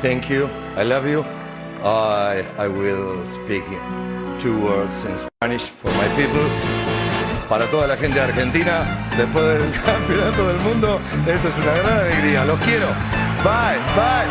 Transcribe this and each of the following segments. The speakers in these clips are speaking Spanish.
Thank you. I love you. I, I will speak two words in Spanish for my people. Para toda la gente de Argentina, después del campeonato del mundo, esto es una gran alegría. Los quiero. Bye, bye.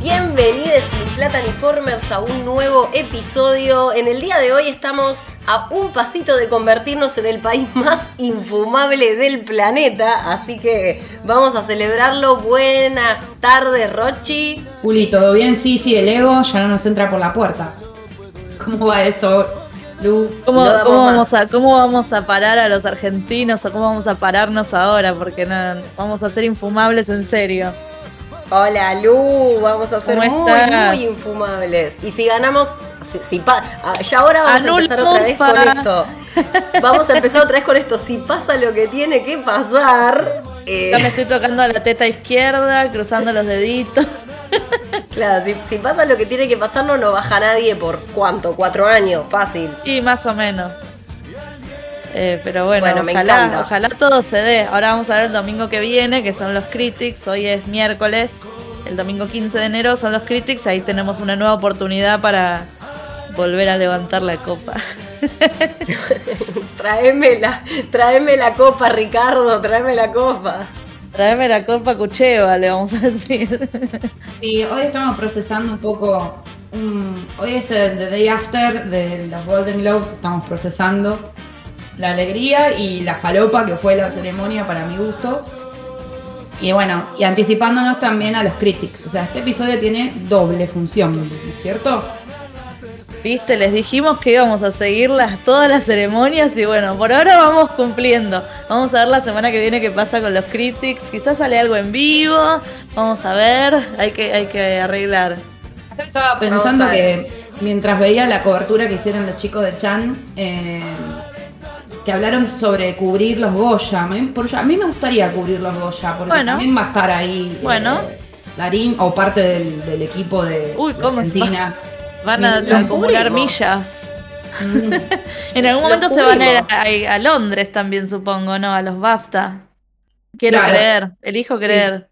Bienvenidos sin Plataniformers a un nuevo episodio. En el día de hoy estamos a un pasito de convertirnos en el país más infumable del planeta, así que vamos a celebrarlo. Buenas tardes, Rochi. Juli, ¿todo bien? Sí, sí, el ego ya no nos entra por la puerta. ¿Cómo va eso, Lu? ¿Cómo, No vamos a, ¿Cómo vamos a parar a los argentinos o cómo vamos a pararnos ahora? Porque no, vamos a ser infumables en serio. Hola, Lu. Vamos a ser ¿Cómo muy, muy infumables. Y si ganamos, si, si pa- ah, ya ahora vamos Anul a empezar otra vez con esto. Vamos a empezar otra vez con esto. Si pasa lo que tiene que pasar. eh, Ya me estoy tocando la teta izquierda, cruzando los deditos. Claro, si, si pasa lo que tiene que pasar, no nos baja nadie por cuánto, cuatro años, fácil. Y más o menos. Eh, pero bueno, ojalá, ojalá todo se dé. Ahora vamos a ver el domingo que viene, que son los Critics. Hoy es miércoles. El domingo 15 de enero son los Critics. Ahí tenemos una nueva oportunidad para volver a levantar la copa. Tráeme la, tráeme la copa, Ricardo, tráeme la copa. Traeme la copa Cucheva, le vamos a decir. Sí, hoy estamos procesando un poco. un- hoy es el the day after de los Golden Globes. Estamos procesando la alegría y la falopa que fue la ceremonia para mi gusto. Y bueno, y anticipándonos también a los critics. O sea, este episodio tiene doble función, ¿cierto? Viste, les dijimos que íbamos a seguir las, todas las ceremonias y bueno, por ahora vamos cumpliendo. Vamos a ver la semana que viene qué pasa con los critics. Quizás sale algo en vivo. Vamos a ver, hay que, hay que arreglar. Yo estaba pensando que mientras veía la cobertura que hicieron los chicos de Chan, eh, que hablaron sobre cubrir los Goya. A mí, por- a mí me gustaría cubrir los Goya, porque Bueno. también va a estar ahí eh, Bueno. Darín o parte del, del equipo de, Uy, de ¿cómo Argentina. Van a Lo acumular cubrimos. millas. Mm. En algún momento se van a ir a, a Londres también, supongo, ¿no? A los BAFTA. Quiero Claro. creer, elijo creer.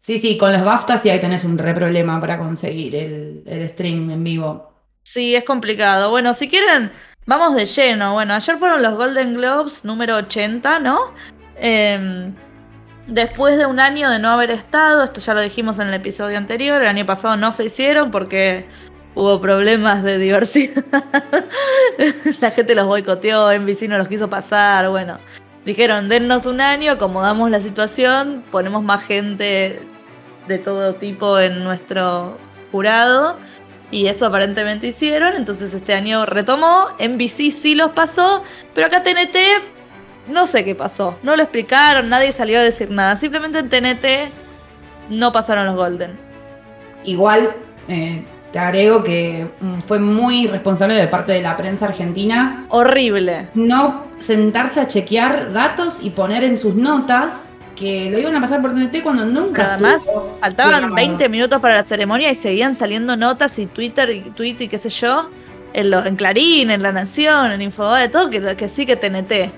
Sí, sí, con los BAFTA sí ahí tenés un re problema para conseguir el, el stream en vivo. Sí, es complicado. Bueno, si quieren, vamos de lleno. Bueno, ayer fueron los Golden Globes número 80, ¿no? Em, después de un año de no haber estado, esto ya lo dijimos en el episodio anterior, el año pasado no se hicieron porque hubo problemas de diversidad. La gente los boicoteó, NBC no los quiso pasar, bueno. Dijeron, dennos un año, acomodamos la situación, ponemos más gente de todo tipo en nuestro jurado. Y eso aparentemente hicieron, entonces este año retomó, NBC sí los pasó, pero acá TNT no sé qué pasó, no lo explicaron, nadie salió a decir nada, simplemente en TNT no pasaron los Golden. Igual, eh, te agrego que mm, fue muy responsable de parte de la prensa argentina Horrible. no sentarse a chequear datos y poner en sus notas que lo iban a pasar por TNT cuando nunca Nada más, estuvo faltaban programado. 20 minutos para la ceremonia y seguían saliendo notas y Twitter y tweet y qué sé yo, en, lo- en Clarín, en La Nación, en Infobae, todo que, que sí que TNT.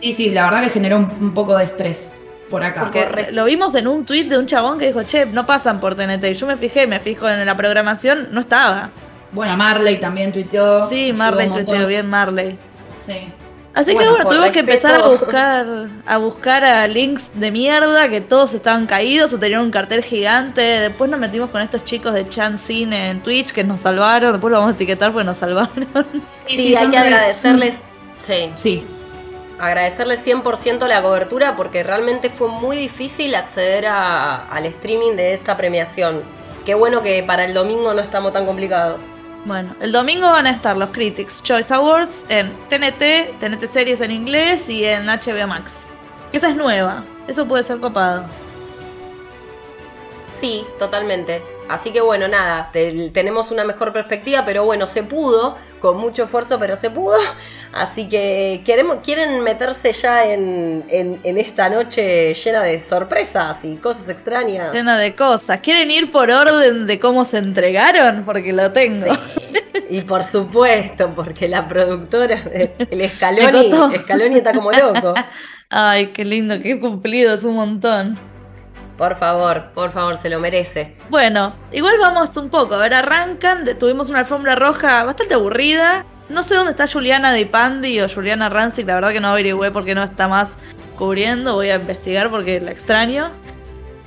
Sí, sí, la verdad que generó un, un poco de estrés por acá. Porque lo vimos en un tweet de un chabón que dijo, che, no pasan por TNT. Y yo me fijé, me fijo en la programación, no estaba. Bueno, Marley también tuiteó. Sí, Marley tuiteó bien Marley. Sí. Así Bueno, que bueno, tuvimos que empezar a buscar, a buscar a links de mierda, que todos estaban caídos o tenían un cartel gigante. Después nos metimos con estos chicos de Chan Cine en Twitch que nos salvaron. Después lo vamos a etiquetar porque nos salvaron. Sí, sí, hay son que agradecerles. Sí, Sí, agradecerles 100% la cobertura porque realmente fue muy difícil acceder a- al streaming de esta premiación. Qué bueno que para el domingo no estamos tan complicados. Bueno, el domingo van a estar los Critics Choice Awards en TNT, TNT Series en inglés y en HBO Max. Esa es nueva, eso puede ser copado. Sí, totalmente. Así que bueno, nada, te- tenemos una mejor perspectiva, pero bueno, se pudo, con mucho esfuerzo, pero se pudo. Así que queremos, quieren meterse ya en, en- en esta noche llena de sorpresas y cosas extrañas. Llena de cosas. ¿Quieren ir por orden de cómo se entregaron? Porque lo tengo. Sí. Y por supuesto, porque la productora, el Scaloni. Scaloni está como loco. Ay, qué lindo, qué cumplido, es un montón. Por favor, por favor, se lo merece. Bueno, igual vamos un poco. A ver, arrancan. de- tuvimos una alfombra roja bastante aburrida. No sé dónde está Juliana Di Pandi o Juliana Rancic. La verdad que no averigüé porque no está más cubriendo. Voy a investigar porque la extraño.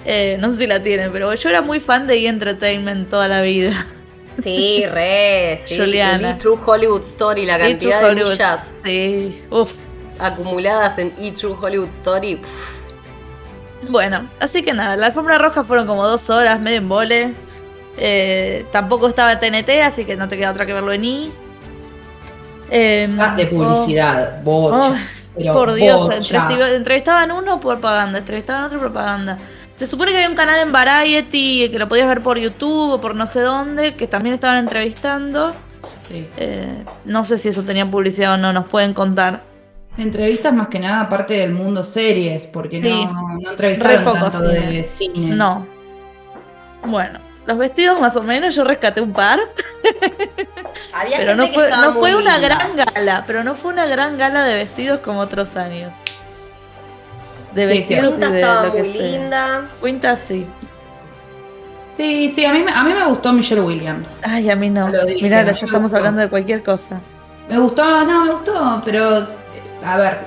Eh, no sé si la tienen, pero yo era muy fan de E! Entertainment toda la vida. Sí, re, sí. Juliana. E! True Hollywood Story, la True cantidad de millas Sí, uff. acumuladas en E! True Hollywood Story. Bueno, así que nada, la alfombra roja fueron como dos horas, medio en vole. Eh, tampoco estaba TNT, así que no te queda otra que verlo en I. Eh, Ah, de publicidad, bocha. oh, pero por Dios, bocha. entrevista- entrevistaban uno por propaganda, entrevistaban otro propaganda. Se supone que había un canal en Variety que lo podías ver por YouTube o por no sé dónde, que también estaban entrevistando. Sí. Eh, no sé si eso tenía publicidad o no, nos pueden contar. Entrevistas más que nada aparte del mundo series, porque Sí. no, no entrevistaron Re poco tanto cine. de cine. No. Bueno, los vestidos más o menos yo rescaté un par. Había Pero gente no que fue, no fue una linda. gran gala, pero no fue una gran gala de vestidos como otros años. De Sí, sí, vestidos Quinta y de estaba lo que muy sea. linda. Quinta sí. Sí, sí, a mí, me- a mí me gustó Michelle Williams. Ay, a mí no. Lo dije, Mirá, a mí ya estamos gustó. hablando de cualquier cosa. Me gustó, no, me gustó, pero a ver,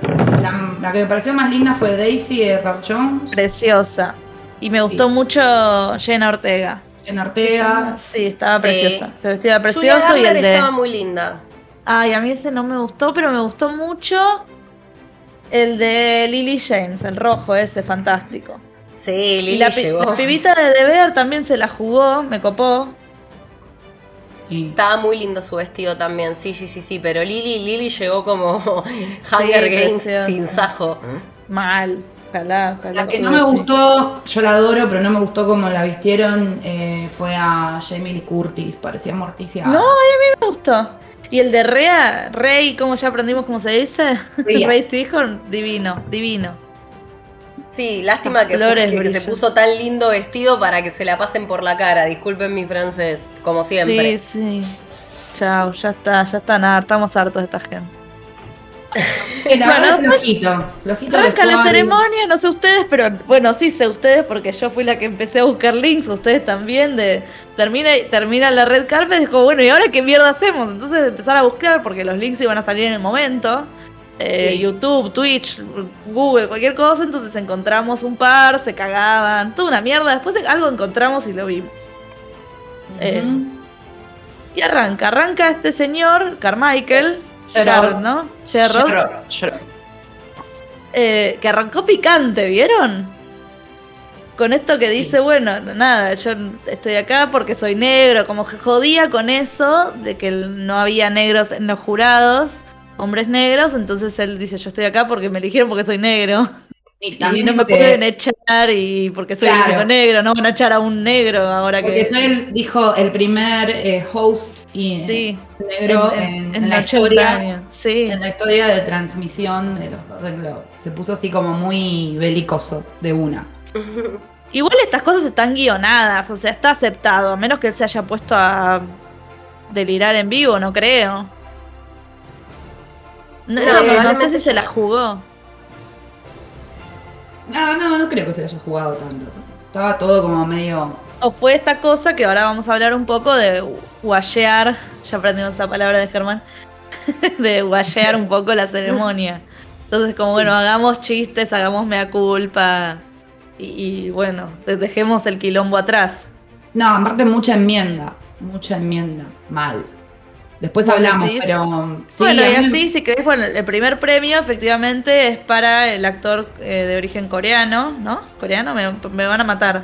la, la que me pareció más linda fue Daisy de Edgar Jones, Preciosa. Y me gustó Sí. mucho Jenna Ortega. Jen Ortega. Sí, estaba Sí. preciosa. Se vestía Julia precioso y el de. estaba muy linda. Ay, a mí ese no me gustó, pero me gustó mucho el de Lily James, el rojo ese, fantástico. Sí, Y Lili la, llegó. la pibita de The Bear también se la jugó, me copó. Y- Estaba muy lindo su vestido también, sí, sí, sí, sí, pero Lili, Lili llegó como Hunger Games preciosa. sin sajo. Mal. Ojalá, ojalá. La que no me gustó, yo la adoro, pero no me gustó como la vistieron, eh, fue a Jamie Lee Curtis, parecía Morticia. No, a mí me gustó. Y el de Rea, Rey, como ya aprendimos cómo se dice, Rhea. Rey Sihorn, divino, divino. Sí, lástima que, Flores que se puso tan lindo vestido para que se la pasen por la cara. Disculpen mi francés, como siempre. Sí, sí. Chao, ya está, ya está, nada, estamos hartos de esta gente. Bueno, verdad es después flojito, flojito Arranca la ceremonia, no sé ustedes, pero bueno, sí sé ustedes porque yo fui la que empecé a buscar links, ustedes también, de termina, termina la red carpet, dijo, bueno, ¿y ahora qué mierda hacemos? Entonces empezar a buscar porque los links iban a salir en el momento. Eh, Sí. YouTube, Twitch, Google, cualquier cosa, entonces encontramos un par, se cagaban, toda una mierda, después algo encontramos y lo vimos. Eh. Y arranca, arranca este señor, Carmichael, Gerard. ¿no? Gerard, Gerard, Gerard. eh, que arrancó picante, ¿vieron? Con esto que dice, bueno, nada, yo estoy acá porque soy negro, como que jodía con eso, de que no había negros en los jurados, hombres negros, entonces él dice, yo estoy acá porque me eligieron porque soy negro. Y Y también no me que- pueden echar y porque soy el Claro. único negro, no van a echar a un negro ahora Porque que... soy el, dijo, el primer eh, host y, eh, Sí, negro en, en, en en la 80 historia. Sí. En la historia de transmisión de los Golden Globes. Se puso así como muy belicoso de una. Igual estas cosas están guionadas, o sea, está aceptado, a menos que él se haya puesto a delirar en vivo, no creo. No, No, no sé si se la jugó. No, no, no creo que se haya jugado tanto. Estaba todo como medio. O fue esta cosa que ahora vamos a hablar un poco de guayear, ya aprendimos esa palabra de Germán, de guayear un poco la ceremonia. Entonces, como bueno, hagamos chistes, hagamos mea culpa y, y, bueno, de- dejemos el quilombo atrás. No, aparte mucha enmienda. Mucha enmienda. Mal. Después ¿Vos hablamos, decís? pero. sí, bueno, y así, si querés, bueno, el primer premio efectivamente es para el actor eh, de origen coreano, ¿no? Coreano, me, me van a matar.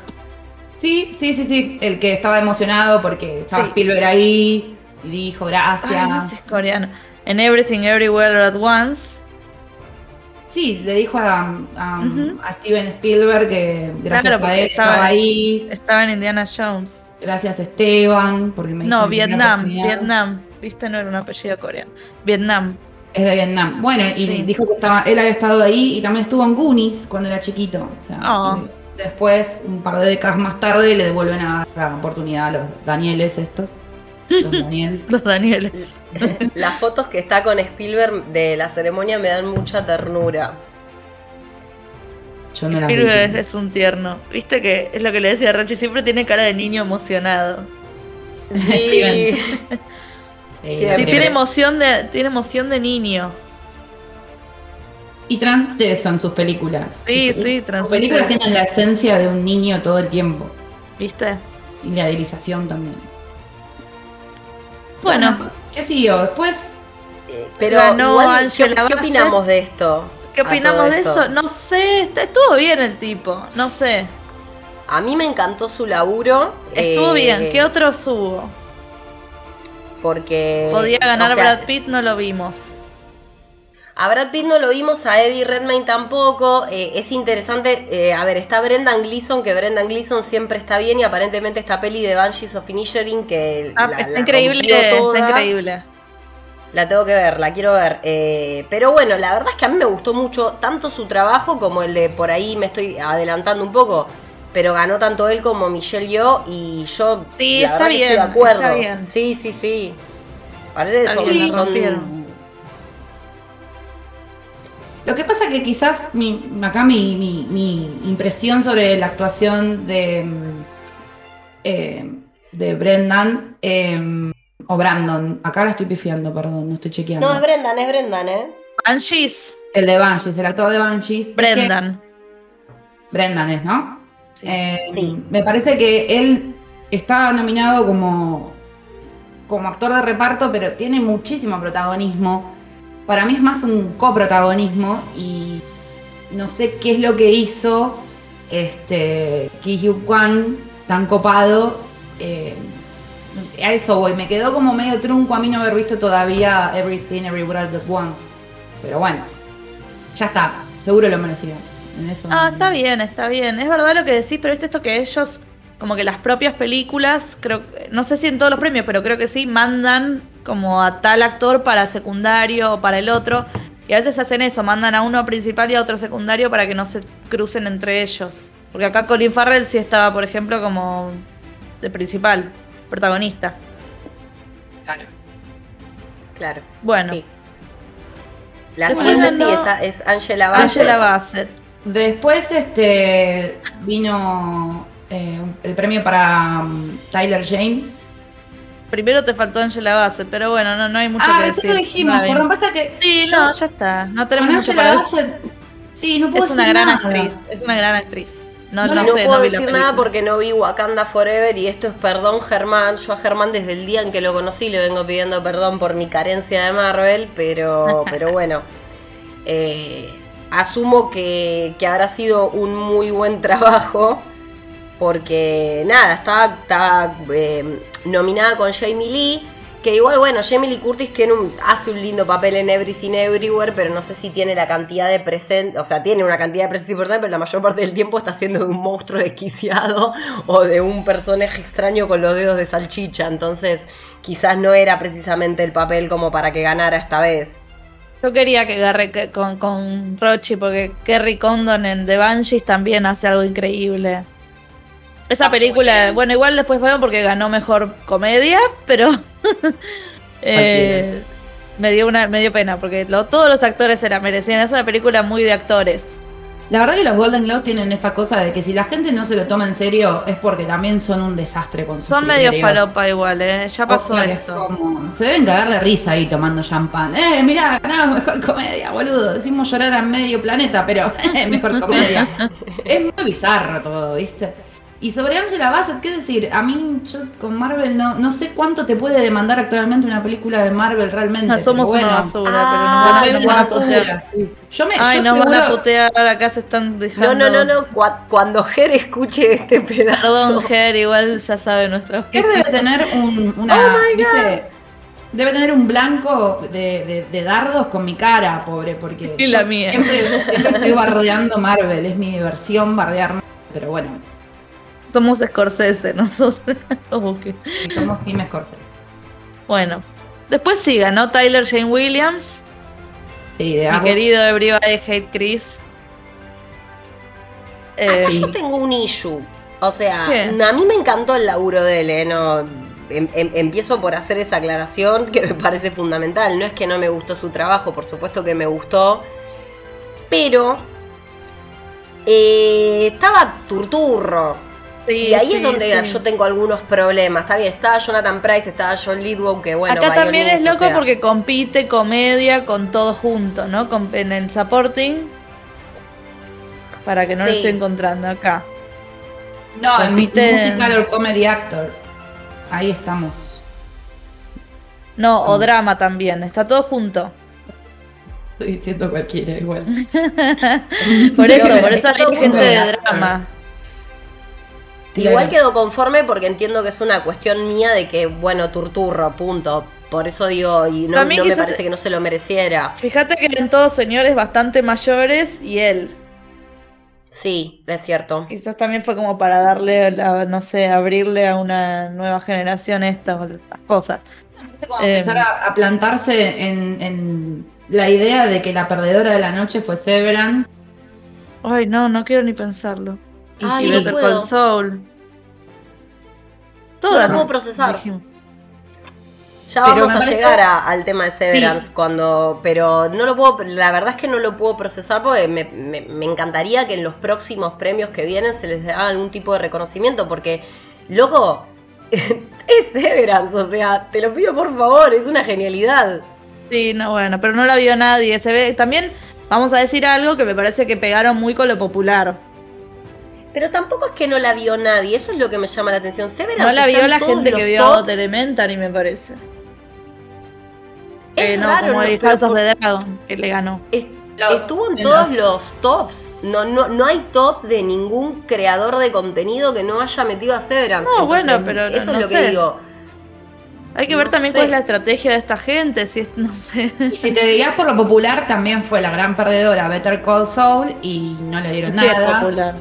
Sí, sí, sí, sí. El que estaba emocionado porque estaba Sí. Spielberg ahí y dijo gracias. Ay, no sé si es coreano. En Everything Everywhere at Once. Sí, le dijo a, a- Ujú. a Steven Spielberg que gracias Claro, a él estaba- estaba ahí. Estaba en Indiana Jones. Gracias Esteban, porque me No, Vietnam. Vietnam. Viste, no era un apellido coreano. Vietnam. Es de Vietnam. Bueno, y Sí. dijo que estaba, él había estado ahí y también estuvo en Goonies cuando era chiquito. O sea, Oh. y después, un par de décadas más tarde, le devuelven a dar la oportunidad a los Danieles estos. Los Daniel. Los Danieles. Las fotos que está con Spielberg de la ceremonia me dan mucha ternura. Yo no las vi. Spielberg es, un tierno. Viste que es lo que le decía a Rochi, siempre tiene cara de niño emocionado. Sí. Steven. Sí, tiene emoción de, tiene emoción de niño. Y transmite eso en sus películas. Sí, Sus- sí, Sus transmite. películas tienen la esencia de un niño todo el tiempo. ¿Viste? Y la idealización también. Bueno, ¿qué siguió? Después, Eh, Pero Ganó igual, ¿qué, opinamos de esto? ¿qué opinamos de esto. eso? No sé, estuvo bien el tipo, no sé. A mí me encantó su laburo. Estuvo eh, bien, ¿qué otros hubo? Porque. Podía ganar o sea, Brad Pitt, no lo vimos. A Brad Pitt no lo vimos, a Eddie Redmayne tampoco. eh, es interesante, eh, a ver, está Brendan Gleeson, que Brendan Gleeson siempre está bien y aparentemente esta peli de Banshees of Inisherin que Ah, la- está la increíble, rompió está toda. increíble. La tengo que ver, la quiero ver. eh, pero bueno, la verdad es que a mí me gustó mucho tanto su trabajo como el de por ahí me estoy adelantando un poco. Pero ganó tanto él como Michelle Yo y yo Sí, la está que estoy bien, de acuerdo. está bien. Sí, sí, sí. Parece que Está son, bien, lo que pasa que quizás mi, acá mi, mi- mi impresión sobre la actuación de, mm, eh, de Brendan eh, o Brandon, acá la estoy pifiando, perdón, no estoy chequeando. No, es Brendan, es Brendan, ¿eh? Banshees, el de Banshees, el actor de Banshees. es que- Brendan. Brendan es, ¿no? Sí. Eh, Sí. Me parece que él está nominado como, como actor de reparto, pero tiene muchísimo protagonismo. Para mí es más un coprotagonismo y no sé qué es lo que hizo este Ki Hugh Kwan tan copado. eh, a eso voy, me quedó como medio trunco a mí no haber visto todavía Everything Everywhere At Once. Pero bueno, ya está, seguro lo merecía. En eso Ah, no- está bien, está bien. Es verdad lo que decís, pero viste esto que ellos, como que las propias películas, creo, no sé si en todos los premios, pero creo que sí, mandan como a tal actor para secundario o para el otro. Y a veces hacen eso, mandan a uno principal y a otro secundario para que no se crucen entre ellos. Porque acá Colin Farrell sí estaba, por ejemplo, como de principal, protagonista. Claro. Claro. Bueno. Sí. La siguiente sí es, es Angela Bassett. Angela Bassett. Después este vino eh, el premio para um, Tyler James. Primero te faltó Angela Bassett, pero bueno, no, no hay mucho ah, que eso decir. lo dijimos, bien. perdón, pasa que Sí, yo no, ya está. No tenemos mucho Angela para decir. Bassett, sí, no puedo Es una decir gran nada. actriz, es una gran actriz. No, No, no, No, sé, puedo no decir nada porque no vi Wakanda Forever y esto es perdón Germán. Yo a Germán desde el día en que lo conocí le vengo pidiendo perdón por mi carencia de Marvel, pero, pero bueno. Eh, asumo que, que habrá sido un muy buen trabajo porque nada, estaba, estaba eh, nominada con Jamie Lee. Que igual, bueno, Jamie Lee Curtis tiene hace un lindo papel en Everything Everywhere, pero no sé si tiene la cantidad de presencia, o sea, tiene una cantidad de presencia importante, pero la mayor parte del tiempo está siendo de un monstruo desquiciado o de un personaje extraño con los dedos de salchicha, entonces quizás no era precisamente el papel como para que ganara esta vez. Yo quería que agarre con, con Rochi, porque Kerry Condon en The Banshees también hace algo increíble. Esa película, bueno, igual después fue porque ganó mejor comedia, pero eh, me dio una me dio pena porque lo- todos los actores se la merecían. Es una película muy de actores. La verdad que los Golden Globes tienen esa cosa de que si la gente no se lo toma en serio es porque también son un desastre con sus Son medio falopa igual, ¿eh? Ya pasó O sea, esto. como- se deben cagar de risa ahí tomando champán. Eh, mirá, ganamos mejor comedia, boludo. Decimos llorar a medio planeta, pero mejor comedia. es muy bizarro todo, ¿viste? Y sobre Angela Bassett, ¿qué decir? A mí, yo con Marvel no, no sé cuánto te puede demandar actualmente una película de Marvel realmente. No, somos una basura, Ah, Soy pero nos una van a putear. basura, sí. Yo me, Ay, yo nos van a seguro- putear, acá se están No, dejando. no, no, no, cua- cuando Ger escuche este pedazo. Perdón, Ger, igual ya sabe nuestro. Él debe tener un, una, Oh my ¿viste? Debe tener un blanco de, de- de dardos con mi cara, pobre, porque Y la mía. Siempre, siempre estoy bardeando Marvel, es mi diversión bardear Marvel, pero bueno, Somos Scorsese nosotros. Como que- somos Team Scorsese. Bueno. Después sí ganó Tyler Jane Williams, Sí, de mi Abbott. querido Everybody Hate Chris. Eh, Acá yo tengo un issue. O sea, ¿Qué? a mí me encantó el laburo de él, ¿eh? No, em- em- empiezo por hacer esa aclaración que me parece fundamental. No es que no me gustó su trabajo, por supuesto que me gustó, pero eh, estaba turturro. Sí, y ahí sí, es donde sí. yo tengo algunos problemas. Está bien, estaba Jonathan Price, estaba John Lithgow, que bueno, Acá también es o loco sea, porque compite comedia con todo junto, ¿no? Con, en el supporting. Para que no lo estoy encontrando acá. No, en Compite- musical or comedy actor. Ahí estamos. No, o drama también, está todo junto. Estoy diciendo cualquiera igual. Por eso, por eso hay todo gente de drama. Igual quedo conforme porque entiendo que es una cuestión mía de que, bueno, turturro, punto. Por eso digo, y no, me parece que no se lo mereciera. Fíjate que eran todos señores bastante mayores y él. Sí, es cierto. Quizás también fue como para darle, la- no sé, abrirle a una nueva generación estas, estas cosas. Parece como Eh, empezar a, a plantarse en, en la idea de que la perdedora de la noche fue Severance. Ay, no, no quiero ni pensarlo. Y Ay, sí, no puedo. Call No Todas. lo puedo procesar. Ya Pero vamos a parece- llegar a- al tema de Severance cuando. Pero no lo puedo. La verdad es que no lo puedo procesar porque me, me- me encantaría que en los próximos premios que vienen se les haga algún tipo de reconocimiento. Porque, loco, es Severance. O sea, te lo pido por favor, es una genialidad. Sí, no, bueno, pero no la vio nadie. Se ve, también vamos a decir algo que me parece que pegaron muy con lo popular. Pero tampoco es que no la vio nadie, eso es lo que me llama la atención. Severance No la vio la gente que vio tops. Elementary, me parece. Es Eh, no, raro, como ¿no? el House of the Dragon, que le ganó. Es- Los- estuvo en en todos los- los tops. No, no, no hay top de ningún creador de contenido que no haya metido a Severance. No, Entonces, bueno, pero eso no es lo que sé. digo. Hay que ver No también sé. cuál es la estrategia de esta gente, si es, no sé. Y si te guías por lo popular, también fue la gran perdedora Better Call Saul y no le dieron Sí, es nada. popular.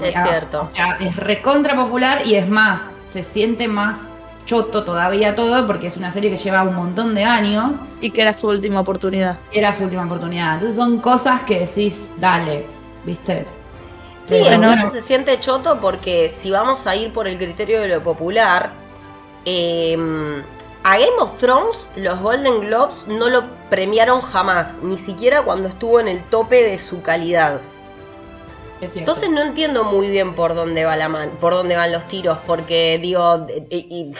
Es cierto. O sea, es recontra popular y es más, se siente más choto todavía todo porque es una serie que lleva un montón de años Y que era su última oportunidad. era su última oportunidad. Entonces son cosas que decís, dale, ¿viste? Sí, incluso bueno. se siente choto porque si vamos a ir por el criterio de lo popular, eh, a Game of Thrones los Golden Globes no lo premiaron jamás, ni siquiera cuando estuvo en el tope de su calidad. Entonces no entiendo muy bien por dónde va la man, por dónde van los tiros, porque digo,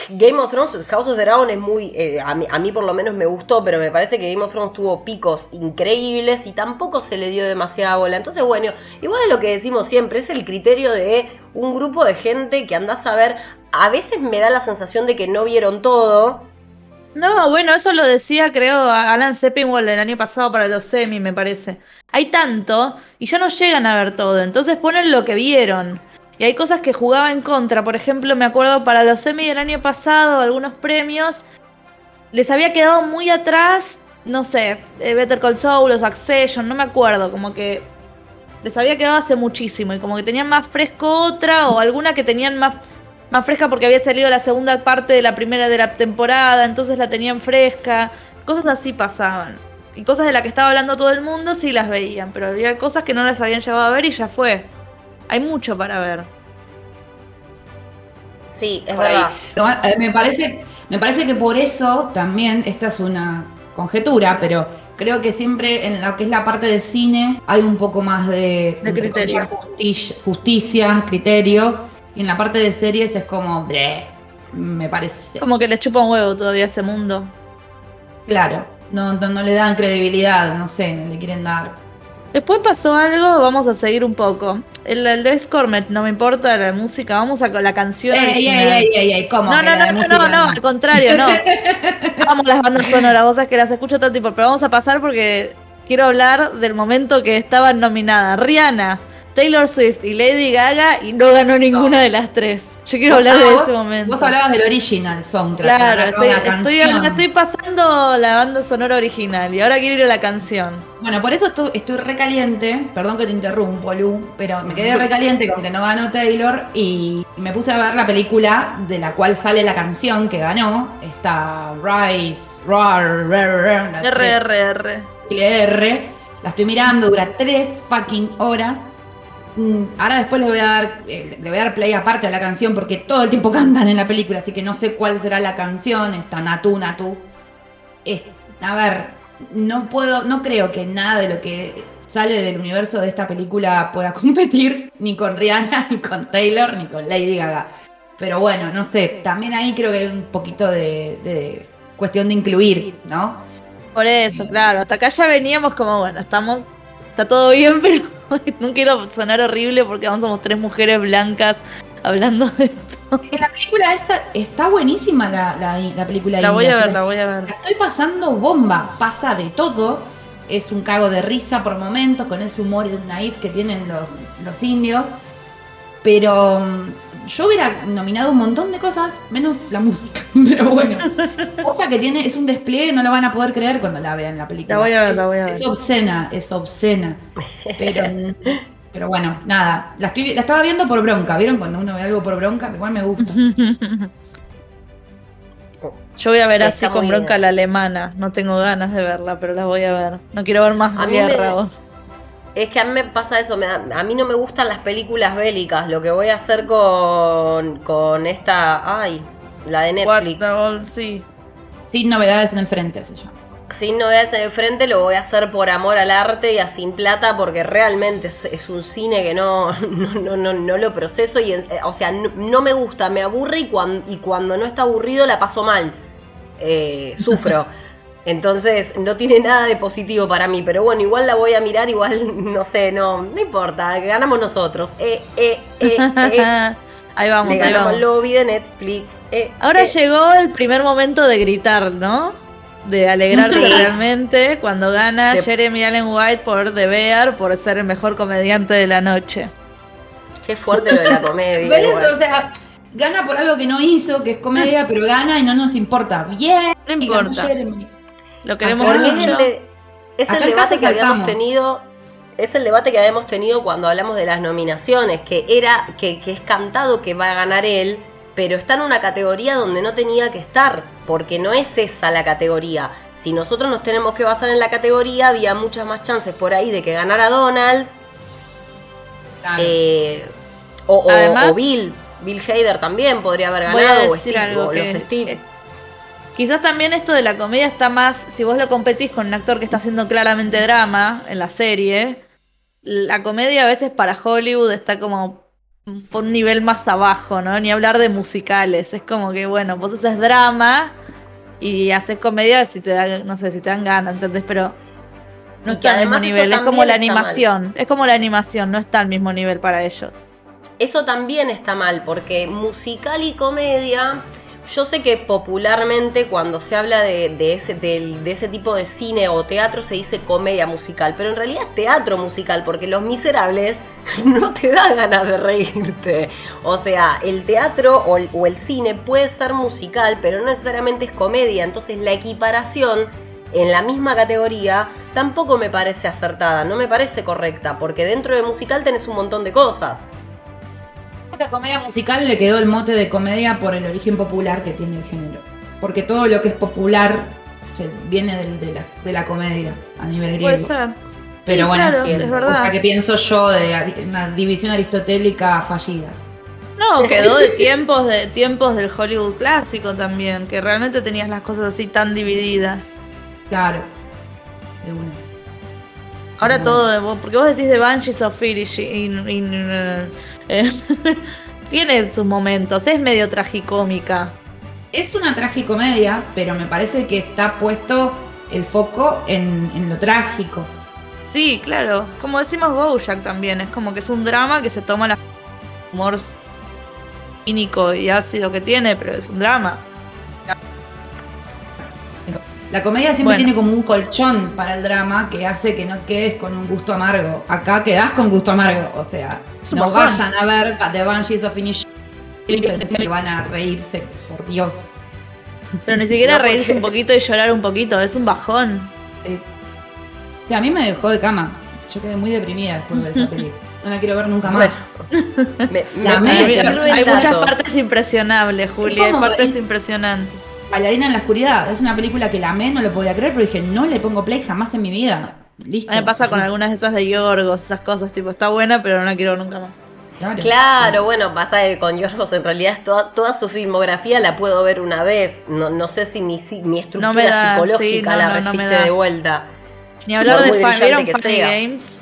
Game of Thrones, House of the Dragon es muy, eh, a, mí, por lo menos me gustó, pero me parece que Game of Thrones tuvo picos increíbles y tampoco se le dio demasiada bola. Entonces bueno, igual es lo que decimos siempre, es el criterio de un grupo de gente que andás a ver, a veces me da la sensación de que no vieron todo. No, bueno, eso lo decía, creo, Alan Sepinwall el año pasado para los semi, me parece. Hay tanto y ya no llegan a ver todo, entonces ponen lo que vieron. Y hay cosas que jugaba en contra. Por ejemplo, me acuerdo para los semi del año pasado, algunos premios, les había quedado muy atrás, no sé, eh, Better Call Saul, o Succession, no me acuerdo, como que les había quedado hace muchísimo y como que tenían más fresco otra o alguna que tenían más más fresca porque había salido la segunda parte de la primera de la temporada, entonces la tenían fresca. Cosas así pasaban. Y cosas de las que estaba hablando todo el mundo sí las veían, pero había cosas que no las habían llevado a ver y ya fue. Hay mucho para ver. Sí, es por verdad. Eh, me, parece, me parece que por eso también, esta es una conjetura, pero creo que siempre en lo que es la parte de cine hay un poco más de, De criterio. justicia, criterio, y en la parte de series es como, "Bleh", me parece. Como que les chupa un huevo todavía ese mundo. Claro, no, no, no le dan credibilidad, no sé, no le quieren dar. Después pasó algo, vamos a seguir un poco. El, el de Scormet, no me importa la música, vamos a con la canción. Ey, ey, ey, ey, ¿cómo? No, no, no, no, no, no, al contrario, no. Vamos las bandas sonoras, vos sabés que las escucho todo tipo, pero vamos a pasar porque quiero hablar del momento que estaban nominadas Rihanna, Taylor Swift y Lady Gaga y no ganó ninguna de las tres. Yo quiero hablar de vos- ese momento. Vos hablabas del original soundtrack. Claro, la estoy, estoy, estoy pasando la banda sonora original y ahora quiero ir a la canción. Bueno, por eso estoy, estoy recaliente, perdón que te interrumpo, Lu, pero me quedé recaliente con que no ganó Taylor y me puse a ver la película de la cual sale la canción que ganó, esta Rise, Roar, RRR. R, la estoy mirando, dura tres fucking horas ahora después le voy a dar eh, le voy a dar play aparte a la canción porque todo el tiempo cantan en la película, así que no sé cuál será la canción, está Natu Natu. A ver, no puedo, no creo que nada de lo que sale del universo de esta película pueda competir ni con Rihanna, ni con Taylor, ni con Lady Gaga. Pero bueno, no sé, también ahí creo que hay un poquito de, de cuestión de incluir, ¿no? Por eso, claro. Hasta acá ya veníamos como, bueno, estamos. Está todo bien, pero no quiero sonar horrible porque aún somos tres mujeres blancas hablando de. En la película esta está buenísima la, la, la película. La voy india, a ver, la voy a La ver. estoy pasando bomba, pasa de todo. Es un cago de risa por momentos, con ese humor naif que tienen los, los indios. Pero mm, yo hubiera nominado un montón de cosas, menos la música. Pero bueno, otra que tiene es un despliegue, no lo van a poder creer cuando la vean la película. La voy a ver, es, la voy a ver. Es obscena, es obscena. Pero, pero bueno, nada. La, estoy, la estaba viendo por bronca. ¿Vieron cuando uno ve algo por bronca? Igual me gusta. Yo voy a ver Está así con bronca bien. la alemana. No tengo ganas de verla, pero la voy a ver. No quiero ver más A guerra. Es que a mí me pasa eso, me da- a mí no me gustan las películas bélicas, lo que voy a hacer con, con esta, ay, la de What Netflix. sí. Sin novedades en el frente, se llama. Sin novedades en el frente, lo voy a hacer por amor al arte y a sin plata, porque realmente es, es un cine que no, no, no, no, no lo proceso y, eh, o sea, no, no me gusta, me aburre y, cuan- y cuando no está aburrido la paso mal, Eh, sufro. Entonces no tiene nada de positivo para mí, pero bueno, igual la voy a mirar, igual, no sé, no, no importa, ganamos nosotros. Eh, eh, eh, eh. ahí vamos, Le ahí vamos. lobby de Netflix. eh, Ahora eh. llegó el primer momento de gritar, ¿no? De alegrarse Sí. realmente cuando gana De- Jeremy Allen White por The Bear por ser el mejor comediante de la noche. Qué fuerte lo de la comedia. ¿Ves? igual. O sea, gana por algo que no hizo, que es comedia, pero gana y no nos importa. Bien. No importa. Jeremy. Lo queremos Acá es mucho. el, de- es el debate que habíamos tenido. Es el debate que habíamos tenido cuando hablamos de las nominaciones, que era que, que es cantado que va a ganar él, pero está en una categoría donde no tenía que estar, porque no es esa la categoría. Si nosotros nos tenemos que basar en la categoría, había muchas más chances por ahí de que ganara Donald Claro. eh, o, o- Además- o Bill. Bill Hader también podría haber ganado, o, Steve, o los Steve. Quizás también esto de la comedia está más, si vos lo competís con un actor que está haciendo claramente drama en la serie, la comedia a veces para Hollywood está como por un nivel más abajo, ¿no? Ni hablar de musicales, es como que bueno, vos haces drama y haces comedia si te dan, no sé, si te dan ganas, ¿entendés? Pero no está al mismo nivel, es como la mal. animación, es como la animación, no está al mismo nivel para ellos. Eso también está mal, porque musical y comedia, yo sé que popularmente cuando se habla de, ese tipo de cine o teatro se dice comedia musical, pero en realidad es teatro musical, porque Los Miserables no te da ganas de reírte. O sea, el teatro o el, o el cine puede ser musical, pero no necesariamente es comedia, entonces la equiparación en la misma categoría tampoco me parece acertada, no me parece correcta, porque dentro de musical tenés un montón de cosas. La comedia musical le quedó el mote de comedia por el origen popular que tiene el género. Porque todo lo que es popular se- viene de, la, de la comedia a nivel Puede griego. ser. Pero Sí, bueno, claro, sí, es es verdad. cosa que pienso yo de una división aristotélica fallida. No, quedó de tiempos de tiempos del Hollywood clásico también, que realmente tenías las cosas así tan divididas. Claro. De una. Ahora todo, porque vos decís de Banshees of in- eh, eh, tiene sus momentos, es medio tragicómica. Es una tragicomedia, pero me parece que está puesto el foco en, en lo trágico. Sí, claro, como decimos Bojack también, es como que es un drama que se toma la humor cínico y ácido que tiene, pero es un drama. La comedia siempre Bueno. tiene como un colchón para el drama que hace que no quedes con un gusto amargo. Acá quedás con gusto amargo, o sea, no bajón. vayan a ver The Banshees of Inisherin que van a reírse, por Dios. Pero ni siquiera No, reírse un poquito y llorar un poquito, es un bajón. Sí, a mí me dejó de cama. Yo quedé muy deprimida después de esa película. No la quiero ver nunca más. Bueno, me, hay muchas partes impresionables, Julia, hay partes impresionantes. Bailarina en la oscuridad es una película que la amé, no lo podía creer, pero dije, no le pongo play jamás en mi vida. Listo. A mí me pasa con algunas de esas de Yorgos, esas cosas, tipo, está buena, pero no la quiero nunca más. Claro. Claro, bueno, pasa que con Yorgos en realidad es toda, toda su filmografía la puedo ver una vez. No, no sé si mi, si- mi estructura No me da, psicológica sí, no, la no, no me resiste da. de vuelta. Ni hablar de Fan, ¿vieron que Funny sea. Games?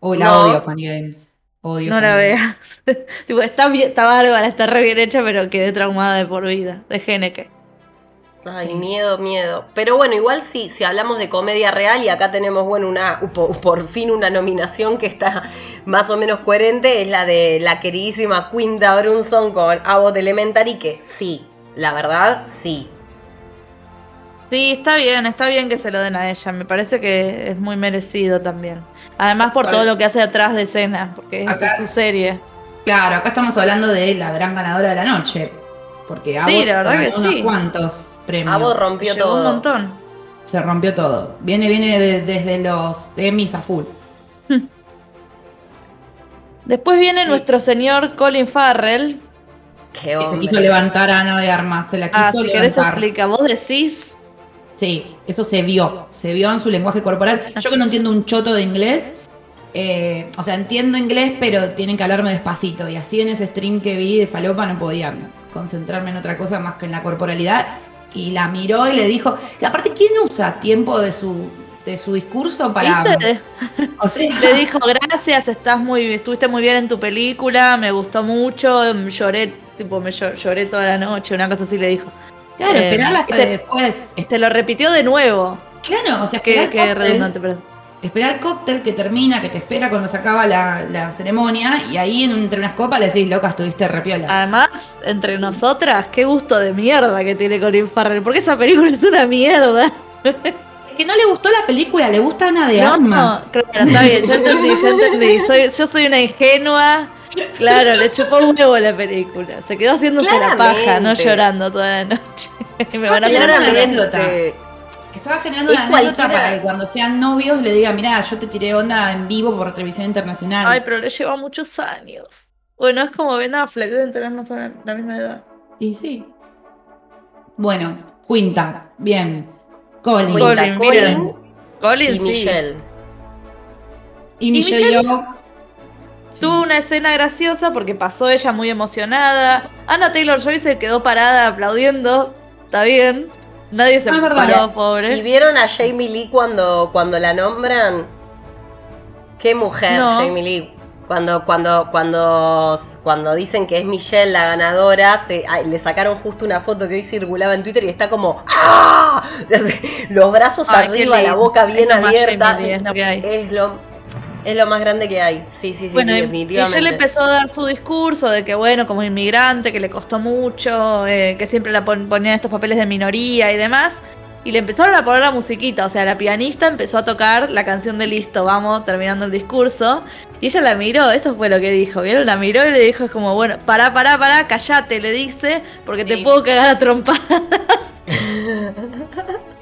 Uy, la No. odio, Funny Games. Odio No Funny la Games. veas. tipo, está, bien- está bárbara, está re bien hecha, pero quedé traumada de por vida. De Geneke. Ay, Sí. miedo, miedo. Pero bueno, igual sí, si hablamos de comedia real y acá tenemos, bueno, una por, fin una nominación que está más o menos coherente, es la de la queridísima Quinta Brunson con Abbott Elementary, que sí, la verdad, sí. Sí, está bien, está bien que se lo den a ella. Me parece que es muy merecido también. Además por Vale. todo lo que hace atrás de escena, porque Acá- es su serie. Claro, acá estamos hablando de la gran ganadora de la noche. Porque Sí, Abbott la verdad que unos sí. cuantos premios. Abbott rompió todo. un montón. Se rompió todo. Viene, viene de- desde los Emmys a full. Después viene Sí. nuestro señor Colin Farrell. Qué Que se quiso levantar a Ana de Armas. Se la quiso Ah, si querés levantar. explica. Vos decís. Sí, eso se vio. Se vio en su lenguaje corporal. Yo que no entiendo un choto de inglés. eh, o sea, entiendo inglés, pero tienen que hablarme despacito. Y así en ese stream que vi de Falopa no podía concentrarme en otra cosa más que en la corporalidad. Y la miró y le dijo. que aparte, ¿quién usa tiempo de su, de su discurso para. ¿Viste? O sea, Le dijo, gracias, estás muy, estuviste muy bien en tu película, me gustó mucho, lloré, tipo, me llo- lloré toda la noche, una cosa así le dijo. claro, eh, esperarla hasta después. Te lo repitió de nuevo. Claro, o sea, esperar qué cóctel, redundante, pero. Esperar el cóctel que termina, que te espera cuando se acaba la, la ceremonia, y ahí en- entre unas copas le decís, loca, estuviste repiola. Además, entre nosotras, qué gusto de mierda que tiene Colin Farrell, porque esa película es una mierda. Es que no le gustó la película, le gusta Ana de No, Armas. no, claro, está bien, yo entendí, yo entendí. Soy, yo soy una ingenua. Claro, le chupó un huevo la película. Se quedó haciéndose la paja, no llorando toda la noche. Me van a una anécdota. Claramente. Estaba generando Es una anécdota para que cuando sean novios le diga, mirá, yo te tiré onda en vivo por televisión internacional. Ay, pero le lleva muchos años. Bueno, es como Ben Affleck, deben tener más o menos la misma edad. Y sí. Bueno, Quinta, bien. Colin. Quinta, Colin, Colin. Colin, y sí. Michelle. Y Y Michelle Michelle- Yeoh. Tuvo una escena graciosa porque pasó ella muy emocionada. Anna Taylor Joy se quedó parada aplaudiendo. Está bien. Nadie se paró, ¿Y pobre. vieron a Jamie Lee cuando, cuando la nombran? Qué mujer, No. Jamie Lee. Cuando, cuando, cuando, cuando dicen que es Michelle la ganadora, se, ay, le sacaron justo una foto que hoy circulaba en Twitter y está como ¡Ah! Los brazos Ay, arriba, la boca bien Es lo más abierta. Jamie Lee, es lo que hay. Es lo, es lo más grande que hay. Sí, sí, sí, bueno, sí, definitivamente. ella le empezó a dar su discurso de que, bueno, como inmigrante, que le costó mucho, eh, que siempre la pon- ponían estos papeles de minoría y demás. Y le empezaron a poner la musiquita, o sea, la pianista empezó a tocar la canción de Listo, vamos, terminando el discurso. Y ella la miró, eso fue lo que dijo, ¿vieron? La miró y le dijo, es como, bueno, pará, pará, pará, callate, le dice, porque te puedo cagar a trompadas.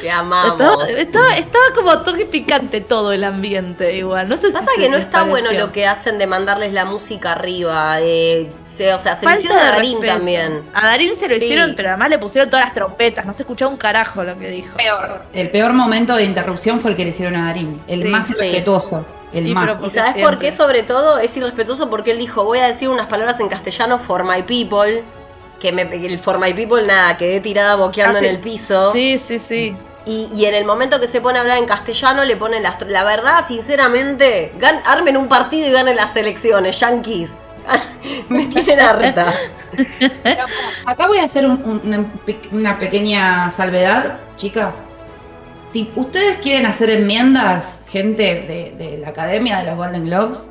Te amamos. Estaba, estaba, estaba como toque picante todo el ambiente, igual. No sé si Pasa que no está bueno lo que hacen de mandarles la música arriba. eh, se- o sea, se lo Falta hicieron a Darín respeto. también. A Darín se lo Sí. hicieron, pero además le pusieron todas las trompetas. No se escuchaba un carajo lo que dijo. Peor. El peor momento de interrupción fue el que le hicieron a Darín. El Sí, más sí. irrespetuoso. El Sí, más. ¿Y sabes por qué sobre todo es irrespetuoso? Porque él dijo, voy a decir unas palabras en castellano for my people. Que me, el for my people, nada, quedé tirada boqueando Ah, sí. en el piso. Sí, sí, sí. Y, en el momento que se pone a hablar en castellano, le ponen las... La verdad, sinceramente, armen un partido y ganen las elecciones, yankees. me tienen harta. Acá voy a hacer una pequeña salvedad, chicas. Si ustedes quieren hacer enmiendas, gente de, de la Academia de los Golden Globes,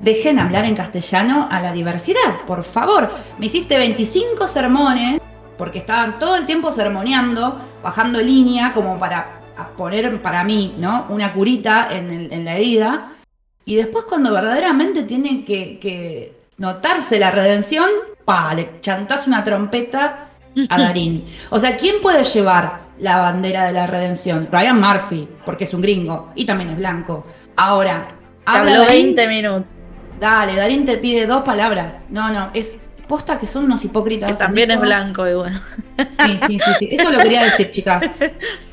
dejen hablar en castellano a la diversidad, por favor. Me hiciste 25 sermones, porque estaban todo el tiempo sermoneando, bajando línea, como para poner para mí, ¿no? Una curita en, el- en la herida. Y después cuando verdaderamente tiene que, que notarse la redención, pa, le chantás una trompeta a Darín. O sea, ¿quién puede llevar la bandera de la redención? Ryan Murphy, porque es un gringo y también es blanco. Ahora, habla Darín, 20 minutos. dale, Darín te pide dos palabras. No, no, es posta que son unos hipócritas. Que también es blanco y bueno. Sí, sí, sí, sí. Eso lo quería decir, chicas.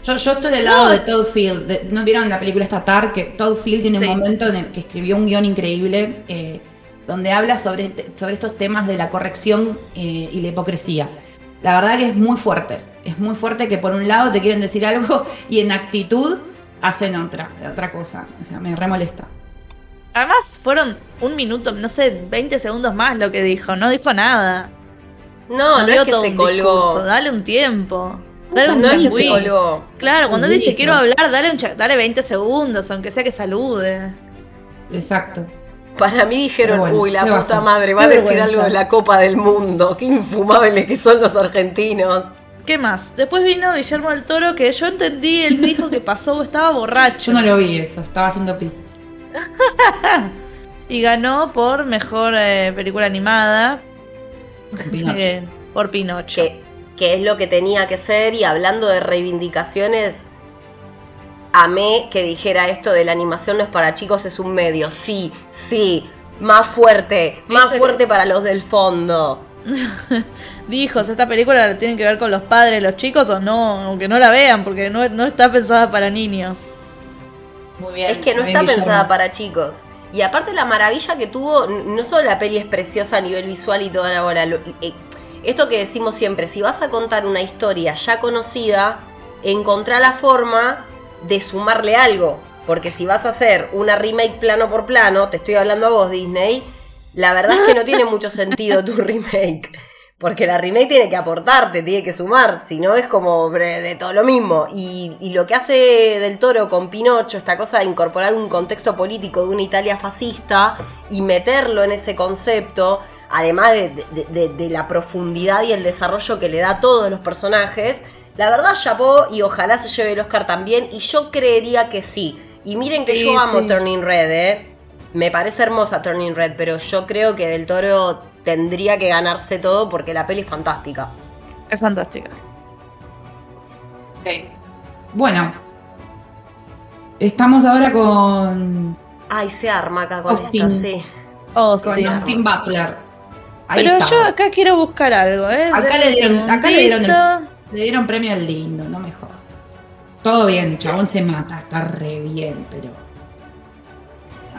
Yo, yo estoy del lado de Todd Field. De- ¿No vieron la película esta Tar? Que Todd Field tiene Sí. un momento en el que escribió un guion increíble eh, donde habla sobre, sobre estos temas de la corrección eh, y la hipocresía. La verdad que es muy fuerte. Es muy fuerte que por un lado te quieren decir algo y en actitud hacen otra, otra cosa. O sea, me remolesta. Además, fueron un minuto, no sé, 20 segundos más lo que dijo. No dijo nada. No, no, dio es que todo se colgó. discurso, Dale un tiempo. Dale un No es que se colgó. Claro, cuando él dice quiero ¿no? hablar, dale, un dale 20 segundos, aunque sea que salude. Exacto. Para mí dijeron, bueno, uy, la ¿qué va a puta madre, va a decir vergüenza. algo de la Copa del Mundo. Qué infumable que son los argentinos. ¿Qué más? Después vino Guillermo del Toro, que yo entendí, él dijo que pasó, estaba borracho. Yo no lo vi eso, estaba haciendo pis. Y ganó por mejor eh, película animada Pinocho. eh, por Pinocho. que, que es lo que tenía que ser. Y hablando de reivindicaciones, amé que dijera esto de la animación no es para chicos, es un medio. Sí, sí, más fuerte, más fuerte para los del fondo. Dijo, esta película la tienen que ver con los padres los chicos o no, aunque no la vean, porque no, no está pensada para niños. Muy bien. Es que no está pensada para chicos. Y aparte la maravilla que tuvo, no solo la peli es preciosa a nivel visual y toda la hora, lo- eh, esto que decimos siempre, si vas a contar una historia ya conocida, encontrá la forma de sumarle algo. Porque si vas a hacer una remake plano por plano, te estoy hablando a vos Disney, la verdad es que no tiene mucho sentido tu remake. Porque la remake tiene que aportarte, tiene que sumar, si no es como de todo lo mismo. Y, y lo que hace Del Toro con Pinocho, esta cosa de incorporar un contexto político de una Italia fascista y meterlo en ese concepto, además de, de- de- de la profundidad y el desarrollo que le da a todos los personajes, la verdad chapó y ojalá se lleve el Oscar también, y yo creería que sí. Y miren que Sí, yo amo sí. Turning Red, ¿eh? Me parece hermosa Turning Red, pero yo creo que Del Toro tendría que ganarse todo porque la peli es fantástica. Es fantástica. Ok. Bueno. Estamos ahora con, Ay, se arma acá con Austin. esta, sí. Con. Austin Butler. Ahí Pero está. yo acá quiero buscar algo, ¿eh? Acá le dieron- acá le dieron el-. Le dieron premio al lindo, no mejor. Todo bien, chabón se mata, está re bien, pero.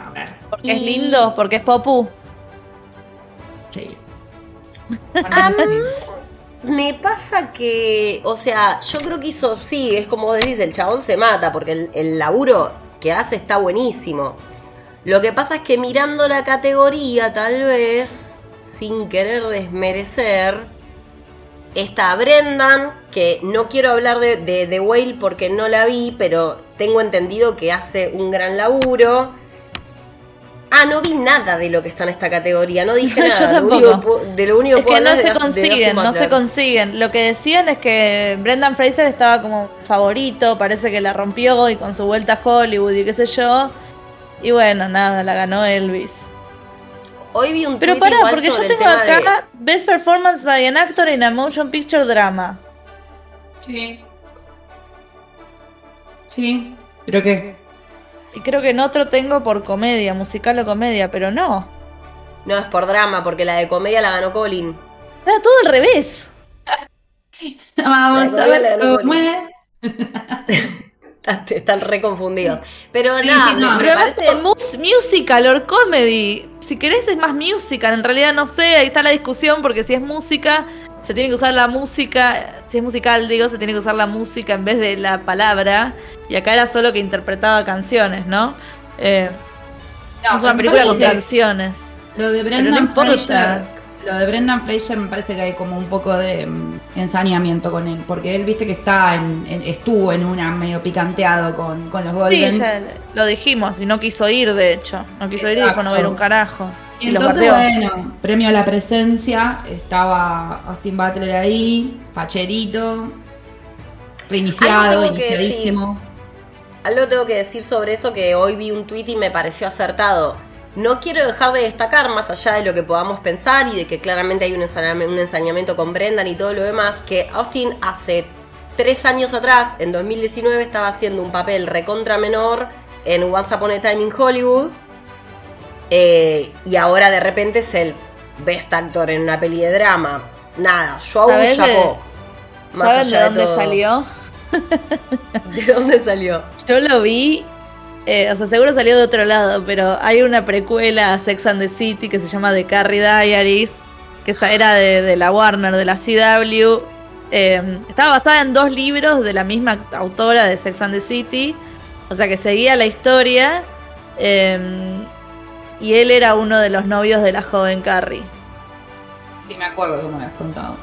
A ver, Porque es Y- lindo, porque es Popu. Sí. A mí me pasa que, o sea, yo creo que hizo, sí, es como vos decís, el chabón se mata porque el, el laburo que hace está buenísimo. Lo que pasa es que mirando la categoría, tal vez, sin querer desmerecer, está Brendan, que no quiero hablar de, de The Whale porque no la vi, pero tengo entendido que hace un gran laburo. Ah, no vi nada de lo que está en esta categoría, no dije Yo nada. Lo tampoco. único que pu- de lo único Es que no se consiguen, no se consiguen. Lo que decían es que Brendan Fraser estaba como favorito, parece que la rompió y con su vuelta a Hollywood y qué sé yo. Y bueno, nada, la ganó Elvis. Hoy vi un Pero pará, igual porque yo tengo tema de- acá Best Performance by an Actor in a Motion Picture Drama. Sí. Sí. ¿Pero qué? Y creo que en otro tengo por comedia, musical o comedia, pero no. No, es por drama, porque la de comedia la ganó Colin. Era todo al revés. Vamos a ver cómo es. Están- Están re confundidos. Pero Sí, nada, sí, no, me, Pero parece... mus- musical or comedy. Si querés es más musical, en realidad no sé, ahí está la discusión porque si es música, se tiene que usar la música, si es musical digo, se tiene que usar la música en vez de la palabra. Y acá era solo que interpretaba canciones, ¿no? Eh, No, es una película con canciones. Lo de no Brendan importa. Fraser. Lo de Brendan Fraser me parece que hay como un poco de mm, ensañamiento con él. Porque él viste que está en, en- estuvo en una medio picanteado con, con los Sí, Golden. ya lo dijimos, y no quiso ir, de hecho. No quiso ir y dijo no ir un carajo. Y entonces, bueno, premio a la presencia, estaba Austin Butler ahí, facherito, reiniciado, iniciadísimo. Algo tengo que decir sobre eso que hoy vi un tweet y me pareció acertado. No quiero dejar de destacar, más allá de lo que podamos pensar y de que claramente hay un un ensañamiento con Brendan y todo lo demás, que Austin hace tres años atrás, en 2019, estaba haciendo un papel recontra menor en Once Upon a Time in Hollywood. Eh, y ahora de repente es el best actor en una peli de drama. Nada, yo aún ¿Sabés de- chapó. ¿Saben de dónde todo. salió? ¿De dónde salió? Yo lo vi, eh, o sea, seguro salió de otro lado, pero hay una precuela a Sex and the City que se llama The Carrie Diaries, que esa era de, de la Warner, de la CW. Eh, estaba basada en dos libros de la misma autora de Sex and the City, o sea que seguía la historia. eh, y él era uno de los novios de la joven Carrie. Sí, me acuerdo que me habías contado.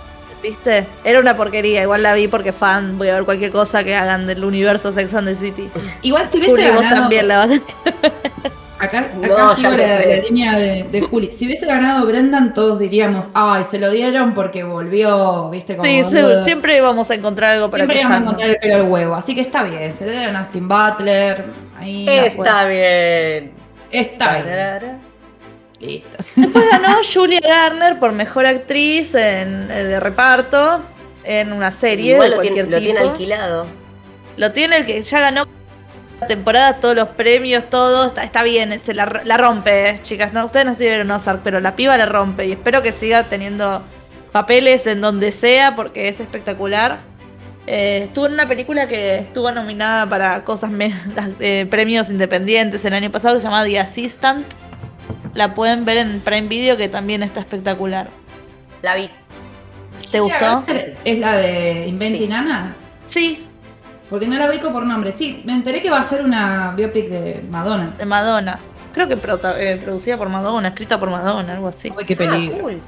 ¿Viste? Era una porquería, igual la vi porque fan, voy a ver cualquier cosa que hagan del universo Sex and the City. Igual si hubiese Juli, vos ganado. también la vas a... Acá, acá No, sigo la, lo línea de, de Juli. Si hubiese ganado Brendan, todos diríamos, ay, se lo dieron porque volvió, viste, como. Sí, siempre vamos a encontrar algo para Siempre íbamos a encontrar el pelo al huevo. Así que está bien, se le dieron a Austin Butler. Ahí Está bien. Está bien. Listo. Después ganó Julia Garner por mejor actriz en, eh, de reparto en una serie Igual de lo tiene, lo alquilado. Lo tiene el que ya ganó la temporada, todos los premios, todo. Está, está bien, se la, la rompe, eh, chicas. No, ustedes no se vieron Ozark, pero la piba la rompe. Y espero que siga teniendo papeles en donde sea porque es espectacular. Eh, estuvo en una película que estuvo nominada para cosas eh, premios independientes el año pasado que se llama The Assistant. La pueden ver en Prime Video que también está espectacular. La vi. ¿Te gustó? ¿Es la de Inventing Sí. Anna? Sí, Porque no la ubico por nombre. Sí, me enteré que va a ser una biopic de Madonna. de Madonna. Creo que eh, producida por Madonna, escrita por Madonna, algo así. Uy, qué peligro. Ah, cool.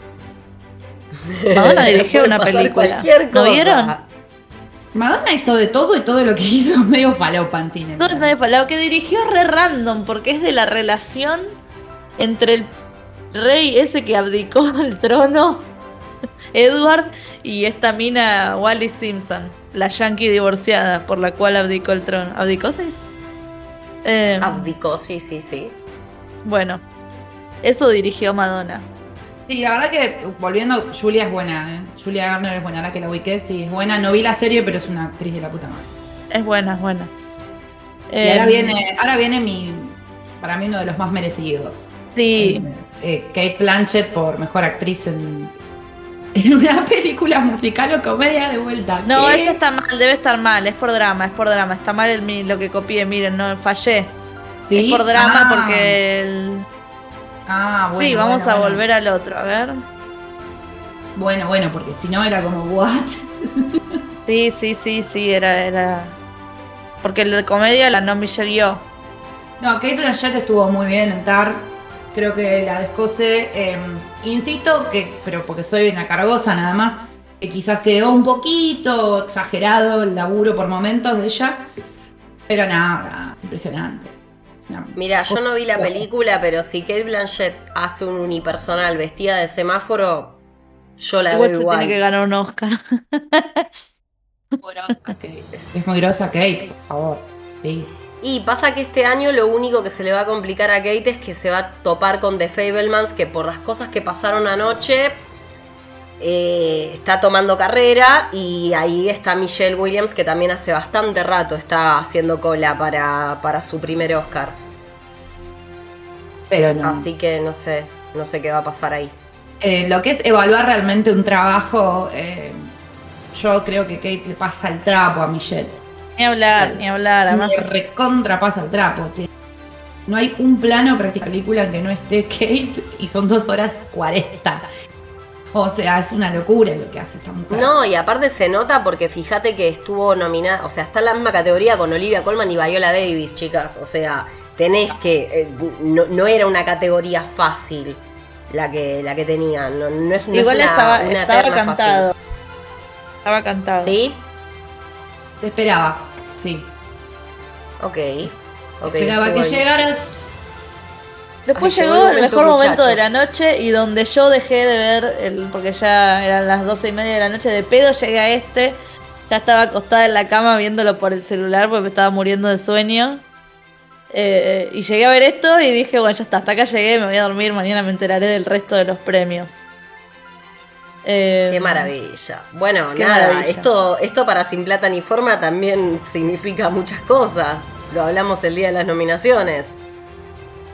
Madonna dirigió una película. ¿No vieron? Madonna hizo de todo y todo lo que hizo medio falopa en cine. No es medio fa- Lo que dirigió es re random, porque es de la relación entre el rey ese que abdicó al trono, Edward, y esta mina Wally Simpson, la yankee divorciada por la cual abdicó el trono. ¿Abdicó se dice? Eh, Abdicó, sí, sí, sí. bueno, eso dirigió Madonna. Sí, la verdad que volviendo, Julia es buena. ¿eh? Julia Garner es buena, ahora que la ubiqué, sí, es buena. No vi la serie, pero es una actriz de la puta madre. Es buena, es buena. Y ahora Eh, viene, ahora viene mi, para mí uno de los más merecidos. Sí, Eh, Kate Blanchett por mejor actriz en, en una película musical o comedia de vuelta. No, ¿Qué? eso está mal, debe estar mal, es por drama, es por drama. Está mal el, lo que copié, miren, no fallé. ¿Sí? Es por drama Ah. porque el... Ah, bueno. sí, vamos bueno, a bueno. volver al otro, a ver. Bueno, bueno, porque si no era como, ¿what? Sí, sí, sí, sí, era, era. Porque el de comedia la no Michelle Yeoh. No, Kate Blanchett estuvo muy bien en Tar. Creo que la descose. eh, insisto que, pero porque soy una cargosa nada más, que quizás quedó un poquito exagerado el laburo por momentos de ella. Pero nada, es impresionante. Una- Mira, yo no vi la película, pero si Kate Blanchett hace un unipersonal vestida de semáforo, yo la Igual veo igual. tiene que ganar un Oscar. Es muy grosa Kate, por favor. Sí. Y pasa que este año lo único que se le va a complicar a Kate es que se va a topar con The Fablemans, que por las cosas que pasaron anoche eh, está tomando carrera. Y ahí está Michelle Williams, que también hace bastante rato está haciendo cola para, para su primer Oscar. Pero no. Así que no sé, no sé qué va a pasar ahí. Eh, lo que es evaluar realmente un trabajo, eh, yo creo que Kate le pasa el trapo a Michelle. Ni hablar, ni hablar. Además, Le recontra pasa el trapo. No hay un plano práctica película en que no esté Kate y son dos horas 40. O sea, es una locura lo que hace esta mujer. No, y aparte se nota porque fíjate que estuvo nominada, o sea, está en la misma categoría con Olivia Colman y Viola Davis, chicas. O sea, tenés que. eh, no, no era una categoría fácil la que, la que tenían. No, no es, no es igual una- estaba, una estaba cantado. Estaba cantado. fácil. ¿Sí? Se esperaba, sí. Ok. ok, esperaba que bueno. llegaras. Después Ay, llegó llegó el momento, mejor momento de la noche y donde yo dejé de ver, el, porque ya eran las doce y media de la noche de pedo, llegué a este, ya estaba acostada en la cama viéndolo por el celular porque me estaba muriendo de sueño. Eh, y llegué a ver esto y dije, bueno, ya está, hasta acá llegué, me voy a dormir, mañana me enteraré del resto de los premios. Eh, Qué maravilla. Bueno, Qué nada, maravilla. Esto, esto para Sin Plata ni Forma también significa muchas cosas. Lo hablamos el día de las nominaciones.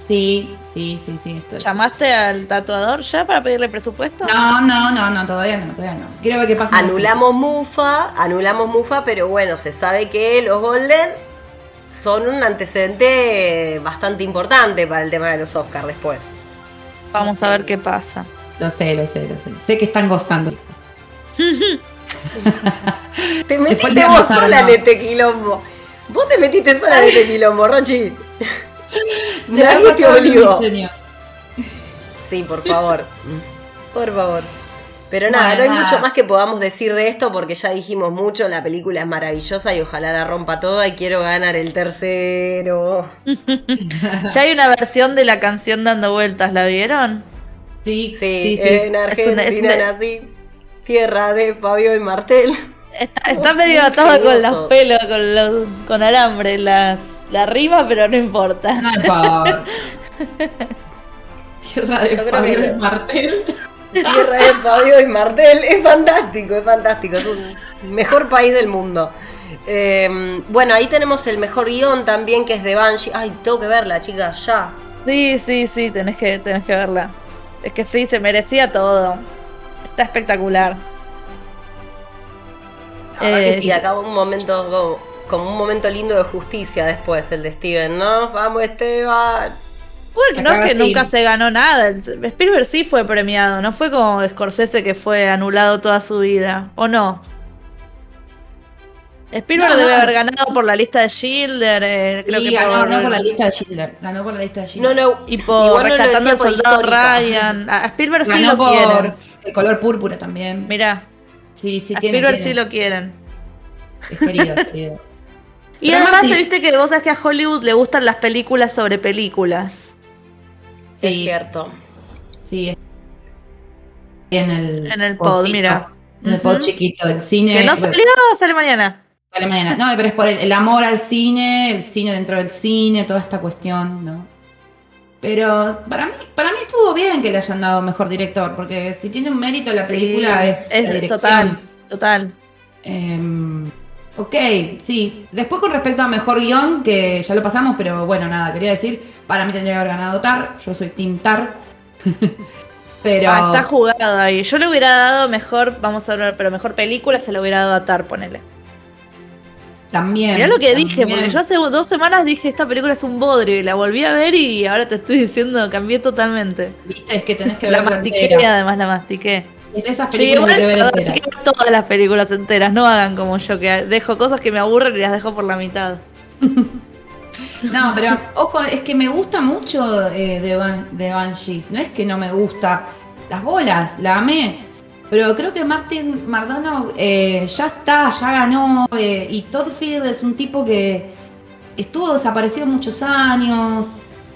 Sí, sí, sí, sí. Esto es- ¿Llamaste al tatuador ya para pedirle presupuesto? No, no, no, no, todavía no, todavía no. Quiero ver qué pasa. Anulamos Mufa, anulamos Mufa, pero bueno, se sabe que los Golden son un antecedente bastante importante para el tema de los Oscars después. Vamos a ver qué pasa. Lo sé, lo sé, lo sé. Sé que están gozando. Te metiste te vos sola en este quilombo. Vos te metiste sola en este quilombo, Rochi. Nadie te obligó. Sí, por favor. Por favor. Pero nada, Bueno, no hay nada. mucho más que podamos decir de esto porque ya dijimos mucho, la película es maravillosa y ojalá la rompa toda y quiero ganar el tercero. Ya hay una versión de la canción dando vueltas, ¿la vieron? Sí, Sí, sí, sí. en Es una- Argentina es una- nací, tierra de Fabio y Martel. Está, medio atado con los pelos, con, los, con alambre, las, la rima, pero no importa. No importa. Tierra de Fabio que- y Martel. Tierra de Fabio y Martel. Es fantástico, es fantástico. Es un mejor país del mundo. Eh, bueno, ahí tenemos el mejor guion también, que es de Banshee. Ay, tengo que verla, chicas, ya. Sí, sí, sí, tenés que, tenés que verla. Es que sí, se merecía todo. Está espectacular. Que Eh, sí. Y acá un momento como, como un momento lindo de justicia después, el de Steven, ¿no? Vamos, Esteban. Bueno, no es que sí. nunca se ganó nada. El- Spielberg sí fue premiado, no fue como Scorsese que fue anulado toda su vida, ¿o no? Spielberg No, debe no. haber ganado por la lista de Schindler, eh, creo Sí, que ganó, por, ganó por la lista de Schindler. Ganó por la lista de No, Schindler. no. y por no Rescatando al por Soldado histórica. Ryan. A Spielberg sí ganó lo por quieren. el color púrpura también. Mirá, sí, sí, a tiene, Spielberg tiene. sí lo quieren. Es querido, es querido. Y Pero además, viste que vos sabés que a Hollywood le gustan las películas sobre películas. Es Sí, cierto. sí. En el, En el pod, mira. En el pod chiquito del cine. Que no salió, sale mañana. sale mañana. No, pero es por el, el amor al cine, el cine dentro del cine, toda esta cuestión, ¿no? Pero para mí, para mí estuvo bien que le hayan dado mejor director, porque si tiene un mérito la película es, la es dirección. total, total. Em, ok, sí. Después con respecto a mejor guion, que ya lo pasamos, pero bueno, nada, quería decir, para mí tendría que haber ganado Tar, yo soy Team Tar. pero Ah, está jugado ahí. Yo le hubiera dado mejor, vamos a ver, pero mejor película se lo hubiera dado a Tar, ponele. también. Mirá lo que dije, porque yo hace dos semanas dije esta película es un bodrio y la volví a ver y ahora te estoy diciendo, cambié totalmente. Viste, es que tenés que La verla mastiqué entera. además la mastiqué. De esas Sí, películas igual, que ver todas las películas enteras, no hagan como yo, que dejo cosas que me aburren y las dejo por la mitad. No, pero ojo, es que me gusta mucho eh, de, Ban- de Banshees. No es que no me gusta. Las bolas, la amé. Pero creo que Martin Mardano eh, ya está, ya ganó. eh, y Todd Field es un tipo que estuvo desaparecido muchos años.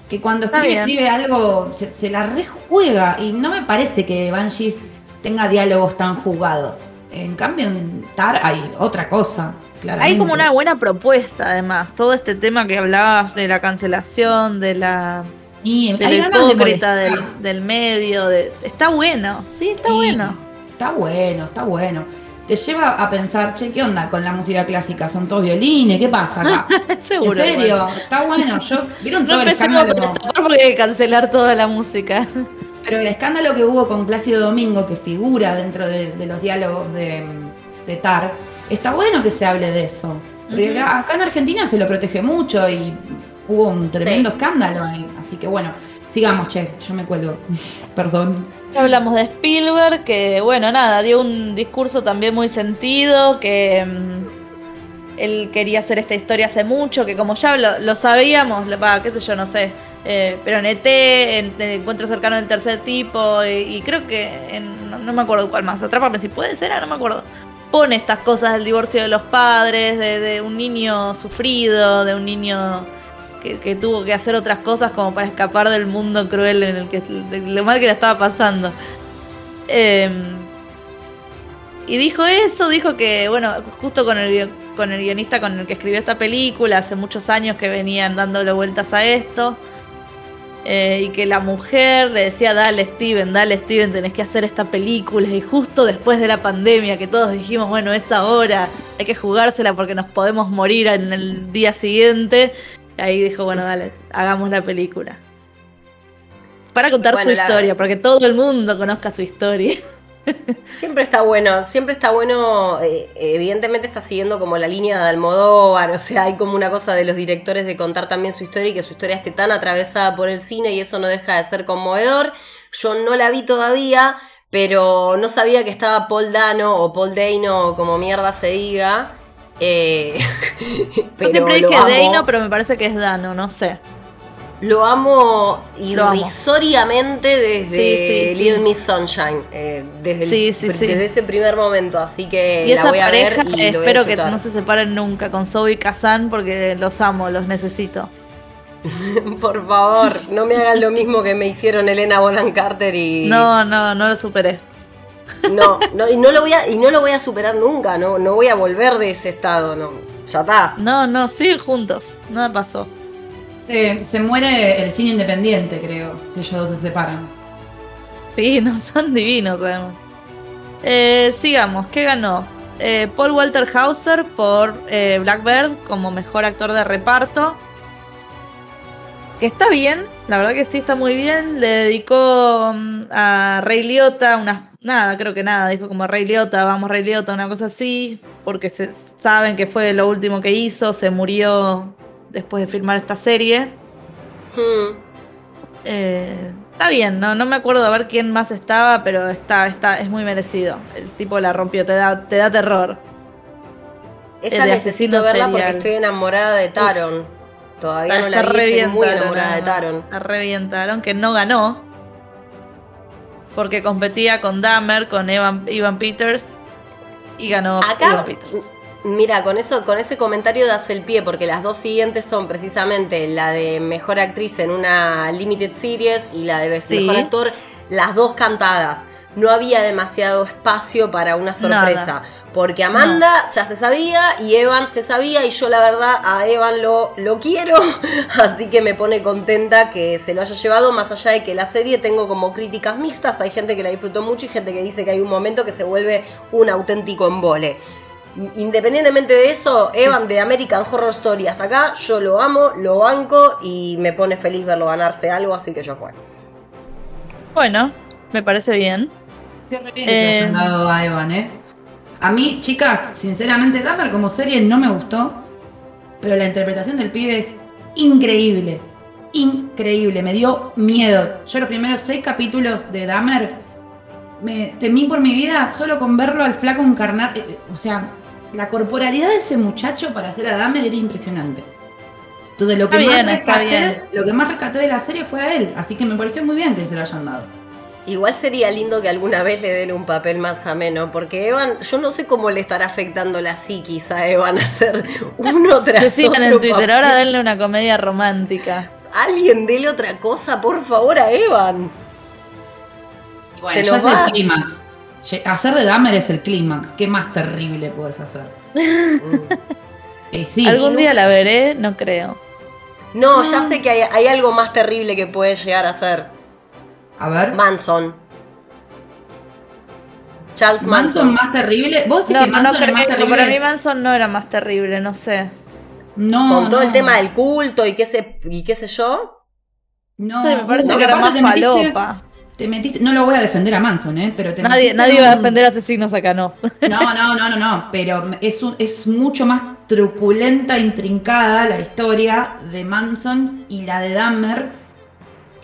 Que cuando escribe, escribe algo, se, se la rejuega. Y no me parece que Banshees tenga diálogos tan jugados. En cambio, en Tar hay otra cosa. Claramente. Hay como una buena propuesta además, todo este tema que hablabas de la cancelación, de la Y de de hipócrita del, del medio, de, está bueno, sí, está bueno. Está bueno, está bueno. Te lleva a pensar, che, ¿qué onda con la música clásica? ¿Son todos violines? ¿Qué pasa acá? Seguro. ¿En serio? Está bueno. Yo, ¿Vieron No todo el empecemos a escándalo? destapar porque hay que cancelar toda la música. Pero el escándalo que hubo con Plácido Domingo, que figura dentro de, de los diálogos de, de Tar, está bueno que se hable de eso. Porque acá, acá en Argentina se lo protege mucho y hubo un tremendo Sí. escándalo ahí. Así que bueno, sigamos, che, yo me cuelgo. Perdón. Ya Hablamos de Spielberg, que bueno, nada, dio un discurso también muy sentido, que mm, él quería hacer esta historia hace mucho, que como ya lo, lo sabíamos, va, qué sé yo, no sé, eh, pero en ET, en, en Encuentro Cercano del Tercer Tipo, y, creo que, en- no, me acuerdo cuál más, atrápame si puede ser, ah, no me acuerdo. Pone estas cosas del divorcio de los padres, de, un niño sufrido, de un niño que, tuvo que hacer otras cosas como para escapar del mundo cruel en el que de lo mal que le estaba pasando. Eh, y dijo eso, dijo que, bueno, justo con el, con el guionista con el que escribió esta película, hace muchos años que venían dándole vueltas a esto. Eh, y que la mujer le decía, dale Steven, dale Steven, tenés que hacer esta película. Y justo después de la pandemia, que todos dijimos, bueno, es ahora, hay que jugársela porque nos podemos morir en el día siguiente. Ahí dijo, bueno, dale, hagamos la película. para contar Bueno, su la- historia, porque todo el mundo conozca su historia. Siempre está bueno, siempre está bueno, eh, evidentemente está siguiendo como la línea de Almodóvar, o sea, hay como una cosa de los directores de contar también su historia y que su historia esté tan atravesada por el cine y eso no deja de ser conmovedor. Yo no la vi todavía, pero no sabía que estaba Paul Dano o Paul Dano, como mierda se diga. Eh, Yo siempre dije. Deino, pero me parece que es Dano, no sé. Lo amo irrisoriamente desde Sí, sí, sí. Little Miss Sunshine, eh, desde, el- Sí, sí, sí. desde ese primer momento, así que Y la esa voy a pareja, ver y espero que no se separen nunca con Zoe y Kazan porque los amo, los necesito. Por favor, no me hagan lo mismo que me hicieron Elena Bonham Carter y No, no, no lo superé. no, no, y no lo voy a y no lo voy a superar nunca, no, no voy a volver de ese estado, no, ya está. No, no, siguen juntos. Nada pasó. Se, se muere el cine independiente, creo, si ellos dos se separan. Sí, no son divinos, además. Eh, sigamos, ¿qué ganó? Eh, Paul Walter Hauser por eh, Blackbird como mejor actor de reparto. Que está bien, la verdad que sí está muy bien. Le dedicó mm, a Ray Liotta unas. Nada, creo que nada. Dijo como Ray Liotta, vamos Ray Liotta, una cosa así. Porque se saben que fue lo último que hizo. Se murió después de filmar esta serie. Hmm. Eh, está bien, no, no me acuerdo de ver quién más estaba, pero está, está, es muy merecido. El tipo la rompió, te da, te da terror. Esa necesito verla porque serial. estoy enamorada de Taron. Todavía no la vi, estoy muy enamorada de. Taron. Está re bien Taron, que no ganó. Porque competía con Dahmer, con Evan, Evan Peters. Y ganó Acá, Evan Peters. Mira, con eso, con ese comentario das el pie, porque las dos siguientes son precisamente la de mejor actriz en una limited series y la de best- Sí. mejor actor, las dos cantadas. No había demasiado espacio para una sorpresa. Nada. Porque Amanda ya se sabía y Evan se sabía y yo la verdad a Evan lo, lo quiero, así que me pone contenta que se lo haya llevado, más allá de que la serie tengo como críticas mixtas, hay gente que la disfrutó mucho y gente que dice que hay un momento que se vuelve un auténtico embole. Independientemente de eso, Evan de American Horror Story hasta acá, yo lo amo, lo banco y me pone feliz verlo ganarse algo, así que yo fue. Bueno, me parece bien. Sí, re bien Eh, hayan dado a Evan, ¿eh? A mí, chicas, sinceramente, Dahmer como serie no me gustó, pero la interpretación del pibe es increíble. Increíble, me dio miedo. Yo los primeros seis capítulos de Dahmer me temí por mi vida solo con verlo al flaco encarnar. eh, O sea, la corporalidad de ese muchacho para hacer a Dahmer era impresionante. Entonces lo que, Está más bien, está rescaté, bien. lo que más rescaté de la serie fue a él, así que me pareció muy bien que se lo hayan dado. Igual sería lindo que alguna vez le den un papel más ameno, porque Evan, yo no sé cómo le estará afectando la psiquis a Evan hacer uno tras sigan otro en Twitter, papel. ahora denle una comedia romántica. Alguien dele otra cosa, por favor, a Evan. Y Bueno, Se ya nos es va. el clímax. Hacer de Dahmer es el clímax. ¿Qué más terrible puedes hacer? Eh, sí. Algún día la veré, no creo. No, ya sé que hay, hay algo más terrible que puede llegar a ser A ver. Manson. Charles Manson Manson. más terrible. ¿Vos decís No, que no Manson creo, más terrible? para mí Manson no era más terrible, no sé. no, Con todo no. el tema del culto y qué sé, y qué sé yo. No, No sé, me parece que era más te metiste- falopa. Te metiste, no lo voy a defender a Manson, ¿eh? Pero te Nadie, nadie va a defender asesinos acá, no. No, no, no, no, no. Pero es, un- es mucho más truculenta, intrincada la historia de Manson y la de Dahmer.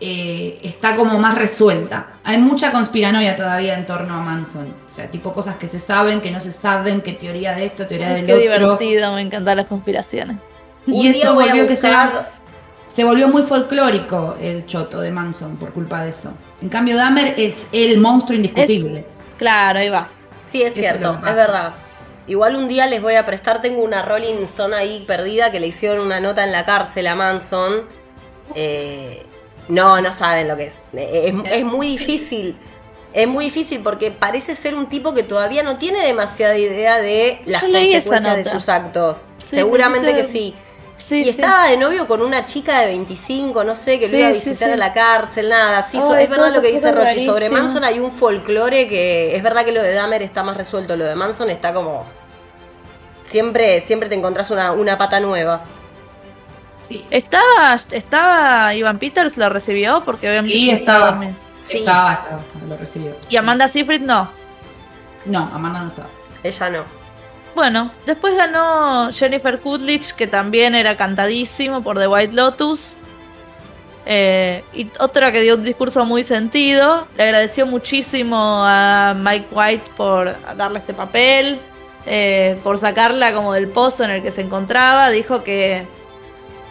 eh, está como más resuelta. Hay mucha conspiranoia todavía en torno a Manson. O sea, tipo cosas que se saben, que no se saben, que teoría de esto, teoría del Qué otro. divertido, me encantan las conspiraciones. Y eso volvió que se, buscar- se volvió muy folclórico el choto de Manson por culpa de eso. En cambio, Dahmer es el monstruo indiscutible. Claro, ahí va. Sí, es Eso cierto, es verdad. Igual un día les voy a prestar, tengo una Rolling Stone ahí perdida que le hicieron una nota en la cárcel a Manson. Eh, no, no saben lo que es. Eh, Es, es muy difícil. Es muy difícil porque parece ser un tipo que todavía no tiene demasiada idea de las Yo consecuencias de sus actos. Sí, Seguramente me que sí. Sí, y sí. estaba de novio con una chica de 25, no sé, que lo iba a visitar sí. a la cárcel, nada. Sí, so- Ay, es verdad lo que dice Rochi. Sobre. Manson hay un folclore que es verdad que lo de Dahmer está más resuelto. Lo de Manson está como. Siempre, siempre te encontrás una, una pata nueva. Sí. ¿Estaba, estaba Ivan Peters, lo recibió? Porque obviamente Sí, estaba. también. Sí, Estaba, estaba, estaba, lo recibió. Y Amanda Seyfried no. No, Amanda no estaba. ella no. Bueno, después ganó Jennifer Coolidge, que también era cantadísimo por The White Lotus. Eh, y otra que dio un discurso muy sentido. Le agradeció muchísimo a Mike White por darle este papel, eh, por sacarla como del pozo en el que se encontraba. Dijo que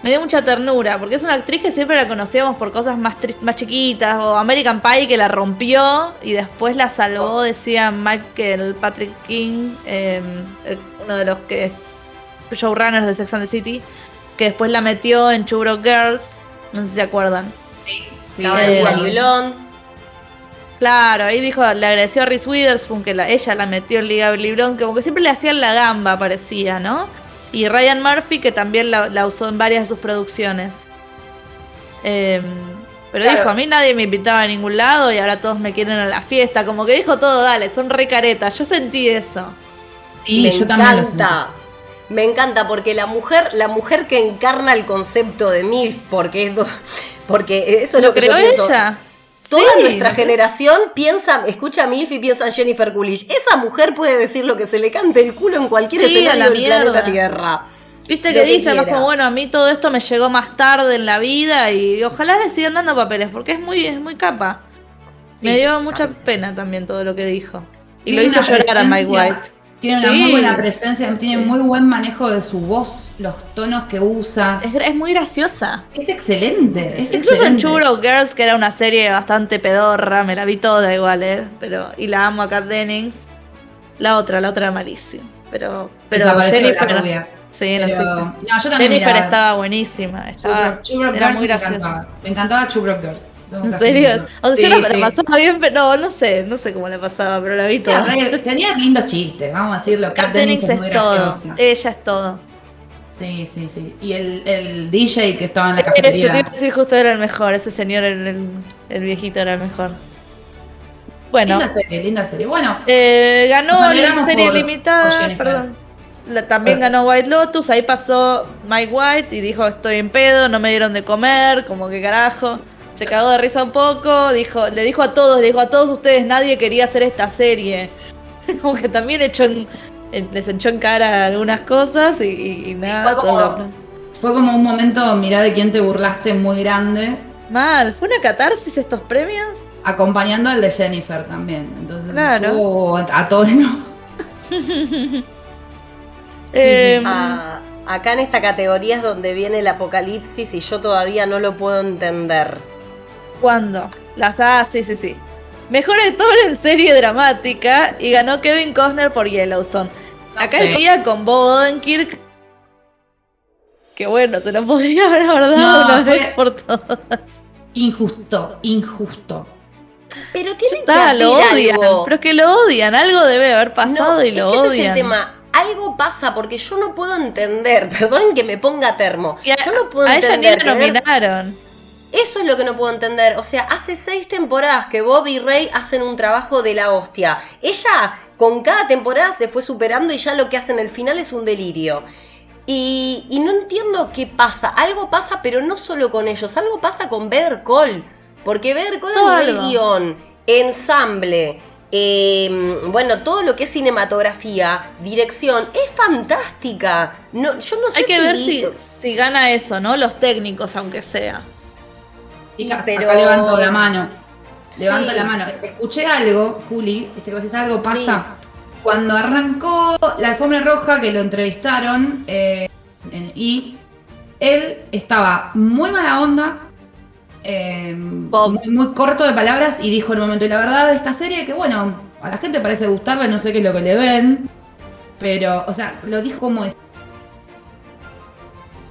me dio mucha ternura, porque es una actriz que siempre la conocíamos por cosas más, más chiquitas, o American Pie que la rompió y después la salvó, decía Michael Patrick King, eh, uno de los que showrunners de Sex and the City, que después la metió en Broke Girls, no sé si se acuerdan. Sí, Estaba eh. Claro, ahí dijo, le agradeció a Reese Witherspoon que la, ella la metió en Liga Blonde, que como que siempre le hacían la gamba, parecía, ¿no? Y Ryan Murphy, que también la, la usó en varias de sus producciones. Em, pero Claro. dijo, a mí nadie me invitaba a ningún lado y ahora todos me quieren a la fiesta. Como que dijo todo, dale, son re caretas. Yo sentí eso. Sí, me yo también lo sentí. encanta. Me encanta porque la mujer, la mujer que encarna el concepto de MILF, porque es do- porque eso es lo, ¿Lo que yo creó pienso. ella? Toda Sí, nuestra generación piensa, escucha a MILF y piensa en Jennifer Coolidge. Esa mujer puede decir lo que se le cante el culo en cualquier Sí, a la escenario del planeta. Tierra. Viste que que dice, como bueno, a mí todo esto me llegó más tarde en la vida y ojalá le sigan dando papeles porque es muy, es muy capa. Sí, me dio mucha pena también todo lo que dijo. Y lo hizo llorar a Mike White. Tiene una Sí. muy buena presencia, tiene muy buen manejo de su voz, los tonos que usa. Es, es muy graciosa. Es excelente, es Incluso en excelente. Churo Girls, que era una serie bastante pedorra, me la vi toda igual, ¿eh? Pero, y la amo a Kat Dennings. La otra, la otra era malísima. Pero, pero Jennifer. la rubia. Sí, no existe. no, yo también Jennifer miraba estaba buenísima. Estaba, era Girls muy me graciosa. encantaba. Me encantaba Broke Girls. ¿En serio? admitirlo. O sea, Sí, yo la, la sí. pasaba bien, pero no, no sé, no sé cómo le pasaba, pero la vi Tenía, toda. re- tenía lindos chistes, vamos a decirlo. Kat Dennings es muy todo. graciosa. Ella es todo. Sí, sí, sí. Y el, el DJ que estaba en la Ese te cafetería. iba a decir justo era el mejor, ese señor, el, el- el viejito era el mejor. Bueno, Linda serie, linda serie. Bueno, eh, ganó la serie por- limitada, perdón. La- también ganó White Lotus, ahí pasó Mike White y dijo estoy en pedo, no me dieron de comer, como que carajo. Se cagó de risa un poco, dijo, le dijo a todos, le dijo a todos ustedes, nadie quería hacer esta serie. Como que también echó en- en- les echó en cara algunas cosas y, y- y nada. fue todo como- fue como un momento, mirá de quién te burlaste muy grande, Mal, ¿fue una catarsis estos premios? acompañando al de Jennifer también. Entonces, Claro. estuvo a tono. Eh, Ah, acá en esta categoría es donde viene el apocalipsis y yo todavía no lo puedo entender. ¿Cuándo? Las ah, sí, sí, sí. Mejor actor en serie dramática y ganó Kevin Costner por Yellowstone. Acá el día con Bob Odenkirk. Que bueno, se lo podría haber dado No, una fue- vez por todas. Injusto, injusto. Pero tienen Está, que lo odian. algo. Pero es que lo odian. Algo debe haber pasado No, y lo es que ese odian. es el tema. Algo pasa porque yo no puedo entender. Perdonen que me ponga termo. Y a, yo no puedo a ella ni entender. la nominaron. Eso es lo que no puedo entender. O sea, hace seis temporadas que Bob y Ray hacen un trabajo de la hostia. Ella con cada temporada se fue superando y ya lo que hace en el final es un delirio. Y, y no entiendo qué pasa. Algo pasa, pero no solo con ellos. Algo pasa con Better Call. Porque Better Call nivel algo. guion, ensamble, eh, bueno, todo lo que es cinematografía, dirección, es fantástica. No, yo no sé Hay que si- ver si, si gana eso, ¿no? Los técnicos, aunque sea. Y acá pero- levanto la mano. Levanto Sí. la mano. Escuché algo, Juli, este, algo pasa. Cuando arrancó la alfombra roja, que lo entrevistaron, eh, y él estaba muy mala onda, eh, muy, muy corto de palabras, y dijo en un momento, y la verdad de esta serie, que bueno, a la gente parece gustarle, no sé qué es lo que le ven, pero, o sea, lo dijo como es.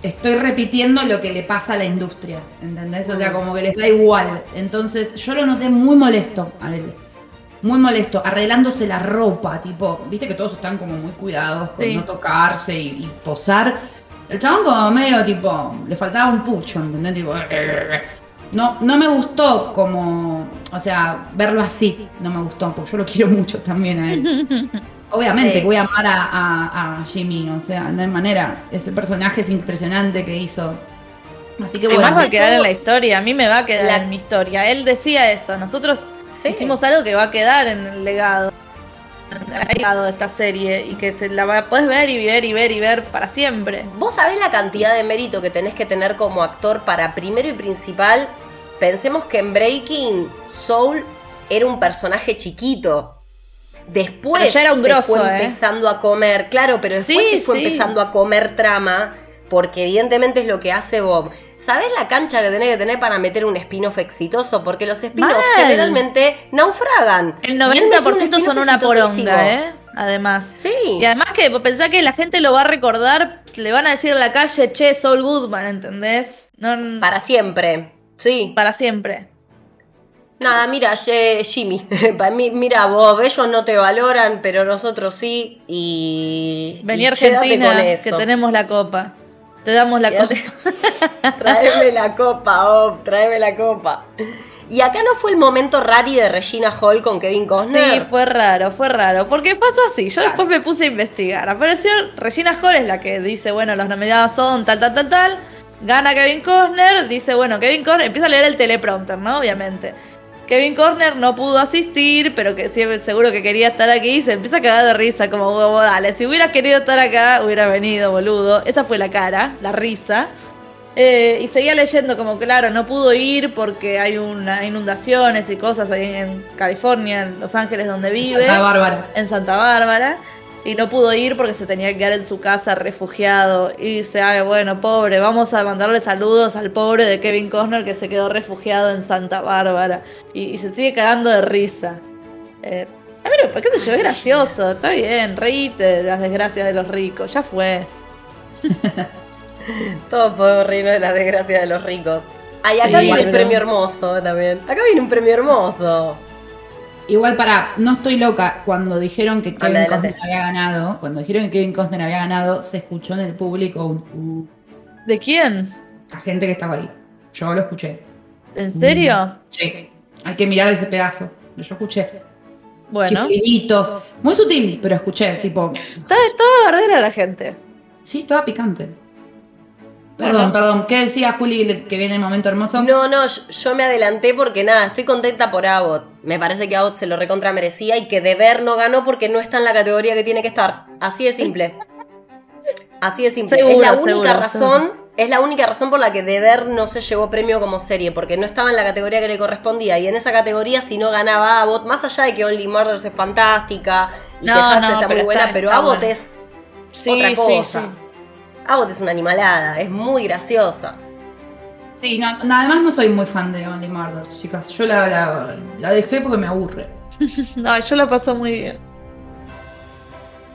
Estoy repitiendo lo que le pasa a la industria, ¿entendés? O sea, como que les da igual. Entonces, yo lo noté muy molesto a él. Muy molesto, arreglándose la ropa, tipo, viste que todos están como muy cuidados con Sí. no tocarse y, y posar. El chabón como medio tipo, le faltaba un pucho, ¿entendés? Tipo, no, no me gustó como, o sea, verlo así, no me gustó, porque yo lo quiero mucho también a él. Obviamente Sí. que voy a amar a, a- a Jimmy, o sea, no hay manera. Ese personaje es impresionante que hizo Así que Además bueno, va a quedar en la historia, a mí me va a quedar La- en mi historia. Él decía eso, nosotros Sí. hicimos algo que va a quedar en el legado. En el legado de esta serie y que se la va- podés ver y ver y ver y ver para siempre. Vos sabés la cantidad de mérito que tenés que tener como actor para primero y principal. Pensemos que en Breaking Soul era un personaje chiquito. Después Pero ya era un se grosso, fue ¿eh? empezando a comer, claro, pero después Sí, se fue sí. empezando a comer trama, porque evidentemente es lo que hace Bob. ¿Sabés la cancha que tenés que tener para meter un spin-off exitoso? Porque los spin-offs generalmente naufragan. El Y él metió un 90% son una poronga, ¿eh? Además. Sí. Y además que pensá que la gente lo va a recordar, le van a decir en la calle, che, Saul Goodman, ¿entendés? No, Para siempre. Sí. para siempre. Nada, mira, Jimmy, mí- mira vos, ellos no te valoran, pero nosotros sí, y... Vení y Argentina, que tenemos la copa. Te damos la Quédate- copa. Tráeme la copa, oh, tráeme la copa. Y acá no fue el momento rari de Regina Hall con Kevin Costner. Sí, fue raro, fue raro. Porque pasó así. Yo después me puse a investigar. Apareció Regina Hall, es la que dice, bueno, los nominados son tal, tal, tal, tal. Gana Kevin Costner. Dice, bueno, Kevin Costner. Empieza a leer el teleprompter, ¿no? Obviamente. Kevin Costner no pudo asistir, pero que sí, seguro que quería estar aquí. Y se empieza a cagar de risa, como, "Huevo, dale, si hubieras querido estar acá, hubiera venido, boludo. Esa fue la cara, la risa. Eh, y seguía leyendo como, claro, no pudo ir porque hay una inundaciones y cosas ahí en California, en Los Ángeles, donde vive, Santa Bárbara. en Santa Bárbara. Y no pudo ir porque se tenía que quedar en su casa refugiado. Y dice, ay, bueno, pobre, vamos a mandarle saludos al pobre de Kevin Costner que se quedó refugiado en Santa Bárbara. Y, y se sigue cagando de risa. Eh, a ver, ¿qué sé yo? Es gracioso, está bien, reíte de las desgracias de los ricos, ya fue. Todos podemos reírnos de las desgracias de los ricos. Ay, acá Sí, viene el premio hermoso también. Acá viene un premio hermoso. Igual para, no estoy loca. Cuando dijeron que Kevin adelante. Costner había ganado, cuando dijeron que Kevin Costner había ganado, se escuchó en el público un, ¿De quién? la gente que estaba ahí. Yo lo escuché. ¿En serio? Sí. Hay que mirar ese pedazo. Yo escuché. Bueno, Chifliditos. Muy sutil, pero escuché, tipo. está, estaba bardera la gente. Sí, estaba picante. Perdón, perdón. ¿Qué decía Juli que viene el momento hermoso? No, no, yo, yo me adelanté porque nada, estoy contenta por Abbott. Me parece que Abbott se lo recontra merecía y que Deber no ganó porque no está en la categoría que tiene que estar. Así de simple. Así de simple. Seguro, es la única seguro, razón, es la única razón por la que Deber no se llevó premio como serie, porque no estaba en la categoría que le correspondía. Y en esa categoría, si no ganaba Abbott, más allá de que Only Murders es fantástica y No, que Hats no, está pero muy buena, está- pero está Abbott es Sí, otra sí, cosa. sí. Abbott es una animalada, es muy graciosa. Sí, no, no, además no soy muy fan de Only Murders, chicas. Yo la, la, la dejé porque me aburre. No, yo la paso muy bien.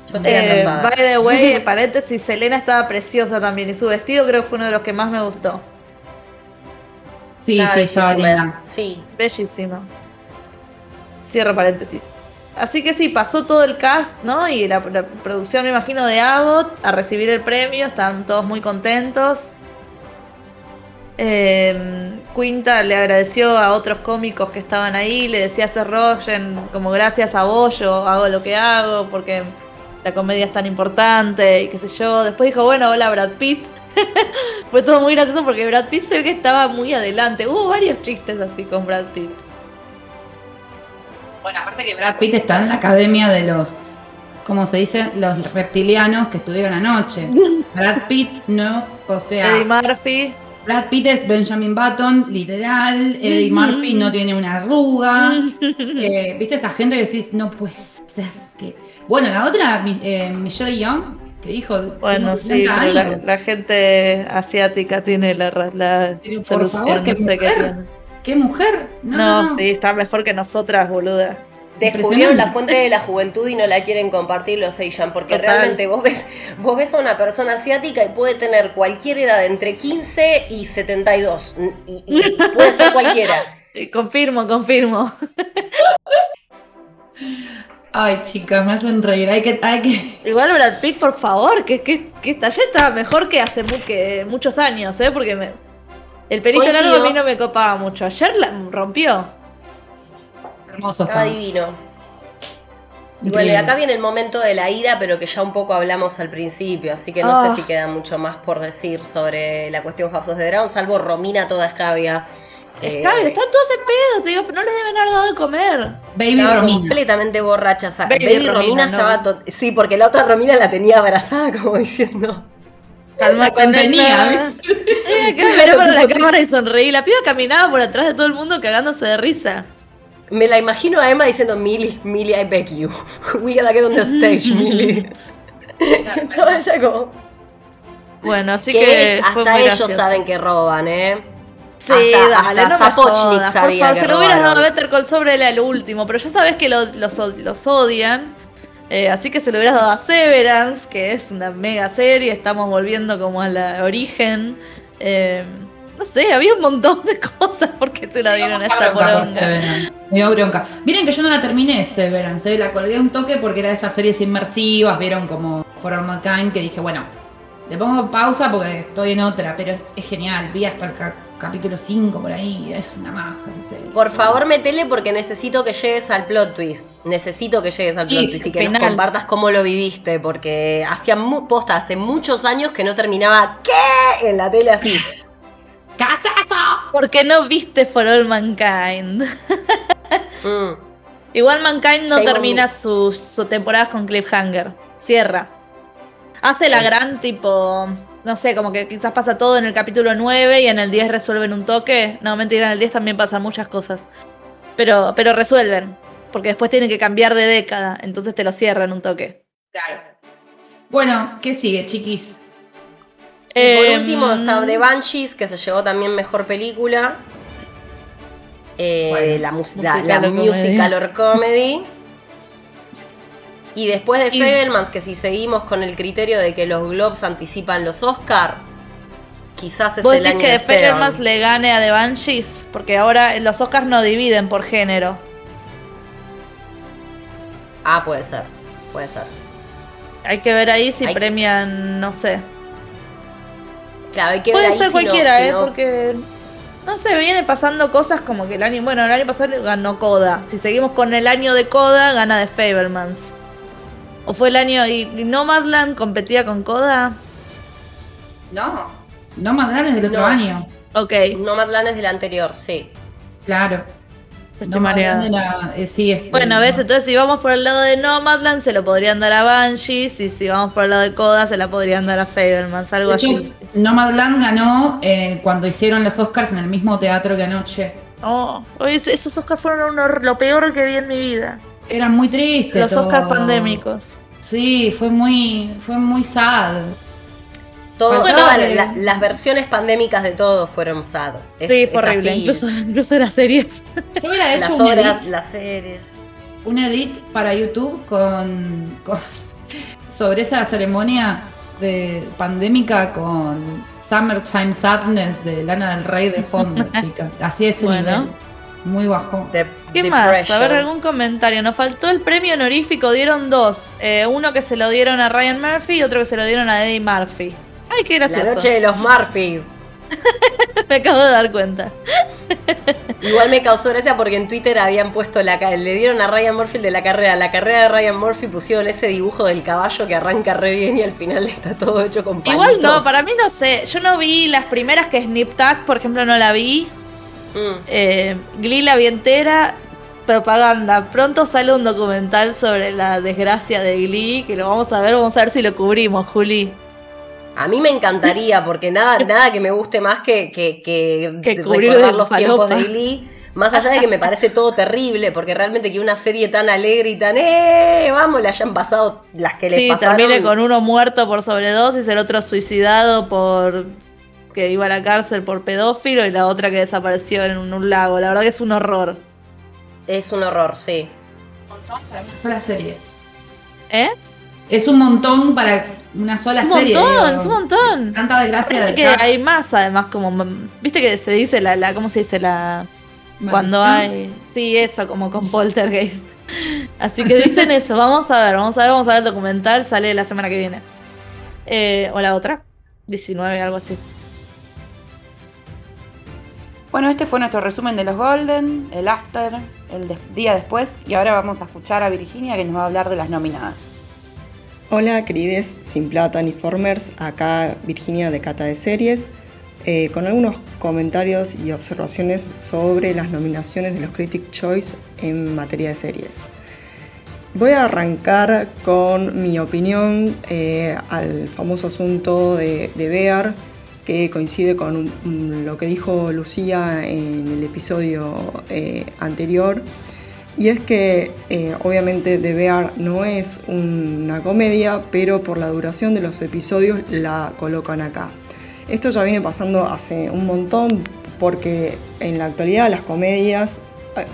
Yo estoy Eh, by the way, paréntesis, Selena estaba preciosa también y su vestido creo que fue uno de los que más me gustó. Sí, sí, bellísima. Sí. Bellísimo. Cierro paréntesis. Así que sí, pasó todo el cast, ¿no? Y la, producción, me imagino, de Abbott a recibir el premio. Estaban todos muy contentos. Eh, Quinta le agradeció a otros cómicos que estaban ahí. Le decía a Seth Rogen, como gracias a vos yo hago lo que hago porque la comedia es tan importante y qué sé yo. Después dijo, bueno, hola Brad Pitt. Fue todo muy gracioso porque Brad Pitt se ve que estaba muy adelante. Hubo varios chistes así con Brad Pitt. Bueno, aparte que Brad Pitt está en la academia de los, ¿cómo se dice? Los reptilianos que estuvieron anoche. Brad Pitt no, o sea, Eddie Murphy. Brad Pitt es Benjamin Button, literal. Eddie Murphy no tiene una arruga. Eh, ¿Viste esa gente que decís, no puede ser que. Bueno, la otra, eh, Michelle Young, que dijo. Bueno, sí, 60 pero la, gente asiática tiene la, la Pero por solución, favor, no sé mujer. ¿Qué mujer? No, sí, está mejor que nosotras, boluda. Descubrieron la fuente de la juventud y no la quieren compartir los Asian, porque Total. realmente vos ves, vos ves a una persona asiática y puede tener cualquier edad entre 15 y 72. Y, y puede ser cualquiera. Eh, Confirmo, confirmo. Ay, chicas, me hacen reír. Hay que. Hay que... Igual Brad Pitt, por favor, que, que, que esta ya estaba mejor que hace mu- que muchos años, ¿eh? Porque me- el pelito Coincido. largo a mí no me copaba mucho. Ayer la rompió. Hermoso Estaba está. divino. Y bueno, y Increíble. acá viene el momento de la ira, pero que ya un poco hablamos al principio, así que no Ah. sé si queda mucho más por decir sobre la cuestión House of the Dragon, salvo Romina toda escabia. eh, Escabio, están todos en pedo, te digo, pero no les deben haber dado de comer. Baby estaba Romina. completamente borracha. o sea, Baby Baby, Romina, Romina, no. estaba... Sí, porque la otra Romina la tenía abrazada, como diciendo... Calma, La contenía, miré para la cámara y sonreí. La piba caminaba por atrás de todo el mundo cagándose de risa. Me la imagino a Emma diciendo, Millie, Millie, I beg you. We gotta get on the stage, Millie. Estaba ella como... Bueno, así que que. es- fue hasta ellos gracioso. saben que roban, ¿eh? Sí, Hasta- dale, hasta no por sabía favor, que se lo hubieras dado a Better Call sobre el último, pero ya sabes que lo- los, los odian. Eh, así que se lo hubieras dado a Severance, que es una mega serie, estamos volviendo como a la origen. eh, no sé, había un montón de cosas porque te la dieron a esta por. Me dio bronca. Miren que yo no la terminé Severance, ¿eh? la colgué un toque porque era de esas series inmersivas, vieron como For All Mankind, que dije, bueno, le pongo pausa porque estoy en otra, pero es, es genial. Vi hasta el capítulo 5 por ahí, es una masa esa serie. Por favor, metele porque necesito que llegues al plot twist. Necesito que llegues al plot twist y que final. nos compartas cómo lo viviste, porque hacía posta hace muchos años que no terminaba ¿qué? en la tele así. ¡Casazo! Porque no viste For All Mankind. Mm. Igual Mankind no termina sus sus temporadas con cliffhanger. Cierra. Hace la Sí. gran tipo. No sé, como que quizás pasa todo en el capítulo 9 y en el 10 resuelven un toque. No, mentira, en el 10 también pasan muchas cosas. Pero, pero resuelven. Porque después tienen que cambiar de década. Entonces te lo cierran un toque. Claro. Bueno, ¿qué sigue, chiquis? Por Em, último está The Banshees, que se llevó también mejor película. Eh, Bueno, la, mus- la- musical la or comedy. musical or comedy. Y después de Y- Fabelmans, que si seguimos con el criterio de que los Globes anticipan los Oscar, quizás es ¿Vos el decís año que de Fabelmans le gane a The Banshees? Porque ahora los Oscars no dividen por género. Ah, puede ser, puede ser. Hay que ver ahí si Hay- premian, no sé. Claro, hay que ver Puede ahí ser si no- cualquiera, si ¿eh? no- Porque. No sé, vienen pasando cosas como que el año. Bueno, el año pasado ganó Coda. Si seguimos con el año de Coda, gana de Fablemans. ¿O fue el año. y Nomadland competía con Coda? No. No más grandes del otro No. año. Ok, Nomadland es del anterior, sí. Claro. No la- eh, sí, es- Bueno, ves, entonces si vamos por el lado de Nomadland, se lo podrían dar a Banshees. Y si vamos por el lado de Coda, se la podrían dar a Fablemans. Algo De hecho, así. Nomadland ganó eh, cuando hicieron los Oscars en el mismo teatro que anoche. Oh, esos Oscars fueron un hor- lo peor que vi en mi vida. Era muy triste. Los todo. Oscars pandémicos. Sí, fue muy, fue muy sad. Todo, todas de- la- las versiones pandémicas de todo fueron sad. Es- Sí, fue horrible. Incluso, incluso las series. Yo hubiera hecho las un obras, edit, las series. un edit para YouTube con, con- sobre esa ceremonia de pandémica con Summertime Sadness de Lana del Rey de fondo, chica. Así es Bueno. nivel. Muy bajo. De, ¿Qué más? A ver, algún comentario. Nos faltó el premio honorífico, dieron dos. Eh, uno que se lo dieron a Ryan Murphy y otro que se lo dieron a Eddie Murphy. Ay, qué La gracioso. noche de los Murphys. Me acabo de dar cuenta. Igual me causó gracia porque en Twitter habían puesto la le dieron a Ryan Murphy de la carrera. La carrera de Ryan Murphy pusieron ese dibujo del caballo que arranca re bien y al final está todo hecho con Igual palito. no, para mí no sé. Yo no vi las primeras que Snip Tag, por ejemplo, no la vi. Mm. Eh, Glee la vi entera. Propaganda. Pronto sale un documental sobre la desgracia de Glee, que lo vamos a ver, vamos a ver si lo cubrimos, Juli. A mí me encantaría, porque nada, nada que me guste más que, que, que recordar los tiempos de Glee. Más allá de que me parece todo terrible, porque realmente que una serie tan alegre y tan ¡eh! Vamos, le hayan pasado las que les Sí, pasaron. termine con uno muerto por sobredosis, el otro suicidado por que iba a la cárcel por pedófilo y la otra que desapareció en un, un lago. La verdad que es un horror. Es un horror, sí. Para una sola serie. ¿Eh? Es un montón para una sola Es un serie. montón, digo. es un montón. Tanta desgracia Parece de que hay más, además, como. ¿Viste que se dice la. la ¿Cómo se dice? La. Cuando hay. Sí, eso, como con poltergeist. Así que dicen eso. Vamos a ver, vamos a ver, vamos a ver el documental. Sale la semana que viene. Eh, o la otra. 19, algo así. Bueno, este fue nuestro resumen de los Golden, el After, el día después y ahora vamos a escuchar a Virginia que nos va a hablar de las nominadas. Hola querides Sin Plata ni Formers, acá Virginia de Cata de Series, eh, con algunos comentarios y observaciones sobre las nominaciones de los Critic Choice en materia de series. Voy a arrancar con mi opinión eh, al famoso asunto de, de Bear, que coincide con lo que dijo Lucía en el episodio eh, anterior. Y es que eh, obviamente The Bear no es una comedia, pero por la duración de los episodios la colocan acá. Esto ya viene pasando hace un montón porque en la actualidad las comedias, eh,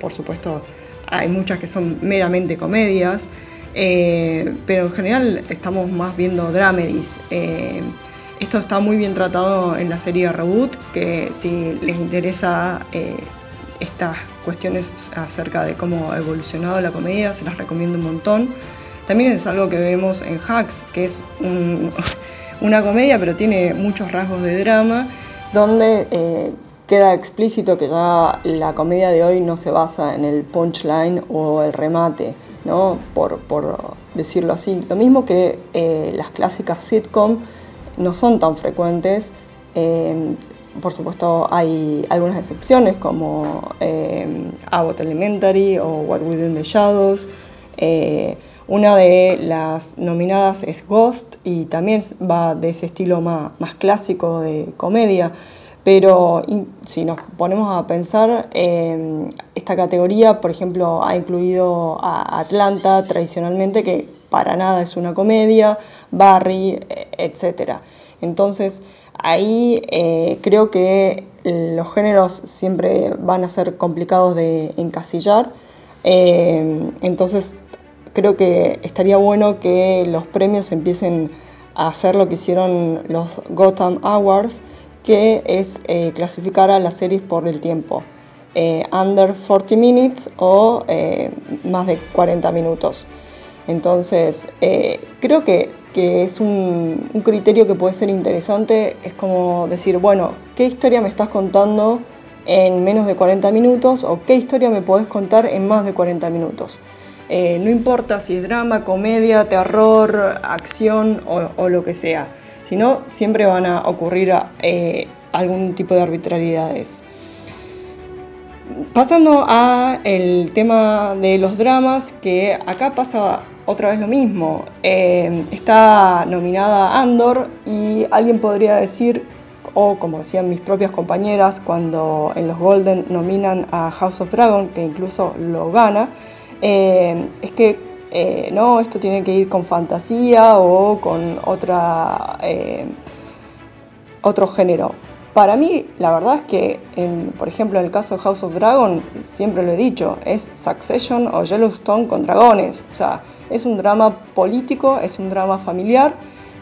por supuesto hay muchas que son meramente comedias, pero en general estamos más viendo dramedies. Esto está muy bien tratado en la serie Reboot, que si les interesa eh, estas cuestiones acerca de cómo ha evolucionado la comedia, se las recomiendo un montón. También es algo que vemos en Hacks, que es una comedia, pero tiene muchos rasgos de drama, donde eh, queda explícito que ya la comedia de hoy no se basa en el punchline o el remate, ¿no? por, decirlo así. Lo mismo que eh, las clásicas sitcom no son tan frecuentes. Eh, por supuesto hay algunas excepciones como eh, Abbott Elementary o What Within the Shadows. Eh, una de las nominadas es Ghost y también va de ese estilo más, clásico de comedia. Pero si nos ponemos a pensar, esta categoría, por ejemplo, ha incluido a Atlanta tradicionalmente, que para nada es una comedia, Barry, etc. Entonces, ahí eh, creo que los géneros siempre van a ser complicados de encasillar. Eh, entonces, creo que estaría bueno que los premios empiecen a hacer lo que hicieron los Gotham Awards, que es eh, clasificar a las series por el tiempo. under 40 minutes o más de 40 minutos. Entonces, creo que que es un, criterio que puede ser interesante, es como decir, bueno, ¿qué historia me estás contando en menos de 40 minutos o qué historia me podés contar en más de 40 minutos? Eh, no importa si es drama, comedia, terror, acción o, lo que sea, sino siempre van a ocurrir eh, algún tipo de arbitrariedades. Pasando a el tema de los dramas, que acá pasa otra vez lo mismo. Eh, está nominada Andor y alguien podría decir, o como decían mis propias compañeras cuando en los Golden nominan a House of Dragon, que incluso lo gana, eh, es que eh, no, esto tiene que ir con fantasía o con otra, otro género. Para mí, la verdad es que, por ejemplo, en el caso de House of Dragon, siempre lo he dicho, es Succession o Yellowstone con dragones. O sea, es un drama político, es un drama familiar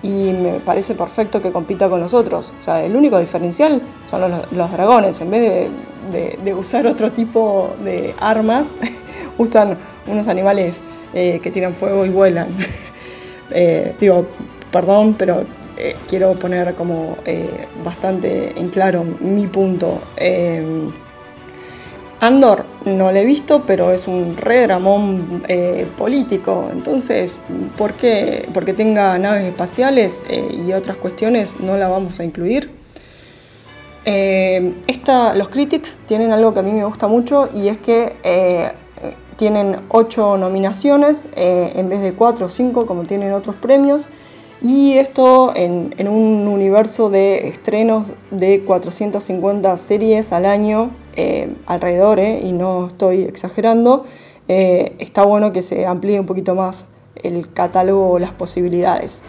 y me parece perfecto que compita con los otros. O sea, el único diferencial son los, dragones. En vez de, usar otro tipo de armas, usan unos animales eh, que tiran fuego y vuelan. Eh, digo, perdón, pero eh, quiero poner como bastante en claro mi punto. Andor no lo he visto, pero es un re dramón eh, político. Entonces. Porque tenga naves espaciales eh, y otras cuestiones, no la vamos a incluir. Eh, los critics tienen algo que a mí me gusta mucho y es que tienen ocho nominaciones en vez de cuatro o cinco como tienen otros premios. Y esto en, un universo de estrenos de 450 series al año, eh, alrededor, eh, y no estoy exagerando, eh, está bueno que se amplíe un poquito más el catálogo o las posibilidades.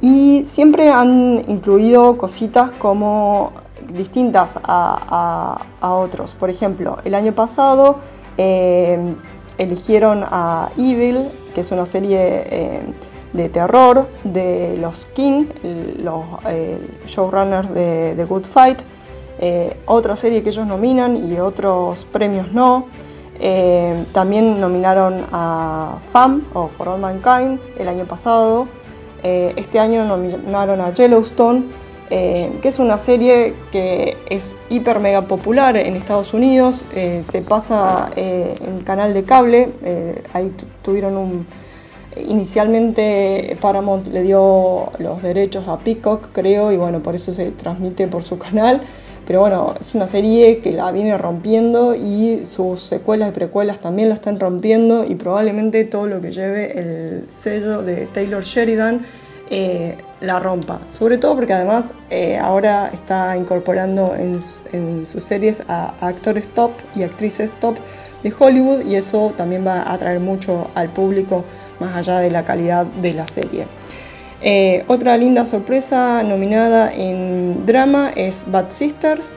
Y siempre han incluido cositas como distintas a, a otros. Por ejemplo, el año pasado eligieron a Evil, que es una serie de terror de los King, los eh, showrunners de The Good Fight, eh, otra serie que ellos nominan y otros premios no. Eh, también nominaron a FAM o For All Mankind el año pasado. este año nominaron a Yellowstone. eh, que es una serie que es hiper mega popular en Estados Unidos, eh, se pasa eh, en canal de cable, ahí tuvieron un... Inicialmente Paramount le dio los derechos a Peacock, creo, y bueno, por eso se transmite por su canal. Pero bueno, es una serie que la viene rompiendo y sus secuelas y precuelas también la están rompiendo y probablemente todo lo que lleve el sello de Taylor Sheridan eh, la rompa. Sobre todo porque además eh, ahora está incorporando en, sus series a, actores top y actrices top de Hollywood y eso también va a atraer mucho al público más allá de la calidad de la serie. Eh, otra linda sorpresa nominada en drama es Bad Sisters.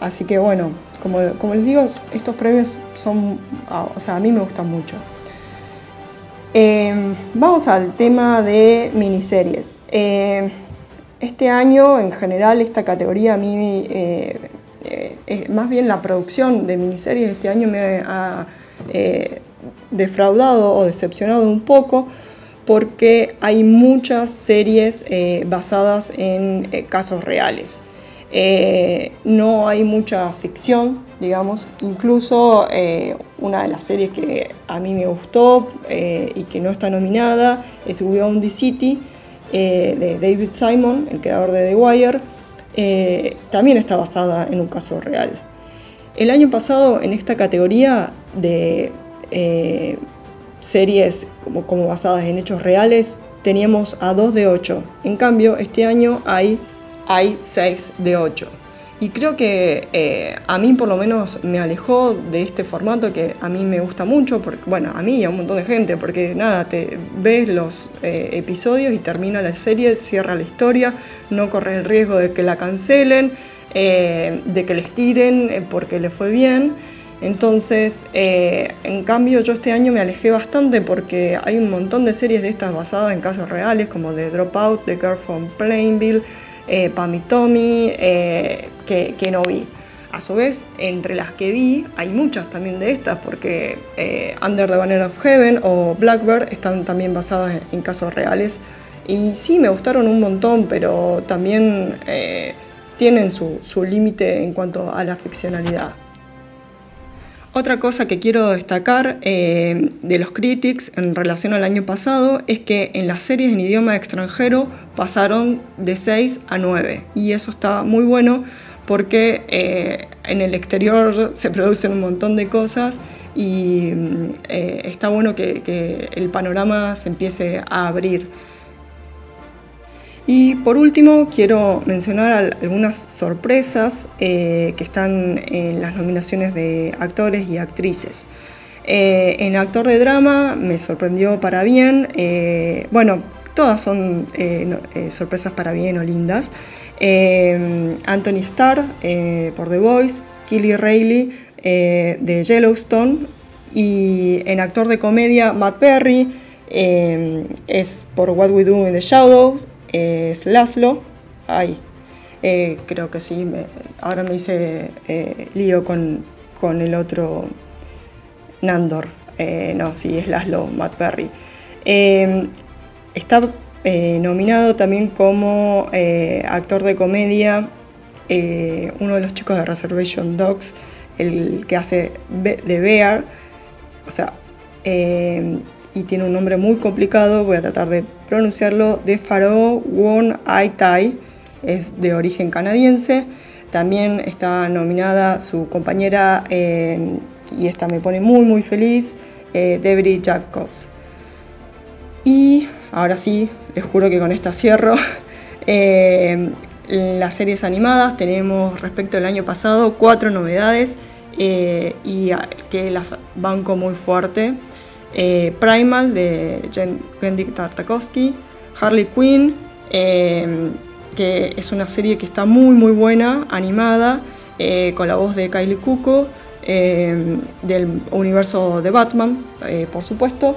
así que bueno, como, les digo, estos premios son, o sea, a mí me gustan mucho. Em, vamos al tema de miniseries. Em, este año, en general, esta categoría a mí, eh, eh, más bien la producción de miniseries este año me ha eh, defraudado o decepcionado un poco porque hay muchas series basadas en casos reales. no hay mucha ficción, digamos. Incluso eh, una de las series que a mí me gustó eh, y que no está nominada es We the City eh, de David Simon, el creador de The Wire. también está basada en un caso real. El año pasado en esta categoría de series como, como basadas en hechos reales teníamos a 2 de 8. En cambio, este año hay, hay 6 de 8. Y creo que eh, a mí por lo menos me alejó de este formato que a mí me gusta mucho, porque, bueno, a mí y a un montón de gente, porque nada, te ves los eh, episodios y termina la serie, cierra la historia, no corres el riesgo de que la cancelen, eh, de que les tiren porque le fue bien. Entonces, en cambio, yo este año me alejé bastante porque hay un montón de series de estas basadas en casos reales, como The Dropout, The Girl from Plainville, eh, Pam y Tommy, eh, que, no vi. A su vez, entre las que vi, hay muchas también de estas, porque eh, Under the Banner of Heaven o Blackbird están también basadas en, casos reales. Y sí, me gustaron un montón, pero también eh, tienen su, su límite en cuanto a la ficcionalidad. Otra cosa que quiero destacar eh, de los critics en relación al año pasado es que en las series en idioma extranjero pasaron de 6 a 9 y eso está muy bueno porque eh, en el exterior se producen un montón de cosas y eh, está bueno que el panorama se empiece a abrir. Y por último, quiero mencionar algunas sorpresas eh, que están en las nominaciones de actores y actrices. Eh, en actor de drama me sorprendió para bien, eh, bueno, todas son sorpresas para bien o lindas. Anthony Starr por The Voice, Kelly Reilly de Yellowstone y en actor de comedia Matt Perry es por What We Do in the Shadows es Laszlo. Ay, eh, creo que sí. ahora me hice eh, lío con, el otro Nandor. Eh, no, sí, es Laszlo, Matt Perry. está nominado también como actor de comedia uno de los chicos de Reservation Dogs, el que hace de Bear. O sea, y tiene un nombre muy complicado, voy a tratar de pronunciarlo, de Faro Won Ai Tai, es de origen canadiense. También está nominada su compañera, eh, y esta me pone muy muy feliz, eh, Debri Jacobs. Y ahora sí, les juro que con esta cierro. Eh, las series animadas tenemos respecto al año pasado cuatro novedades eh, y que las banco muy fuerte. Eh, Primal de Wendy Tartakovsky, Harley Quinn, em, que es una serie que está muy muy buena, animada, eh, con la voz de Kylie Cuoco, em, del universo de Batman, eh, por supuesto.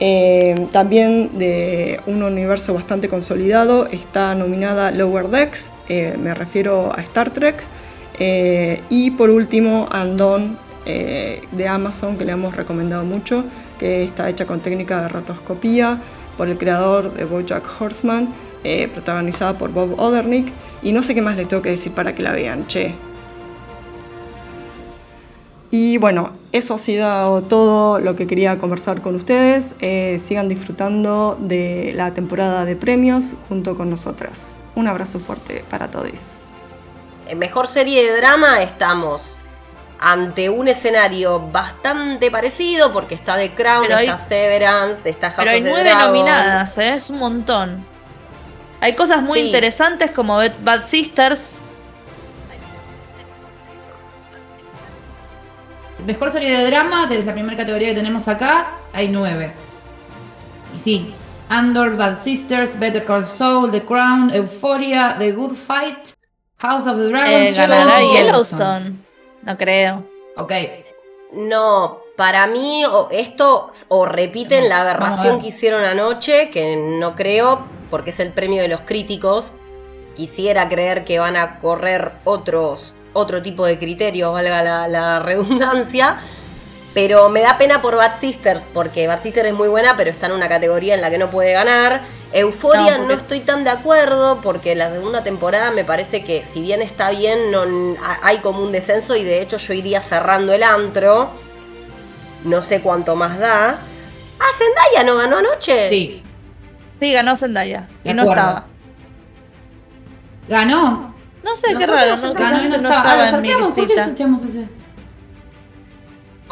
Em, también de un universo bastante consolidado está nominada Lower Decks, me refiero a Star Trek. y por último, Andon de Amazon, que le hemos recomendado mucho, que está hecha con técnica de rotoscopía por el creador de Bojack Horseman eh, protagonizada por Bob Odernick. Y no sé qué más les tengo que decir para que la vean, che. Y bueno, eso ha sido todo lo que quería conversar con ustedes. Eh, sigan disfrutando de la temporada de premios junto con nosotras. Un abrazo fuerte para todos. En mejor serie de drama estamos ante un escenario bastante parecido porque está The Crown, Pero hay- está Severance, está House Pero hay of the nueve Dragon. nominadas, ¿eh? es un montón. Hay cosas muy Sí. interesantes como Bad- Sisters. Mejor serie de drama, que es la primera categoría que tenemos acá, hay nueve. Y sí, Andor, Bad Sisters, Better Call Saul, The Crown, Euphoria, The Good Fight, House of the Dragon, Eh, ganará Yellowstone. No creo. Ok, No, para mí o- esto o repiten la aberración que hicieron anoche, que no creo, porque es el premio de los críticos. Quisiera creer que van a correr otros, otro tipo de criterios, valga la, la redundancia. Pero me da pena por Bad Sisters, porque Bad Sisters es muy buena, pero está en una categoría en la que no puede ganar. Euforia No, estoy tan de acuerdo, porque la segunda temporada me parece que si bien está bien, no, ha- hay como un descenso y de hecho yo iría cerrando el antro. No sé cuánto más da. Ah, Zendaya no ganó anoche. sí. Sí, ganó Zendaya. Y no estaba. Ganó. No sé, No, qué ¿por raro. salteamos? quizás no no estaba. Ah. ¿Por qué lo salteamos ese?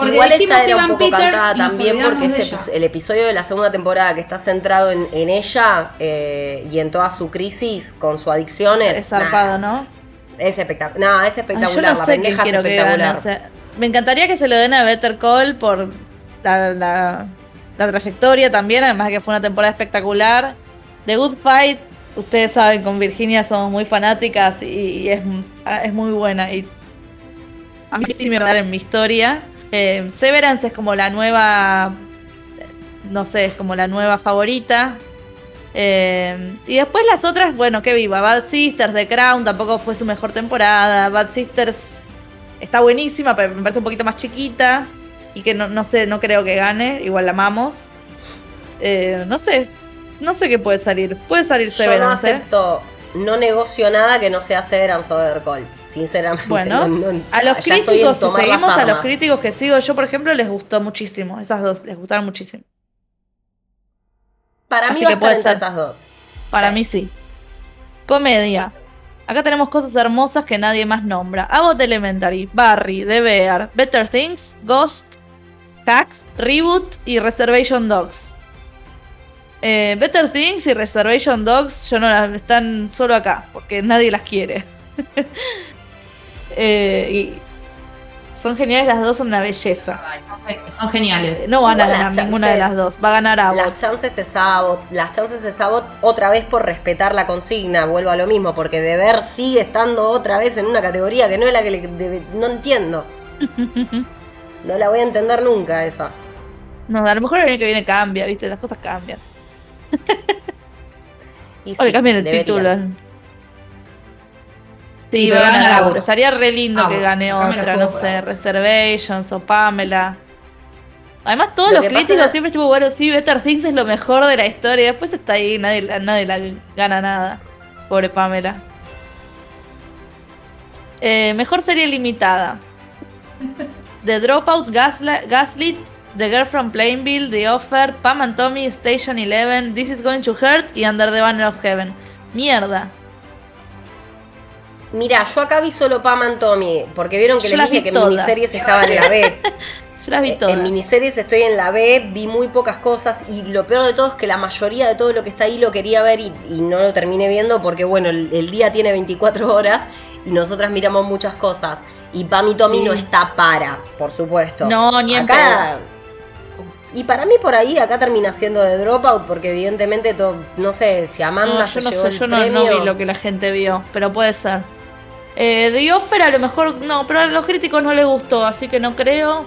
Porque Igual esta era un poco Peters cantada también porque es el, episodio de la segunda temporada que está centrado en, en ella eh, y en toda su crisis con su adicción Es es, zarpado, ¿no? Es espectacular. No, es Ay, espectacular. yo no la pendeja es que espectacular. sea, me encantaría que se lo den a Better Call por la, la- la trayectoria también, además de que fue una temporada espectacular. The Good Fight, ustedes saben, con Virginia somos muy fanáticas y, y es, es muy buena. Y a mí sí me va a dar en mi historia. Eh, Severance es como la nueva, no sé, es como la nueva favorita. Eh, y después las otras, bueno, que viva. Bad Sisters, The Crown, tampoco fue su mejor temporada. Bad Sisters está buenísima, pero me parece un poquito más chiquita. Y que no, no sé, no creo que gane. Igual la amamos. Eh, no sé, no sé qué puede salir. Puede salir Yo no Severance. acepto, no negocio nada que no sea Severance o Better Call. Sinceramente. Bueno, no- no- A los críticos, si seguimos a los críticos que sigo yo, por ejemplo, les gustó muchísimo. Esas dos, les gustaron muchísimo. Para mí Así a que puede ser. esas dos. Para Sí. mí sí. Comedia. Acá tenemos cosas hermosas que nadie más nombra. Abbott Elementary, Barry, The Bear, Better Things, Ghost, Hacks, Reboot y Reservation Dogs. Eh, Better Things y Reservation Dogs yo no las están solo acá, porque nadie las quiere. Eh, y son geniales las dos, son una belleza. Ay, son gen- Son geniales. No van a Igual ganar ninguna de las dos, va a ganar Abbott. Las chances de Sabot, las chances de Sabot otra vez por respetar la consigna, vuelvo a lo mismo, porque Deber sigue estando otra vez en una categoría que no es la que le no entiendo. No la voy a entender nunca esa. No, a lo mejor el año que viene cambia, viste, las cosas cambian. Y O le sí, cambian el debería. título. Sí. Estaría re lindo que gane otra, no sé. Reservations o Pamela. Además, todos Lo los críticos es- siempre estuvo bueno, sí, Better Things es lo mejor de la historia. Después está ahí, nadie, la- nadie la gana nada. Pobre Pamela. Eh, mejor serie limitada. The Dropout, Gasla- Gaslit, The Girl from Plainville, The Offer, Pam and Tommy, Station 11, This is Going to Hurt y Under the Banner of Heaven. Mierda. Mira, yo acá vi solo Pam and Tommy, porque vieron que Yo les dije que todas. miniseries estaba en la B. Yo las vi Eh, todas. En miniseries estoy en la B, vi muy pocas cosas y lo peor de todo es que la mayoría de todo lo que está ahí lo quería ver y, y no lo terminé viendo porque bueno, el, el día tiene 24 horas y nosotras miramos muchas cosas y Pam y Tommy Sí. no está para, por supuesto. No, ni en acá y para mí por ahí acá termina siendo de dropout porque evidentemente todo, no sé si Amanda No, se yo no llevó sé, el yo no, no premio. vi lo que la gente vio, pero puede ser. Eh, The Offer a lo mejor, no, pero a los críticos no les gustó, así que no creo.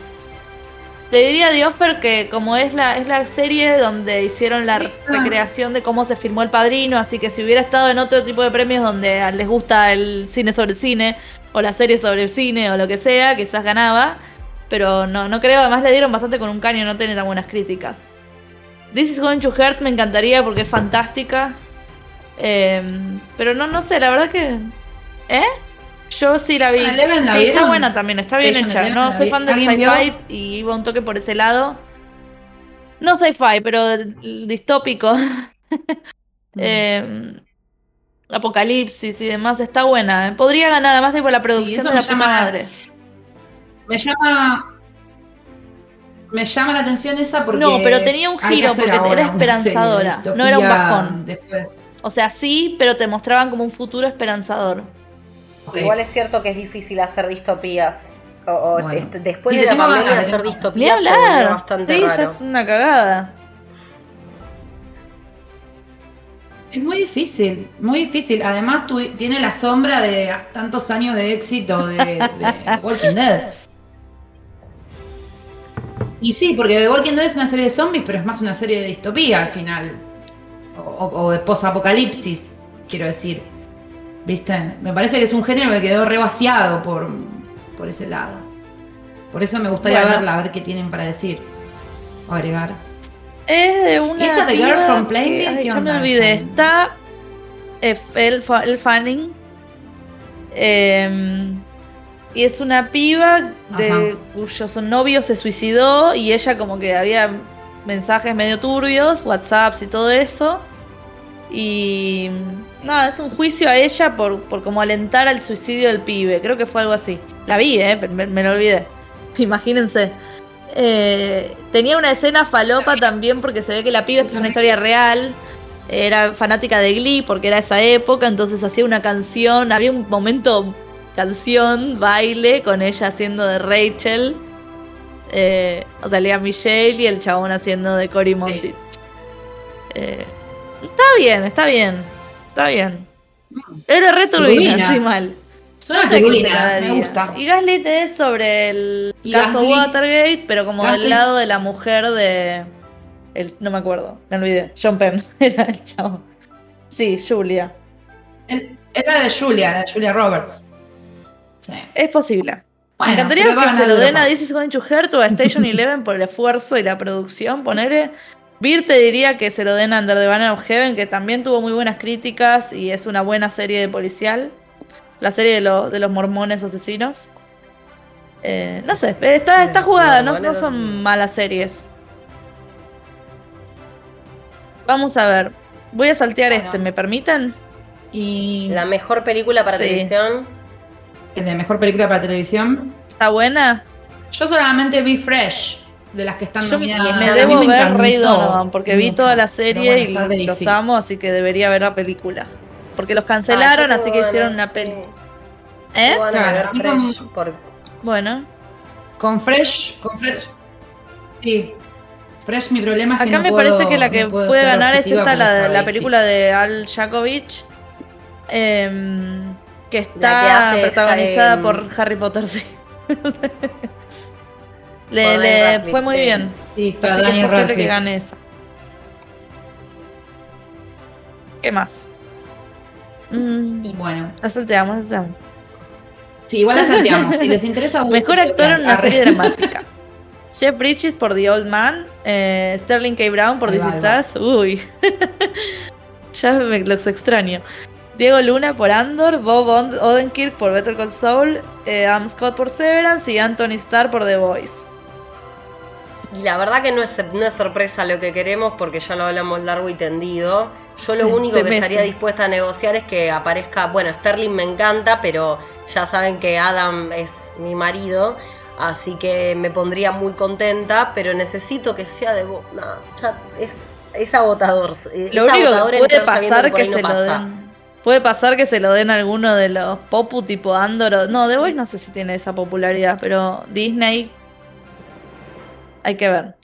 Te diría The Offer que como es la, es la serie donde hicieron la recreación de cómo se filmó El Padrino, así que si hubiera estado en otro tipo de premios donde les gusta el cine sobre cine, o la serie sobre el cine, o lo que sea, quizás ganaba. Pero no, no creo, además le dieron bastante con un caño, no tiene tan buenas críticas. This is Going to Hurt me encantaría porque es fantástica. Em, pero no, no sé, la verdad que. ¿Eh? Yo sí la vi. Ah, Eleven, ¿la Sí, está buena también, está bien hecha. No ¿la soy fan del sci-fi y iba un toque por ese lado. No sci-fi, pero distópico. Mm. Em, Apocalipsis y demás, está buena. ¿eh? Podría ganar, además tipo la producción de la llama- madre. Me llama. Me llama la atención esa porque. No, pero tenía un giro, porque ahora era serie esperanzadora, no era un bajón. Después. O sea, sí, pero te mostraban como un futuro esperanzador. Igual es cierto que es difícil hacer distopías. O, o Bueno. este, después de la pandemia ganas, hacer distopías se volvió hablar. bastante Sí, raro. es una cagada. Es muy difícil, muy difícil. Además, tu- tiene la sombra de tantos años de éxito de, de Walking Dead. Y sí, porque The Walking Dead es una serie de zombies, pero es más una serie de distopía al final. O, o- o de post-apocalipsis, quiero decir. ¿Viste? Me parece que es un género que quedó revaciado por, por ese lado. Por eso me gustaría Bueno. verla, a ver qué tienen para decir. O agregar. Es de una. ¿Y esta de Girl from Plainville? ay, ¿Qué ya me olvidé. Está. eh, El, el Fanning. eh, y es una piba de Ajá. cuyo novio se suicidó y ella como que había mensajes medio turbios, WhatsApps y todo eso. Y nada, es un juicio a ella por, por como alentar al suicidio del pibe. Creo que fue algo así. La vi, eh, pero me, me lo olvidé. Imagínense. Eh, tenía una escena falopa también porque se ve que la piba, esto es una historia real, era fanática de Glee porque era esa época, entonces hacía una canción, había un momento canción, baile con ella haciendo de Rachel, eh, o sea, Lea Michelle y el chabón haciendo de Cory Monteith. Eh, está bien, está bien, está bien. Era re turbina, sí, mal. Suena No sé turbina, me gusta. Y Gaslit es sobre el Y caso Gaslit- Watergate, pero como del Gaslit- lado de la mujer de. El, no me acuerdo, me olvidé. John Penn era el chavo. Sí, Julia. El- Era de Julia, la de Julia Roberts. Sí. Es posible. Bueno, me encantaría que se lo den a. This is Going to Hurt o a Station Eleven por el esfuerzo y la producción. Ponerle. Vir te diría que se lo den a Under the Banner of Heaven, que también tuvo muy buenas críticas y es una buena serie de policial. La serie de, lo- de los mormones asesinos. Eh, no sé, está, está jugada, no, no son malas series. Vamos a ver. Voy a saltear Bueno. este, ¿me permiten? Y La mejor película para Sí. televisión. el de mejor película para televisión. ¿Está buena? Yo solamente vi Fresh, de las que están Yo me, nominadas. me debo me ver encantó Ray Donovan porque vi toda la serie bueno, y los amo, así que debería ver la película. Porque los Ah, cancelaron, así que hicieron una peli. ¿Eh? De Claro, Fresh por- Bueno. Con Fresh, con Fresh. Sí. Fresh, mi problema es que Acá no me puedo- parece que la que puede ganar es esta, la, la película de Al Jakovich. em, que está que protagonizada Harry- por Harry Potter, sí. le, fue muy sí. bien. Sí, está Así que es posible que gane esa. ¿Qué más? Mm, Y bueno, la salteamos, la salteamos. sí, igual la salteamos. Si les interesa, Mejor actor en una serie dramática. Jeff Bridges por The Old Man, eh, Sterling K. Brown por This Is. Us. Uy, ya me los extraño. Diego Luna por Andor, Bob Od- Odenkirk por Better Call Saul, eh, Adam Scott por Severance y Anthony Starr por The Voice. Y la verdad que no es, no es sorpresa lo que queremos porque ya lo hablamos largo y tendido. Yo lo Sí, único que estaría dispuesta a negociar es que aparezca, bueno, Sterling me encanta, pero ya saben que Adam es mi marido, así que me pondría muy contenta, pero necesito que sea de... No, ya es, es agotador. eh, Lo es único agotador que puede pasar que no se lo pasa. den. Puede pasar que se lo den a alguno de los Popu tipo Andor. No, The Voice no sé si tiene esa popularidad, pero Disney. Hay que ver.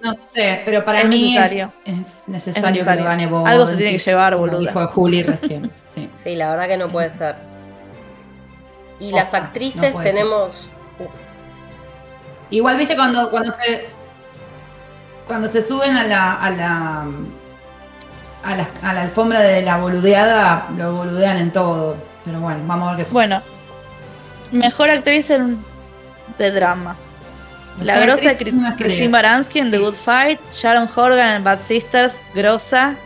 No sé, pero para Es mí es- necesario. Es, necesario Es necesario. que gane Bob Algo se tiene que llevar, como boluda. Dijo Juli recién. Sí. Sí, la verdad que no puede ser. Y las actrices no tenemos... Igual, viste, cuando, cuando se. Cuando se suben a la. a la. a la, a la alfombra de la boludeada, lo boludean en todo. Pero bueno, vamos a ver qué pasa. Bueno, mejor actriz en de drama. La grosa de. Christine Baranski en The. Good Fight, Sharon Horgan en Bad Sisters, grosa.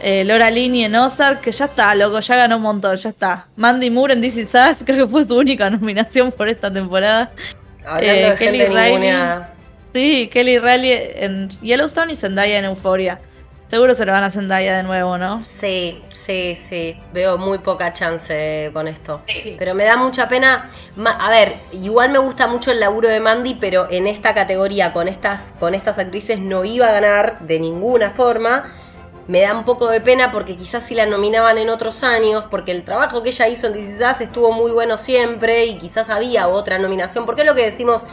Eh, Laura Linney en Ozark, que ya está, loco, ya ganó un montón, ya está. Mandy Moore en This Is Us, creo que fue su única nominación por esta temporada. Hablando Eh, de Kelly gente Riley. Sí, Kelly Riley en Yellowstone y Zendaya en Euphoria. Seguro se lo van a Zendaya de nuevo, ¿no? Sí, sí, sí. Veo muy poca chance con esto. Sí. Pero me da mucha pena. A ver, igual me gusta mucho el laburo de Mandy, pero en esta categoría, con estas, con estas actrices, no iba a ganar de ninguna forma. Me da un poco de pena porque quizás si la nominaban en otros años, porque el trabajo que ella hizo en This Is Us estuvo muy bueno siempre y quizás había otra nominación. Porque es lo que decimos,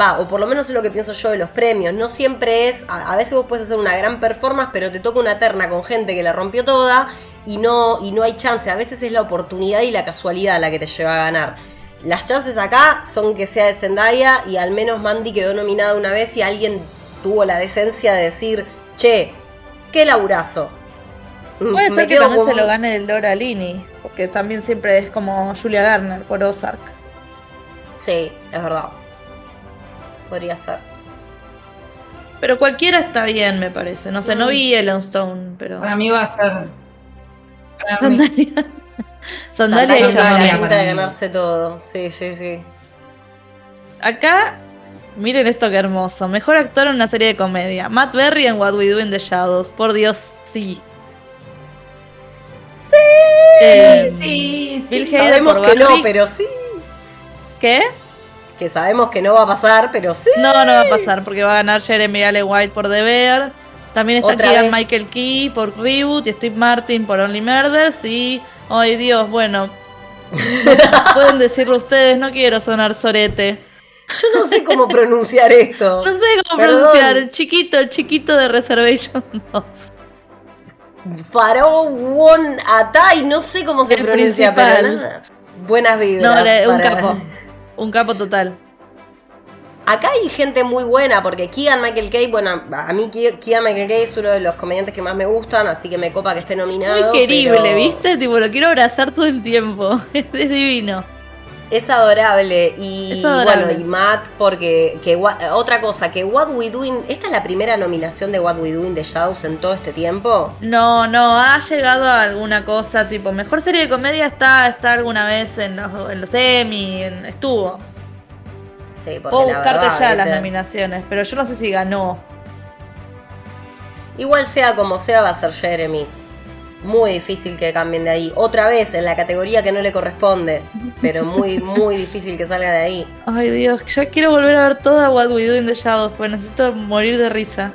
va, o por lo menos es lo que pienso yo de los premios. No siempre es, a, a veces vos puedes hacer una gran performance, pero te toca una terna con gente que la rompió toda y no, y no hay chance. A veces es la oportunidad y la casualidad la que te lleva a ganar. Las chances acá son que sea de Zendaya y al menos Mandy quedó nominada una vez y alguien tuvo la decencia de decir, che, qué laburazo. Puede me ser que también se lo gane Laura Linney, porque también siempre es como Julia Garner por Ozark. Sí, es verdad. Podría ser. Pero cualquiera está bien, me parece. No sé, no vi Yellowstone, pero. Para mí va a ser. Para mí, Sandalia. Sandalia y Sandalia la para ganarse todo. Sí, sí, sí. Acá, miren esto que hermoso. Mejor actor en una serie de comedia. Matt Berry en What We Do in the Shadows. Por Dios, sí. Eh, Sí, sí. Bill Hader Sabemos por que no, pero sí. ¿Qué? Que sabemos que no va a pasar, pero sí. No, no va a pasar porque va a ganar Jeremy Allen White por The Bear. También está Keegan. Michael Key por Reboot y Steve Martin por Only Murders. Y, ay Dios, bueno. Pueden decirlo ustedes, no quiero sonar sorete. Yo no sé cómo pronunciar esto. No sé cómo Perdón. pronunciar. El chiquito, el chiquito de Reservation 2. Paró Won Atai, no sé cómo se El pronuncia, principal. pero nada. Buenas vibras. No, le- un para- capo. Un capo total. Acá hay gente muy buena, porque Keegan Michael Kay, bueno, a mí Ke- Keegan Michael Kay es uno de los comediantes que más me gustan, así que me copa que esté nominado. Muy querible, pero ¿viste? Tipo, lo quiero abrazar todo el tiempo. Es, divino. Es adorable. Y Es adorable. bueno, y Matt, porque que, otra cosa, que What We Doing, ¿esta es la primera nominación de What We Doing de Shadows en todo este tiempo? No, no, ha llegado a alguna cosa, tipo, mejor serie de comedia está, está alguna vez en los, en los Emmy, en- estuvo. Sí, porque Puedo la buscarte verdad, ya las nominaciones, pero yo no sé si ganó. Igual sea como sea, va a ser Jeremy. Muy difícil que cambien de ahí. Otra vez en la categoría que no le corresponde. Pero muy, muy difícil que salga de ahí. Ay Dios, ya quiero volver a ver toda What We Do in the Shadows, pues necesito morir de risa.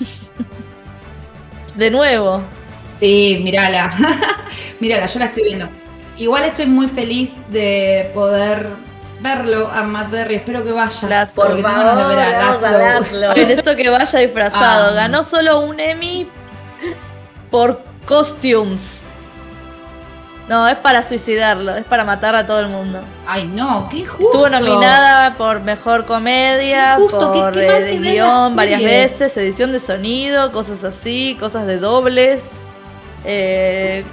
de nuevo. Sí, mírala. mírala, yo la estoy viendo. Igual estoy muy feliz de poder verlo a Matt Berry. Espero que vaya. Laszlo. Por favor, de ver a vamos a Laszlo. Laszlo. Necesito que vaya disfrazado. Ah. Ganó solo un Emmy por costumes. No, es para suicidarlo, es para matar a todo el mundo. Ay, no, qué justo. Estuvo nominada por mejor comedia, Qué justo, por qué- qué eh, guion varias veces, edición de sonido, cosas así, cosas de dobles. Eh,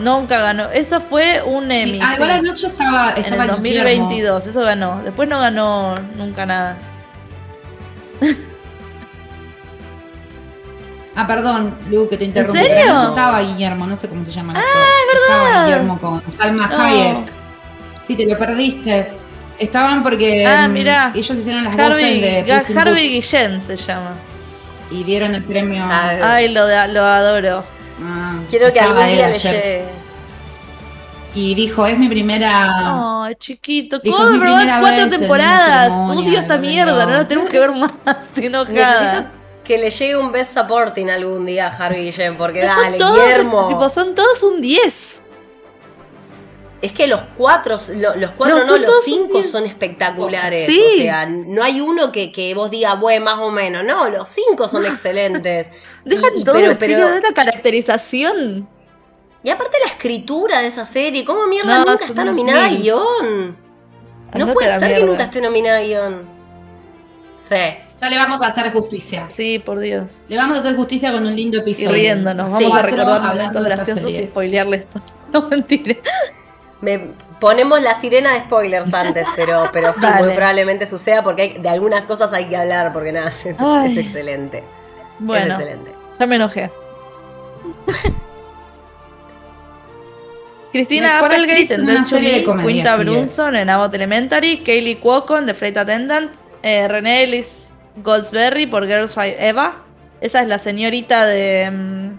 nunca ganó. Eso fue un Emmy. Sí, anoche estaba, en el Guillermo. 2022, eso ganó. Después no ganó nunca nada. Ah, perdón, Lu, que te interrumpí. serio? pero Anoche estaba Guillermo, no sé cómo se llama. el actor. Estaba Guillermo con Salma. Hayek. Sí, te lo perdiste. Estaban porque Ah, mm, mirá. ellos hicieron las voces Harvey, de Ga- Puss Harvey Guillén se llama. y dieron el premio. Ah, Ay, lo, de- lo adoro. Ah, Quiero que algún día le llegue. Y dijo, es mi primera. Ay, chiquito. Dijo, ¿Cómo "Es primera cuatro en temporadas? Odio esta de mierda, no la Golden tenemos que ver más. Estoy enojada. Necesito que le llegue un best supporting algún día a Harvey Guillén, porque Pero son dale, todos, Guillermo. tipo, son todos un 10. Es que los cuatro, lo- los cuatro No, los cinco son espectaculares. Sí. O sea, no hay uno que, que vos digas, bueno, más o menos. No, los cinco son excelentes. Dejan Y- todo, pero- pero- de la caracterización. Y aparte la escritura de esa serie, ¿cómo mierda No, nunca es está nominada a mil. guion? No Andate a puede ser que nunca esté nominada a guion. Sí. Ya le vamos a hacer justicia. Sí, por Dios. Le vamos a hacer justicia con un lindo Y episodio. riéndonos. Sí. Vamos a recordar hablando momentos graciosos y serie. spoilearle esto. No, mentira. Me ponemos la sirena de spoilers antes, pero, pero sí, Dale. muy probablemente suceda porque hay- de algunas cosas hay que hablar, porque nada, es, es- Ay. es excelente. Es Bueno, excelente. ya me enojé. Cristina Applegate en Dead to serie Quinta. Brunson en Abbott Elementary, Kaylee Cuoco en The Flight Attendant, eh, Renee Ellis Goldsberry por Girls Five Eva. Esa es la señorita de mm,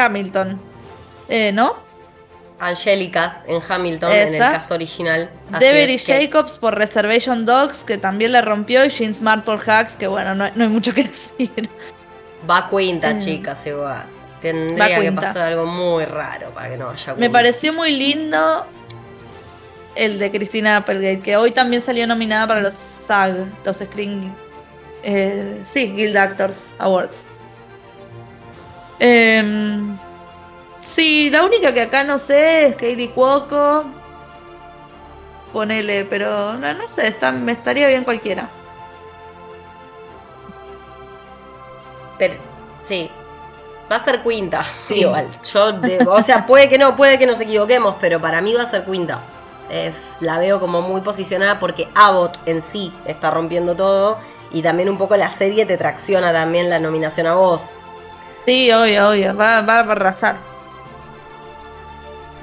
Hamilton. Eh, ¿No? Angélica en Hamilton, en el cast original. Devery que- Jacobs por Reservation Dogs, que también la rompió, y Jean Smart por Hacks, que bueno, no, no hay mucho que decir. Va cuenta, Eh, chicas, igual. va Tendría que cuenta. pasar algo muy raro para que no vaya Me pareció muy lindo el de Cristina Applegate, que hoy también salió nominada para los SAG, los Screen. Eh, sí, Guild Actors Awards. Em, sí, la única que acá no sé es Kaylee Cuoco. Ponele, pero no, no sé, está- me estaría bien cualquiera. Pero, sí. Va a ser Quinta. Sí. Igual. Yo, de- o sea, puede que no, puede que nos equivoquemos, pero para mí va a ser Quinta. Es, la veo como muy posicionada porque Abbott en sí está rompiendo todo. Y también un poco la serie te tracciona también la nominación a vos. Sí, obvio, obvio, va, va a arrasar.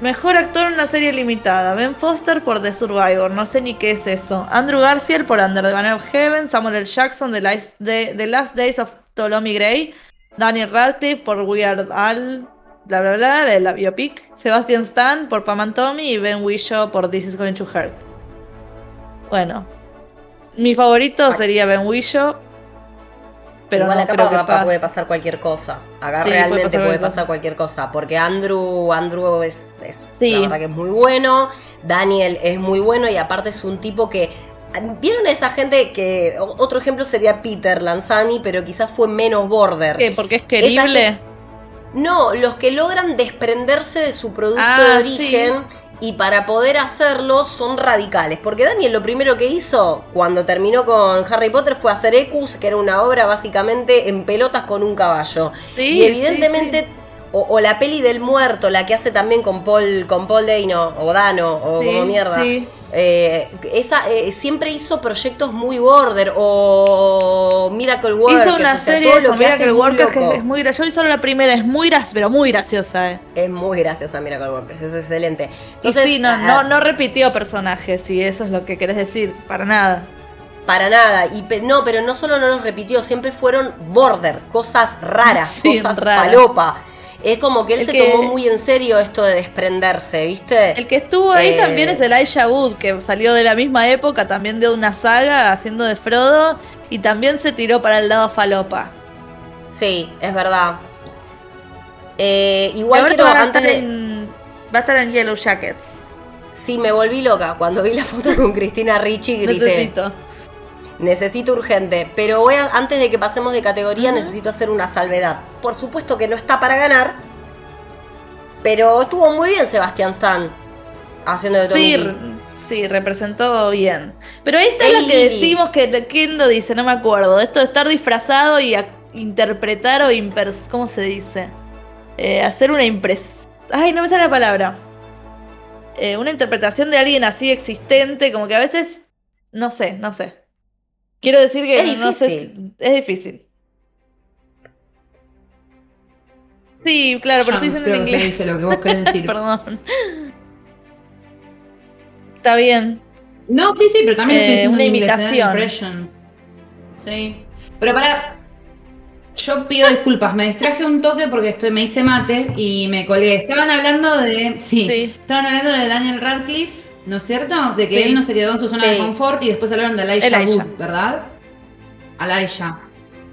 Mejor actor en una serie limitada. Ben Foster por The Survivor, no sé ni qué es eso. Andrew Garfield por Under the Banner of Heaven. Samuel L. Jackson de The Last Days of Ptolemy Gray. Daniel Radcliffe por Weird Al. Bla bla bla, de la biopic. Sebastian Stan por Pam and Tommy. Y Ben Whishaw por This is Going to Hurt. Bueno. Mi favorito sería Ben Whishaw. Pero Igual no acá creo que pa- pa- pase. puede pasar cualquier cosa. Acá Sí, puede realmente pasar puede pasar cualquier cosa. Porque Andrew, Andrew es, es Sí. la verdad que es muy bueno. Daniel es muy bueno y aparte es un tipo que. ¿Vieron a esa gente que. Otro ejemplo sería Peter Lanzani, pero quizás fue menos border. ¿Qué? ¿Porque es querible? No, los que logran desprenderse de su producto Ah, de origen y para poder hacerlo son radicales. Porque Daniel lo primero que hizo cuando terminó con Harry Potter fue hacer Ecus, que era una obra básicamente en pelotas con un caballo. Sí, y evidentemente, sí, O, o la peli del muerto, la que hace también con Paul, con Paul Dano, o Dano, o Sí, como mierda. sí. Eh, esa eh, siempre hizo proyectos muy border o Miracle Workers. Hizo una o sea, serie de Miracle Workers que es muy graciosa. Yo vi solo la primera, es muy graciosa, pero muy graciosa, eh. Es muy graciosa Miracle Workers, es excelente. Y Entonces, sí, no, ah, no, no repitió personajes, si eso es lo que querés decir, para nada. Para nada. Y pe- no, pero no solo no los repitió, siempre fueron border, cosas raras, Sí, cosas raras. falopa. Es como que él El se que- tomó muy en serio esto de desprenderse, ¿viste? El que estuvo ahí Eh, también es Elijah Wood, que salió de la misma época, también de una saga, haciendo de Frodo, y también se tiró para el lado falopa. Sí, es verdad. Eh, igual quiero, va, a antes estar de... en, va a estar en Yellow Jackets. Sí, me volví loca. Cuando vi la foto con Cristina Ricci grité. Necesito. Necesito urgente. Pero voy a- antes de que pasemos de categoría, necesito hacer una salvedad. Por supuesto que no está para ganar. Pero estuvo muy bien Sebastián Stan haciendo de Tommy Sí, re- sí, representó bien. Pero ahí está Ey, lo que decimos que ¿quién lo dice? No me acuerdo. Esto de estar disfrazado y interpretar o impers ¿cómo se dice? Eh, hacer una impres. Ay, no me sale la palabra. Eh, una interpretación de alguien así existente, como que a veces. No sé, no sé. Quiero decir que Es no sé. difícil. si- es difícil. Sí, claro, pero Jump, estoy diciendo en inglés. dice lo que vos querés decir. Perdón. Está bien. No, sí, sí, pero también Eh, estoy diciendo una en inglés, ¿eh? imitación. Impressions. Sí. Pero para. Yo pido disculpas, me distraje un toque porque estoy, me hice mate y me colgué. Estaban hablando de. Sí, Sí. Estaban hablando de Daniel Radcliffe, ¿no es cierto? De que Sí. él no se quedó en su zona de confort y después hablaron de Elijah, Elijah. Wood, ¿verdad? Elijah.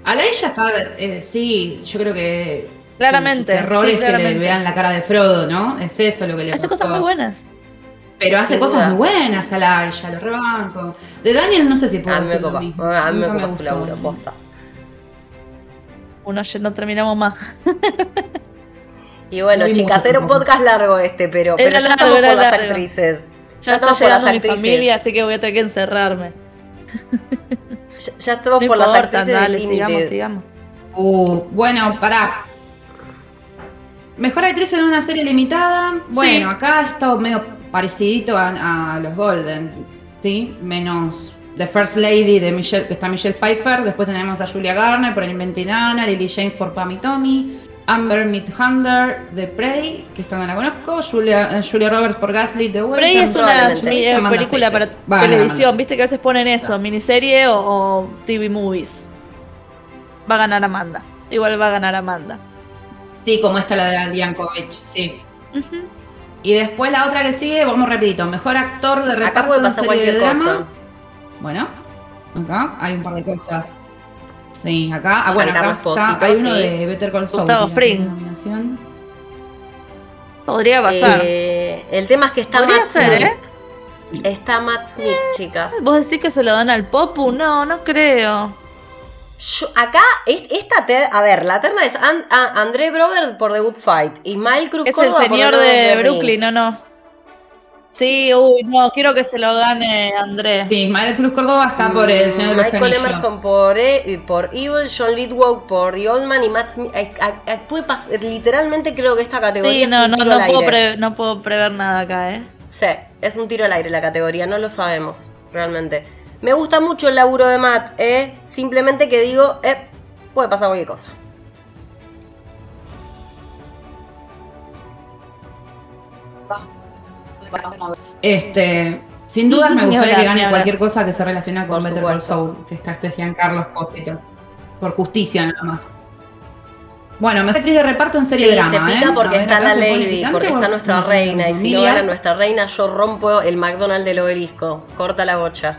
Elijah está. eh, sí, yo creo que. Claramente, Su terror sí, es que le vean la cara de Frodo, ¿no? Es eso lo que le Hace pasó. cosas muy buenas. Pero hace Sin cosas duda. muy buenas a Elijah, lo rebanco. De Daniel no sé si puedo A mí me copa. mismo. A mí me su laburo, posta. Uno no terminamos más. Y bueno, No vi chicas, era un podcast largo este, pero, pero Era ya largo, estamos era por las actrices. Ya está por las llegando mi actrices. familia, así que voy a tener que encerrarme. Ya, ya estamos No por las actrices dale, sigamos, sigamos. Uh, bueno, pará. Mejor actriz en una serie limitada. Bueno, Sí. acá estado medio parecidito a, a los Golden, ¿sí? Menos The First Lady de Michelle, que está Michelle Pfeiffer. Después tenemos a Julia Garner por Inventinana, Lily James por Pam y Tommy, Amber Midhunder de Prey, que esta no la conozco, Julia, eh, Julia Roberts por Gaslit de Welcome. Prey es una eh, película para. Va, televisión, viste que a veces ponen eso, miniserie o, o TV movies. Va a ganar Amanda. Igual va a ganar Amanda. Sí, como esta la de Yankovic, sí. Y después la otra que sigue, vamos rapidito, mejor actor de reparto en serie de drama. cosa. Bueno, acá hay un par de cosas. Sí, acá, ah, bueno, acá está, hay uno sí. de Better Call Saul. Gustavo Fring. Podría pasar. Eh, el tema es que está Podría Matt ser, Smith. ¿eh? Está Matt Smith, chicas. ¿Vos decís que se lo dan al Popu? No, no creo. Yo- acá, es- esta ter- a ver, la terna es An- a- André Broder por The Good Fight, Ismael Cruz Es el Córdoba por señor de Brooklyn, Rings. ¿o no? Sí, uy, no, quiero que se lo gane Andrés. Sí, Ismael Cruz Córdoba está por el Señor de los Michael Anillos. Emerson por, E- por Evil, John Lithgow por The Old Man y Matt Smith. eh, a- a- puede literalmente creo que esta categoría Sí, es no, un no, tiro no al puedo, aire. pre- no puedo prever nada acá, ¿eh? Sí, es un tiro al aire la categoría, no lo sabemos, realmente. Me gusta mucho el laburo de Matt, ¿eh? Simplemente que digo, eh, puede pasar cualquier cosa. Este, sin dudas me gustaría hablar, que gane cualquier cosa que se relacione con Por Better Call. Saul, que está este Giancarlo Esposito. Por justicia nada más. Bueno, mejor actriz de reparto en serie Sí, drama, se pica ¿eh? porque ver, está la Lady, porque está nuestra reina, y si no gana nuestra reina, yo rompo el McDonald's del obelisco. Corta la bocha.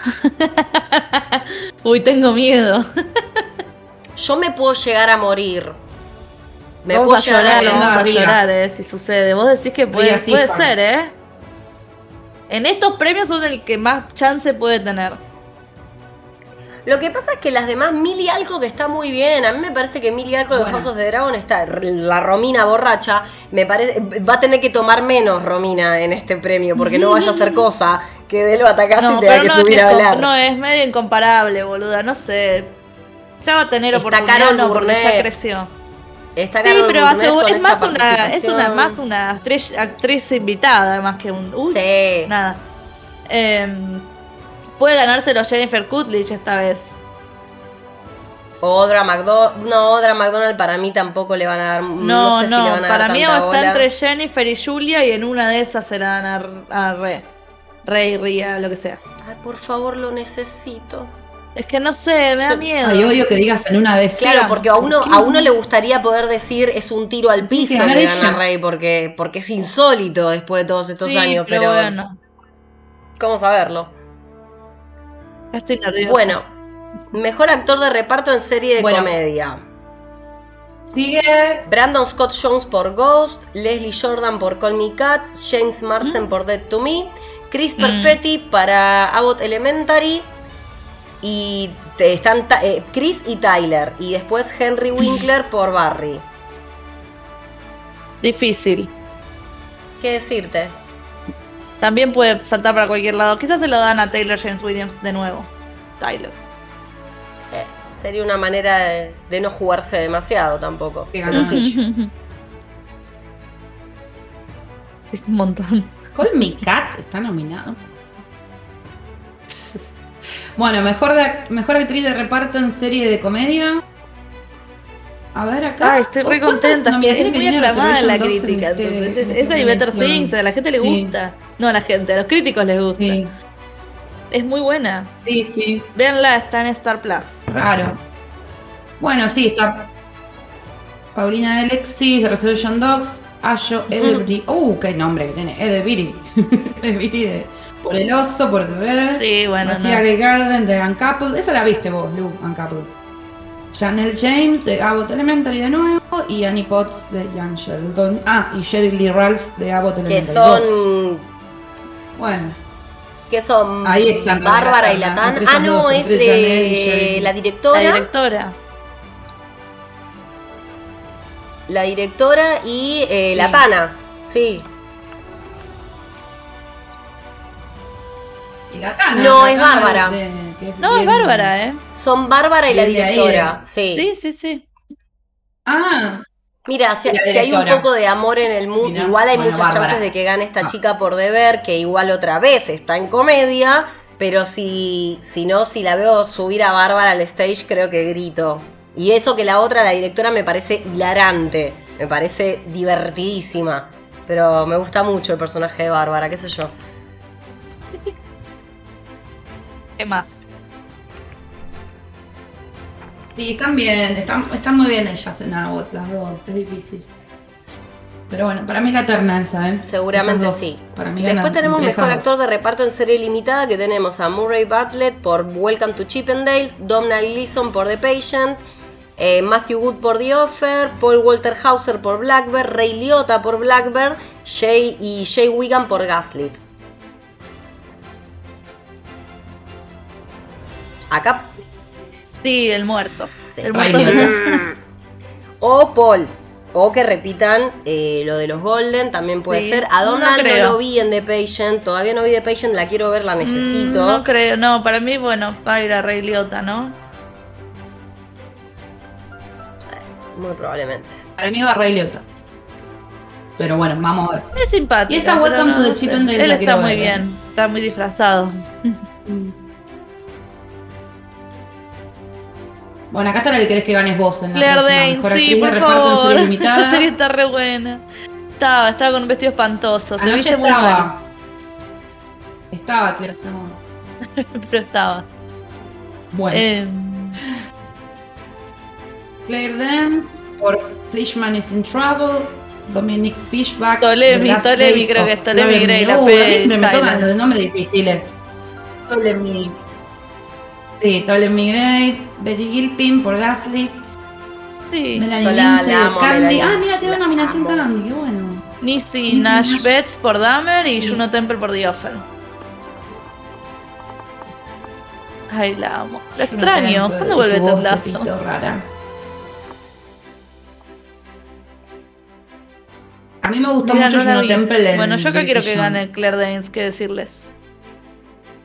Uy, tengo miedo. Yo me puedo llegar a morir. Me vamos a llorar, vamos a llorar, eh, si sucede. Vos decís que puede, puede ser, ¿eh? En estos premios son el que más chance puede tener. Lo que pasa es que las demás, Millie Alco que está muy bien. A mí me parece que Millie Alco de Bueno. House of the Dragon está. La Romina borracha, me parece. Va a tener que tomar menos Romina en este premio, porque no vaya a hacer cosa que dé el batacazo y tenga que no, subir es a hablar. no, es medio incomparable, boluda. No sé. Ya va a tener Está oportunidad, no, porque ya creció. Está Sí, pero hace- es más una, es una más una actriz, actriz invitada más que un. Uy, Sí. nada. Em, puede ganárselo Jennifer Coolidge esta vez. Odra McDonald. No, Odra McDonald para mí tampoco le van a dar. No, No, sé no, si le van a para dar mí tanta está bola. entre Jennifer y Julia y en una de esas se la dan a, a Re. Rey, Ría, lo que sea. Ay, por favor, lo necesito. Es que no sé, me da miedo. Ay, odio que digas en una de esas. Claro, porque a uno, ¿Por qué a uno le gustaría poder decir es un tiro al piso que gana ella. Rey, porque, porque es insólito después de todos estos Sí, años, pero, bueno, ¿cómo saberlo? estoy nerviosa. Bueno, mejor actor de reparto en serie de Bueno. comedia. Sigue. Brandon Scott Jones por Ghost, Leslie Jordan por Call Me Cat, James Marsden por Dead to Me, Chris Mm. Perfetti para Abbott Elementary y te- están Ta- eh, Chris y Tyler y después Henry Winkler por Barry. Difícil. ¿Qué decirte? También puede saltar para cualquier lado. Quizás se lo dan a Taylor James Williams de nuevo. Tyler. Eh, sería una manera de, de no jugarse demasiado tampoco. Es un montón. Call Me Cat está nominado. Bueno, mejor, de- mejor actriz de reparto en serie de comedia. A ver acá. Ay, estoy re ¿Cuántas contenta. Es que es muy aclamada la crítica. este- entonces, esa y Better? Things, a la gente le Sí. gusta. No a la gente, a los críticos les gusta. Sí, Es muy buena. sí, sí. Véanla, está en Star Plus. Raro. Bueno, sí, está Paulina Alexis de Resolution Dogs, Ayo Edebri. Uh, qué nombre que tiene, Edebiri. Edebiri de Por el oso, por ver. Sí, bueno, Marcia no. Gay Garden de Uncoupled. Esa la viste vos, Lu, Uncoupled. Chanel James de Abbott Elementary de nuevo. Y Annie Potts de Young Sheldon. Ah, y Sheryl Lee Ralph de Abbott Que Elementary. dos. son. Bueno, Que son Ahí están, Bárbara y la- la- Latán. Ah, no, dos, es Janelle de la La directora. directora. La directora y eh, Sí. Latana. Sí. Y la Tana. No, la es Tana Bárbara. de- que es No, es Bárbara, ¿eh? Son Bárbara y la ahí, directora. eh. Sí. Sí, sí, sí. Ah, Mira, si, hay un poco de amor en el mundo, igual hay bueno, muchas Bárbara. chances de que gane esta Ah. chica por deber, que igual otra vez está en comedia, pero si, si no, si la veo subir a Bárbara al stage, creo que grito. Y eso que la otra, la directora, me parece hilarante, me parece divertidísima. Pero me gusta mucho el personaje de Bárbara, qué sé yo. ¿Qué más? Sí, están bien, están, están muy bien ellas en Abbott, las dos, es difícil. Pero bueno, para mí es la terna esa, ¿eh? Seguramente dos. sí. Para mí Después tenemos mejor actor de reparto en serie limitada que tenemos a Murray Bartlett por Welcome to Chippendales, Domhnall Gleeson por The Patient, eh, Matthew Wood por The Offer, Paul Walter Hauser por Blackbird, Ray Liotta por Blackbird, Jay y Jay Wigan por Gaslit. Acá Sí, el muerto. Sí. El muerto de- o Paul. O que repitan eh, lo de los Golden, también puede Sí, ser. A no Donald no, lo vi en The Patient, todavía no vi The Patient, la quiero ver, la necesito. Mm, No creo, no, para mí, bueno, va a ir a Rey Liotta, ¿no? Muy probablemente. Para mí va Ray Liotta. Pero bueno, vamos a ver. Es simpático. Y esta Welcome to the Chippendales Él la está quiero muy ver, ¿eh? bien, está muy disfrazado. Bueno, acá está la que querés que ganes vos en la Claire próxima Danes, mejor sí, por favor. serie La serie está re buena. Estaba, estaba con un vestido espantoso. Se Anoche viste muy mal, estaba. Estaba, Claire, estaba. pero estaba. Bueno, Eh, Claire Dance por Fleischman is in Trouble. Dominic Fishback. Tolemi, Tolemi, creo que es Tolemi Gray, May. la fe siempre me de tocan los nombres difíciles. Tolemi. Sí, Tolemi Gray. Betty Gilpin por Gaslit. sí. Melanie Yo la- Lindsay la de amo, Candy. Melanie. Ah, mira, tiene La una nominación amo. Candy, qué bueno. Nisi Nisi Nash Nash. Betts por Dahmer y Sí. Juno Temple por The Offer. Ay, la amo. La extraño. Temple ¿Cuándo vuelve Ted Lasso? rara. A mí me gustó Mira, mucho no Juno. Temple en Bueno, yo acá quiero que gane Claire Danes, qué decirles.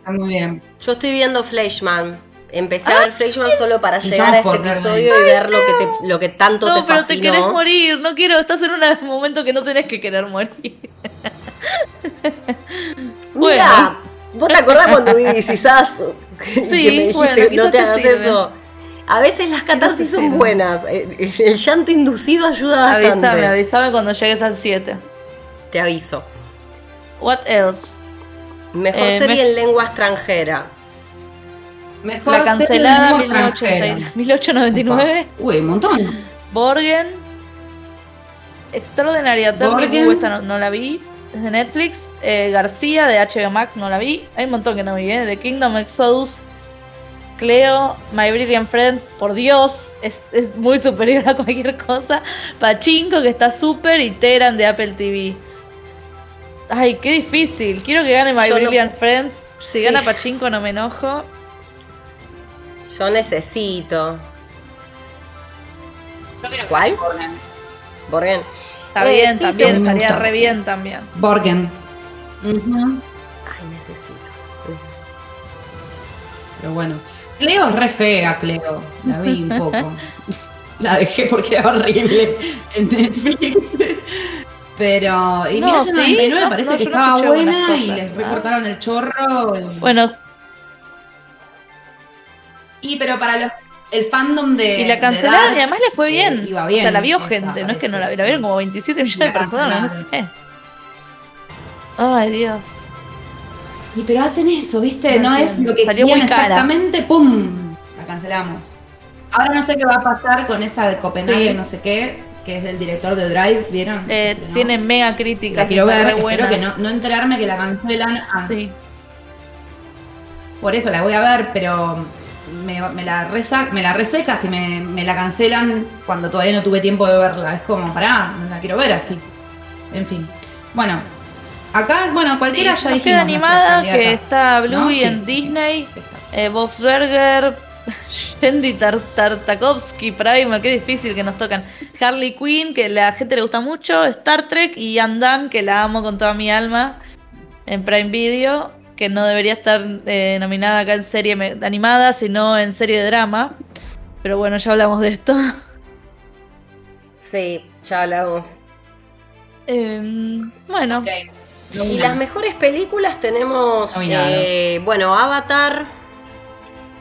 Está muy bien. Yo estoy viendo Fleischman. Empecé a ver Fleischman solo para llegar a ese episodio y ver lo que, te- lo que tanto No, te pero te fascinó. querés morir. No quiero. Estás en un momento que no tenés que querer morir. Mira, ¿vos te acordás cuando Us? Que Sí, me dijiste, bueno, no te hagas sirve. eso. A veces las catarsis son sirve. buenas. El, el llanto inducido ayuda bastante. Avísame, avísame cuando llegues al 7. Te aviso. What else? Mejor Eh, serie me- en lengua extranjera. Mejor La cancelada serie de lengua extranjera. 1980 1899. Opa. Uy, un montón. Borgen. Extraordinaria Borgen. esta no, no la vi. Es de Netflix. Eh, García de HBO Max, no la vi. Hay un montón que no vi, ¿eh? The Kingdom Exodus. Cleo, My Brilliant Friend, por Dios, es, es muy superior a cualquier cosa. Pachinko, que está súper, y Teran de Apple TV. Ay, qué difícil. Quiero que gane My Yo no- Brilliant Friend. Si Sí. gana Pachinko no me enojo. Yo necesito. Yo creo que ¿Cuál? Borgen. Borgen. Está Eh, bien, sí, también, sí, me estaría re bien también. Borgen. Ay, necesito. Pero bueno. Cleo es re fea, Cleo. La vi un poco. La dejé porque era horrible en Netflix. Pero. Y No, mira, sí, 99 no, parece no, que estaba buena y les ¿ah? recortaron el chorro. y- Bueno, Y pero para los. El fandom de. y la cancelaron Dark, y además le fue eh, bien. iba O sea, la vio esa, gente, no es que no la, vieron como 27 millones de personas, no cancelaron. sé. Ay, Dios. Y pero hacen eso, ¿viste? No No, es lo que Salió querían muy cara. exactamente, ¡pum! La cancelamos. Ahora no sé qué va a pasar con esa de Copenhague, Sí. no sé qué, que es del director de Drive, ¿vieron? Eh, tiene mega críticas. La quiero ver, espero que no, no enterarme que la cancelan. Ah, Sí. Por eso la voy a ver, pero me, me la, resa, me la reseca si me, me la cancelan cuando todavía no tuve tiempo de verla. Es como, pará, no la quiero ver así. En fin. Bueno, acá, bueno, cualquiera Sí, ya dijimos. animada que está Bluey ¿No? en Sí. Disney, eh, Bob's Burger, Shendy Tar- Tartakovsky, Primer, qué difícil que nos tocan. Harley Quinn, que la gente le gusta mucho, Star Trek y Andan, que la amo con toda mi alma, en Prime Video, que no debería estar eh, nominada acá en serie animada, sino en serie de drama. Pero bueno, ya hablamos de esto. Sí, ya hablamos. Em, bueno. Y las mejores películas tenemos, eh, bueno, Avatar,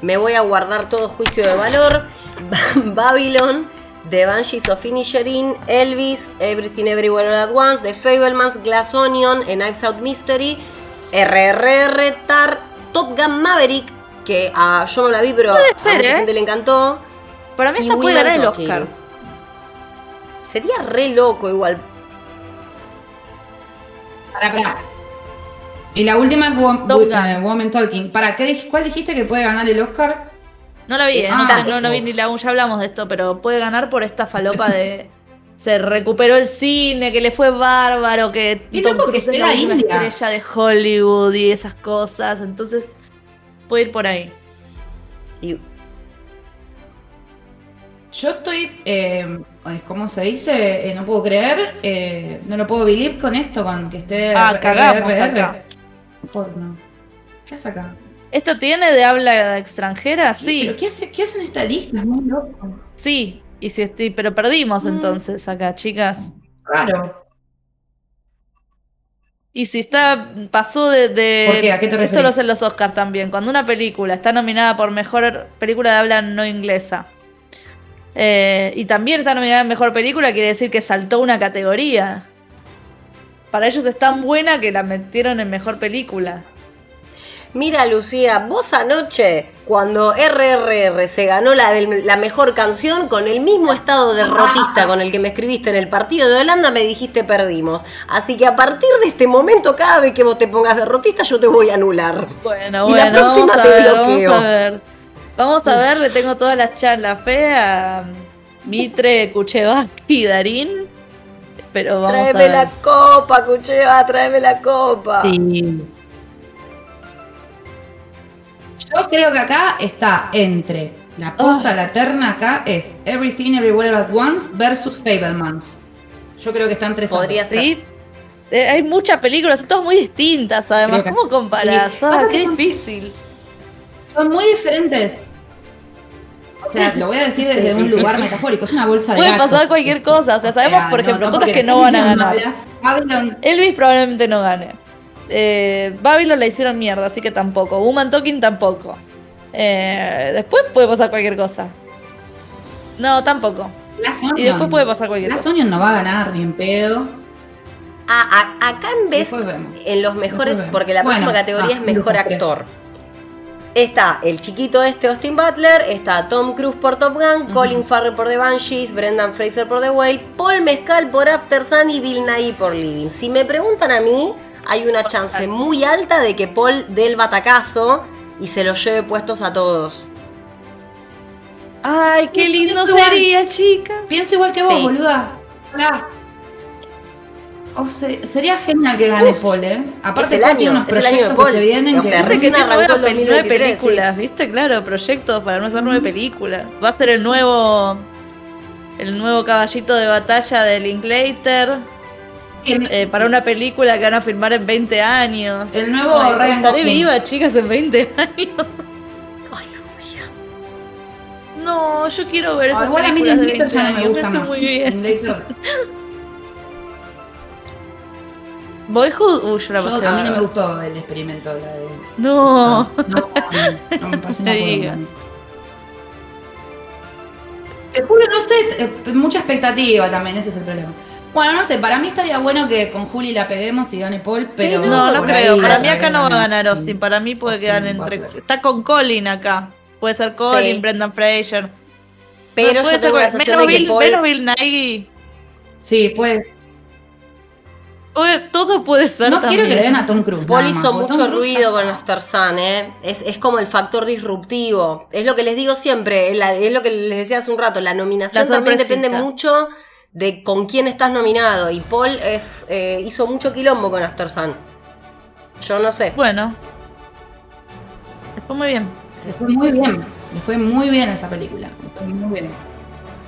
me voy a guardar todo juicio de valor, Babylon, The Banshees of Inisherin, Elvis, Everything Everywhere All At Once, The Fablemans, Glass Onion, A Knives Out Mystery, RRR, Tar, Top Gun Maverick, que a yo no la vi, pero Puede a ser, mucha ¿eh? gente le encantó. para mí esta puede ganar el. Oscar. Sería re loco igual. Pará, pará. Y la última es Wo- Top Wo- Gun. eh, Woman Talking. ¿Para qué, ¿Cuál dijiste que puede ganar el Oscar? No la vi, ¿eh? Ah, no, no vi ni la ya hablamos de esto, pero puede ganar por esta falopa de se recuperó el cine, que le fue bárbaro, que Tom que es la India. estrella de Hollywood y esas cosas, entonces puede ir por ahí. Y Yo estoy, eh, ¿cómo se dice? Eh, no puedo creer, eh, no lo puedo believe con esto, con que esté Ah, cagamos acá. ¿Qué hace acá? ¿Esto tiene de habla extranjera? Sí, ¿Pero qué, hace, qué hacen esta lista? Es muy loco. sí. Y si estoy, pero perdimos Mm. entonces acá, chicas. Raro. Y si está, pasó de... de- ¿Por qué? ¿A qué te Esto lo hacen los Oscars también. Cuando una película está nominada por mejor película de habla no inglesa eh, y también está nominada en mejor película, quiere decir que saltó una categoría. Para ellos es tan buena que la metieron en mejor película. Mira, Lucía, vos anoche, cuando RRR se ganó la, del- la mejor canción, con el mismo estado derrotista con el que me escribiste en el partido de Holanda, me dijiste perdimos. Así que a partir de este momento, cada vez que vos te pongas derrotista, yo te voy a anular. Bueno, Y la próxima vamos a te ver, bloqueo. vamos a ver. Vamos a ver, le tengo todas las charlas fe a Mitre, Kuchevaski Darín. Pero vamos a Tráeme ver. la copa, Cucheva, tráeme la copa. Sí. Yo creo que acá está entre la posta, Ah. la terna acá es Everything Everywhere at Once versus Fablemans. Yo creo que está entre esas Podría dos. ser. Sí. Eh, hay muchas películas, son todas muy distintas además. ¿Cómo comparás? Sí. Ah, qué son- difícil. Son muy diferentes. O sea, lo voy a decir desde sí, un sí, lugar sí. metafórico. Es una bolsa de Puede gatos. pasar cualquier cosa, o sea, sabemos, por ejemplo, cosas que no van a ganar. Babylon, Elvis probablemente no gane. Eh, Babylon la hicieron mierda, así que tampoco. Woman Talking tampoco. Eh, después puede pasar cualquier cosa. No, tampoco. Onion. Y después puede pasar cualquier Glass cosa. Onion no va a ganar ni en pedo. Ah, a- acá en vez, Después vemos. en los mejores, porque la Bueno, próxima categoría ah, es mejor actor. Está el chiquito este Austin Butler, está Tom Cruise por Top Gun. Colin Farrell por The Banshees, Brendan Fraser por The Whale, Paul Mescal por After Sun y Bill Nighy por Living. Si me preguntan a mí, hay una chance muy alta de que Paul dé el batacazo y se los lleve puestos a todos. Ay, qué lindo igual. sería, chica. Pienso igual que vos, Sí. boluda. Hola. O se- sería genial que gane Paul, ¿eh? Aparte, el año, unos es el año de proyectos Paul. que se vienen. O sea, que recién arrancó el nueve 2023, películas, ¿viste? Claro, proyectos para no hacer nueve películas. Va a ser el nuevo. El nuevo caballito de batalla de Linklater. el, eh, para una película que van a filmar en 20 años. el nuevo Ay, Ryan estaré Gosling. viva, chicas, en 20 años. Ay, Lucía. No, yo quiero ver Ah, esas películas de Linklater 20 ya no me años. gusta más. muy bien. Boyhood, uy, yo la Yo- a mí no me gustó el experimento. La de, No. no, no, no me parece una digas. Te juro, no sé, eh, mucha expectativa también, ese es el problema. Bueno, no sé, para mí estaría bueno que con Juli la peguemos y gane Paul, pero. No, no creo. ahí Para mí acá no va a gana ganar Austin. Para mí puede Austin quedar entre. Está con Colin acá. Puede ser Colin, Sí. Brendan Fraser. Pero puede yo tengo la menos Bill, Paul... menos Bill Nighy. Sí. Puede- Todo puede ser. No quiero que le den a Tom Cruise. Paul hizo mucho Tom ruido ya- con After Sun, ¿eh? Es, es como el factor disruptivo. Es lo que les digo siempre, es, la- es lo que les decía hace un rato. La nominación La también depende mucho de con quién estás nominado. Y Paul es, eh, hizo mucho quilombo con After Sun. Yo no sé. Bueno. Le fue muy bien. Le fue muy bien. Le fue muy bien esa película. Le fue muy bien.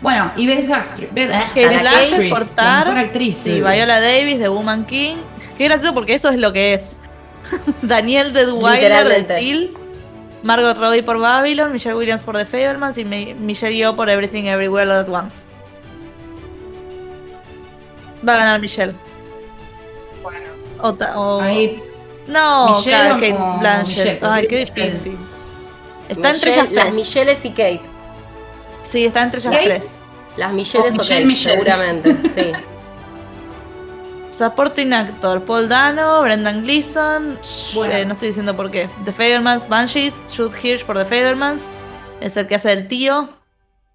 Bueno, y Beth Astrid. Beth Que Ana Blanchett Actriz, por La Tar. mejor actriz. Sí. Viola Davis de Woman King. Qué gracioso porque eso es lo que es. Daniel Deadweiler de Literalmente. Till. Margot Robbie por Babylon, Michelle Williams por The Fablemans y Mi- Michelle Yeoh por Everything Everywhere All at Once. Va a ganar Michelle. Bueno, O, ta- o- ahí No, Michelle claro, Kate Blanchett. Michelle, Ay, qué Michelle. difícil. Está entre ellas Las tres. Michelles y Kate. Sí, está entre ellas tres. Las Michelles O o, Michelle, seguramente, sí. Supporting actor, Paul Dano, Brendan Gleeson, Bueno. eh, no estoy diciendo por qué. The Fadermans, Banshees, Jude Hirsch por The Fadermans, es el que hace el tío,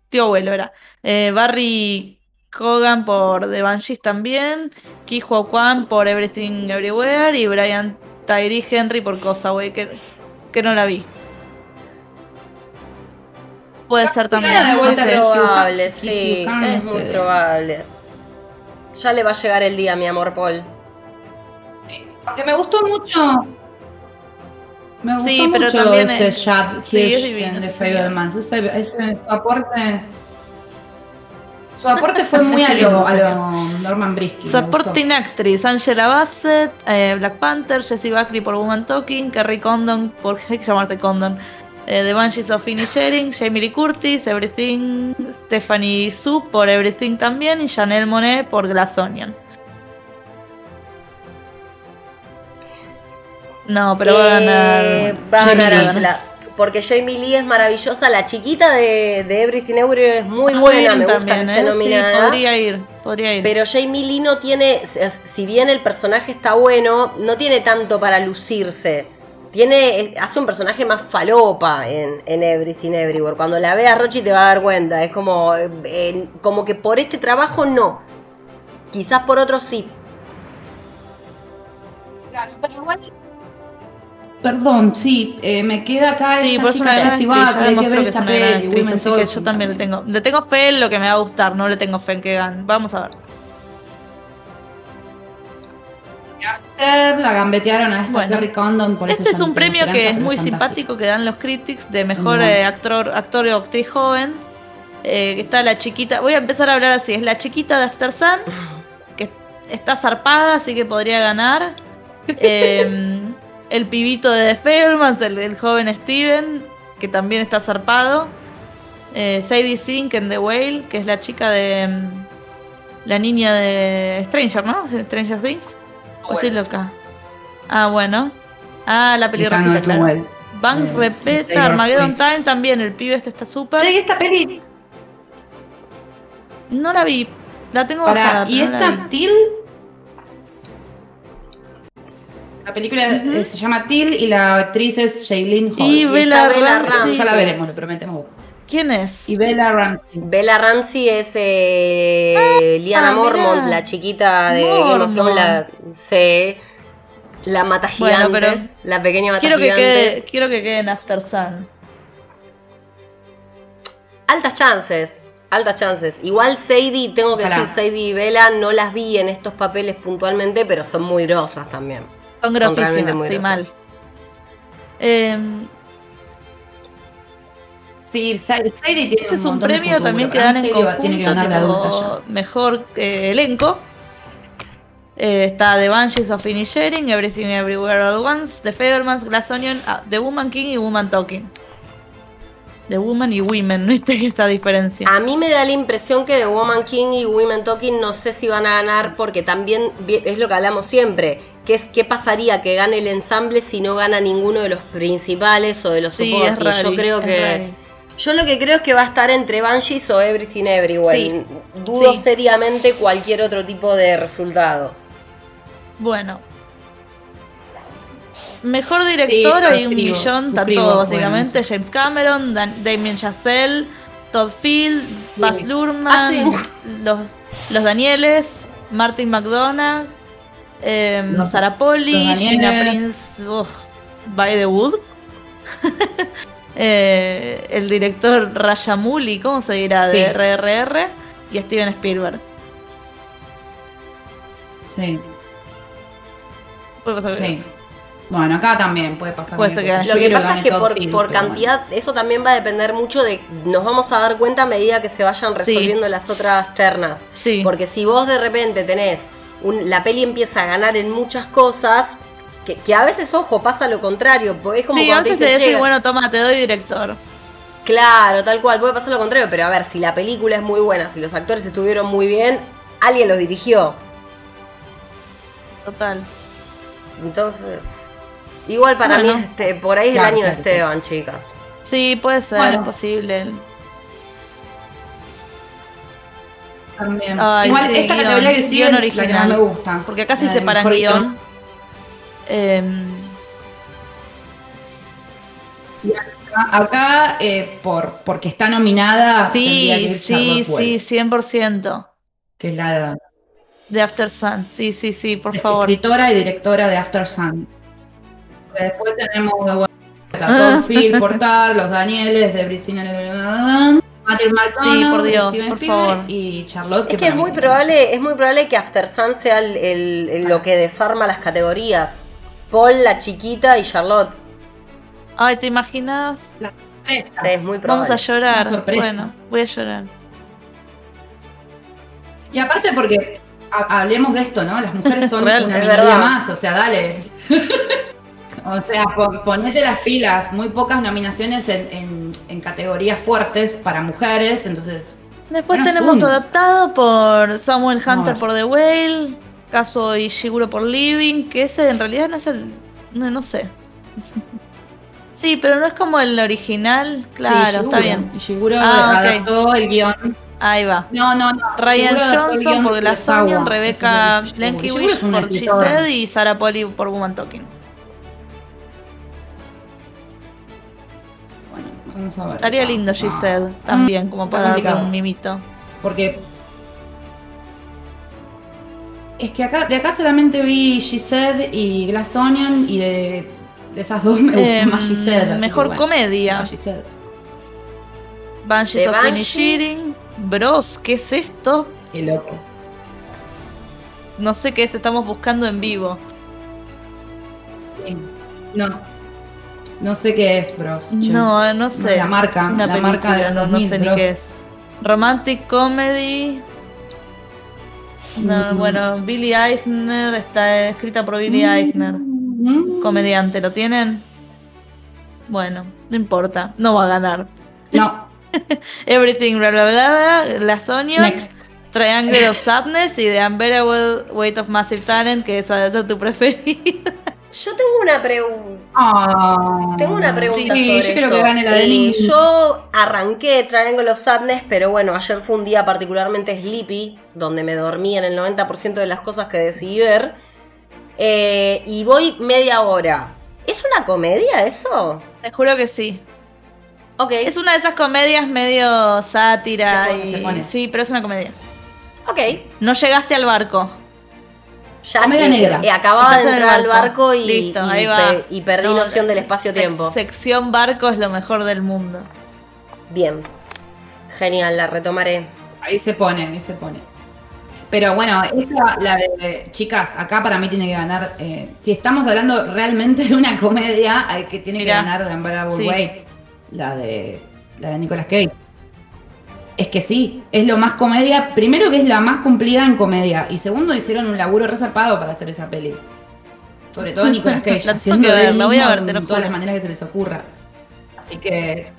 tío abuelo era. Eh, Barry Cogan por The Banshees también, Ki Hua Kwan por Everything Everywhere y Brian Tyree Henry por Cosaway, que, que no la vi. Puede ser también. Es probable, sí, es este- muy probable. Ya le va a llegar el día, mi amor Paul. Sí, Aunque me gustó mucho. Me gustó Sí, pero mucho también este es- Chad sí, es divino en The ese señor. Fablemans. Ese, ese- su aporte. Su aporte fue muy a lo, a lo Norman Brisky. me Supporting Actress, Angela Bassett, eh, Black Panther, Jessie Buckley por Woman Talking, Kerry Condon por hay que llamarse Condon, eh, The Banshees of Inisherin, Jamie Lee Curtis, Everything, Stephanie Su por Everything también y Janelle Monet por Glass Onion. No, pero va a ganar. Eh, va a ganar. Porque Jamie Lee es maravillosa. La chiquita de, de Everything Everywhere es muy, Muy buena. bien me gusta también, esté ¿eh? Sí, podría ir, podría ir. Pero Jamie Lee no tiene, si bien el personaje está bueno, no tiene tanto para lucirse. Tiene, hace un personaje más falopa en, en Everything Everywhere. Cuando la veas, Rochi te va a dar cuenta. Es como, eh, como que por este trabajo no. Quizás por otro sí. Claro, pero igual. Perdón, sí, eh, me queda acá Sí, esta por eso chica ya Buckley, hay que ver que es esta peli, actriz, así que yo también le tengo. Le tengo fe en lo que me va a gustar, no le tengo fe en que gane. Vamos a ver. La gambetearon a esta Bueno. Kerry Condon, por Este es un premio que es muy fantástico. simpático que dan los critics de mejor eh, actor, actor o actriz joven. Eh, está la chiquita. Voy a empezar a hablar así. Es la chiquita de After Sun. Que está zarpada, así que podría ganar. Eh, el pibito de The Fablemans, el, el joven Steven, que también está zarpado. Eh, Sadie Sink en The Whale, que es la chica de. mm, la niña de Stranger, ¿no? Stranger Things. ¿O estoy loca? Ah, bueno. Ah, la Y Noel claro. Well. Banks Eh, Armageddon Swift. Time también, el pibe este está súper. Sí, esta peli. No la vi, la tengo Pará, bajada, y pero no la esta. Till. La película se llama Till y la actriz es Shailene Hall. Y Bella Bella Ramsey. Ramsey. Ya la veremos, lo prometemos. ¿Quién es? Y Bella Ramsey. Bella Ramsey es eh, Liana Ah, Mormont, la chiquita de Game of Thrones, la, sí, la mata Bueno, gigantes, la pequeña mata Quiero que, gigantes. quede, quiero que quede en After Sun. Altas chances, altas chances. Igual Sadie, tengo que Ojalá. decir, Sadie y Bella no las vi en estos papeles puntualmente, pero son muy grosas también. Son grosísimas, muy sí, grosas. mal. Eh, Sí, Sa- Sadie tiene este un es un de premio futuro. también que dan en tiene que conjunto, ganar de tipo, adulta ya. mejor eh, elenco. Eh, está The Banshees of Inisherin, Everything Everywhere All at Once, The Fablemans, Glass Onion, ah, The Woman King y Woman Talking. The Woman y Women, ¿viste esta diferencia? A mí me da la impresión que The Woman King y Women Talking no sé si van a ganar porque también es lo que hablamos siempre, que es qué pasaría que gane el ensamble si no gana ninguno de los principales o de los Sí. Yo creo es que rari. Yo lo que creo es que va a estar entre Banshees o Everything Everywhere. Sí, Dudo sí. seriamente cualquier otro tipo de resultado. Bueno. Mejor director Sí, hay un millón, está todo básicamente. James Cameron, Dan- Damien Chazelle, Todd Field, Baz Ah, Luhrmann, estoy- los, los Danieles, Martin McDonagh, eh, Sarah Polly, los Gina. Prince, ugh, By the Wood. Eh, el director Rajamuli, ¿cómo se dirá? De Sí. RRR y Steven Spielberg. Sí, Puede pasar sí. eso. Bueno, acá también puede pasar. Puede ser que. Lo Yo que pasa es que por, cantidad, eso también va a depender mucho de. Nos vamos a dar cuenta a medida que se vayan Sí. resolviendo las otras ternas. Sí. Porque si vos de repente tenés. un- la peli empieza a ganar en muchas cosas. Que, que a veces, ojo, pasa lo contrario. Porque es como Sí, cuando dicen, decir, "Che, bueno, toma, te doy director. Claro, tal cual, puede pasar lo contrario. Pero a ver, si la película es muy buena, si los actores estuvieron muy bien, alguien los dirigió. Total. Entonces, igual para Bueno. mí este, por ahí es Claro, el año de claro, Esteban, chicas. Sí, puede ser, Bueno. es posible. También. Ay, Igual sí, esta guion, categoría que sigue guion es la que original. me gusta. Porque acá sí de separan mejor guion. Em, Acá, acá, eh, por, porque está nominada. sí, sí, Charlotte sí, Wells, 100%. Que es la De After Sun, sí, sí, sí, por favor. escritora y directora de After Sun. Después tenemos vuelta Ah. Todd Field, Portal, Los Danieles, de Britney Matthew McConaughey, Sí, por Dios, Steven por Spielberg favor. y Charlotte. Es que es muy probable, es muy probable que After Sun sea el, el- el- lo que desarma las categorías. Paul, la chiquita y Charlotte. Ay, ¿te imaginas? mucho. Sorpresa. Sí, es muy probable. Vamos a llorar. Bueno, voy a llorar. Y aparte porque ha- hablemos de esto, ¿no? Las mujeres son Real, una minoría más, o sea, dale. o sea, pon- ponete las pilas, muy pocas nominaciones en, en- en categorías fuertes para mujeres, entonces Después tenemos Zoom. adaptado por Samuel Hunter No. por The Whale, Kazuo Ishiguro por Living, que ese en realidad no es el. No, no sé. Sí, pero no es como el original. Claro, sí, está bien. Ishiguro Ah, adaptó el guion. Ahí va. No, no, no. Ryan Ishiguro Johnson por Glass. Onion, Rebecca Blankiewicz por She. Said y Sarah Polly por Woman Talking. Bueno, vamos a ver. Estaría lindo pasa. She Said también, como está para un mimito. Porque. Es que acá, de acá solamente vi She Said y Glass Onion y de, de esas dos me gusta Em, más She Said. así que mejor bueno, comedia. She Said. Banshees The of. Inisherin. Bros, ¿qué es esto? Qué loco. No sé qué es, estamos buscando en vivo. Sí. No. No sé qué es, bros. No, no sé. la marca, Una la película, marca de los no, no 2000, sé ni bros. qué es. Romantic comedy. No, Mm. bueno, Billy Eichner está escrita por Billy Eichner. Mm. Comediante, ¿lo tienen? Bueno, no importa, no va a ganar. No, Everything, bla bla bla, Las Onion, next. Triangle of Sadness y The Unbearable Weight of Massive Talent, que esa debe ser tu preferida. Yo tengo una pregunta. Ah. Tengo una pregunta Sí, sobre yo creo esto. que gane la de Eh, yo arranqué Triangle of Sadness, pero bueno, ayer fue un día particularmente sleepy, donde me dormí en el 90% de las cosas que decidí ver. Eh, y voy media hora. ¿Es una comedia eso? Te juro que sí. Ok. Es una de esas comedias medio sátira se y. pone. Sí, pero es una comedia. Ok. No llegaste al barco. Ya Comedia eh, negra. eh, acababa Estás de en el entrar al barco. barco y, Listo, y ahí pe- va. y perdí No, noción del sec- espacio-tiempo. sección barco es lo mejor del mundo. Bien. Genial, la retomaré. Ahí se pone, ahí se pone. Pero bueno, esta, la de chicas, acá para mí tiene que ganar. eh, si estamos hablando realmente de una comedia, hay que tiene Mirá. que ganar de Unbearable Sí. Weight, la de la de Nicolas Cage. Es que sí, es lo más comedia. Primero que es la más cumplida en comedia. Y segundo, hicieron un laburo resarpado para hacer esa peli. Sobre todo Nicolas Cage, La tengo haciendo que de ver, él la voy a ver, lo todas juro. las maneras que se les ocurra. Así que.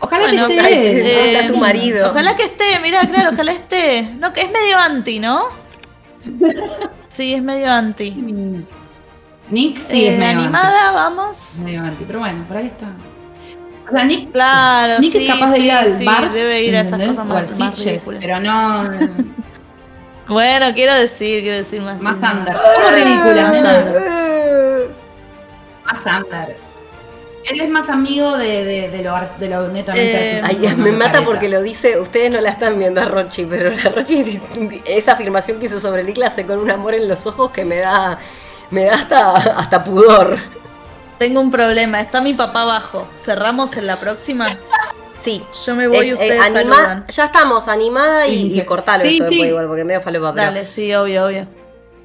Ojalá Bueno, que esté. está tu marido. Ojalá que esté, mira, claro, ojalá esté. No, que es medio anti, ¿no? Sí, es medio anti. Nick sí Eh, es medio animada, vamos. medio anti, pero bueno, por ahí está. O sea, Nick, Claro, Nick sí, es capaz de sí, ir al sí, bar, debe ir a esas cosas o más, más Sitges, pero no Bueno, quiero decir, quiero decir más. más under. Como ridícula, Más under. Más under. Él es más amigo de, de, de lo, ar- de lo netamente Eh, artístico, Ay, me mata careta. porque lo dice, ustedes no la están viendo a Rochi, pero la Rochi, esa afirmación que hizo sobre Nick la hace con un amor en los ojos que me da, me da hasta, hasta pudor. Tengo un problema, está mi papá abajo. ¿Cerramos en la próxima? Sí. Yo me voy y Es, eh, ustedes anima- saludan. ya estamos, animada y, Sí. y cortalo Sí, esto sí. después igual, porque medio falopa. pero- Dale, sí, obvio, obvio.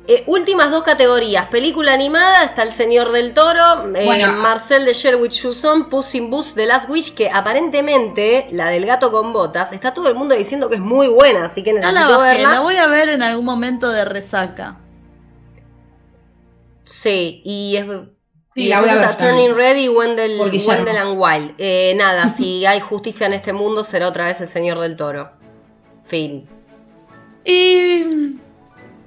Eh, últimas dos categorías. Película animada, está El Señor del Toro, eh, Bueno. Marcel de Sherwood Chuson, Puss in Boots The Last Wish, que aparentemente, la del gato con botas, está todo el mundo diciendo que es muy buena, así que Ya la necesito bajé, verla. la voy a ver en algún momento de resaca. Sí, y es... Sí, y la voy a ver Turning. Red y Wendell. Wendell and Wild. Eh, nada, si hay justicia en este mundo, será otra vez el Señor del Toro. Fin. Y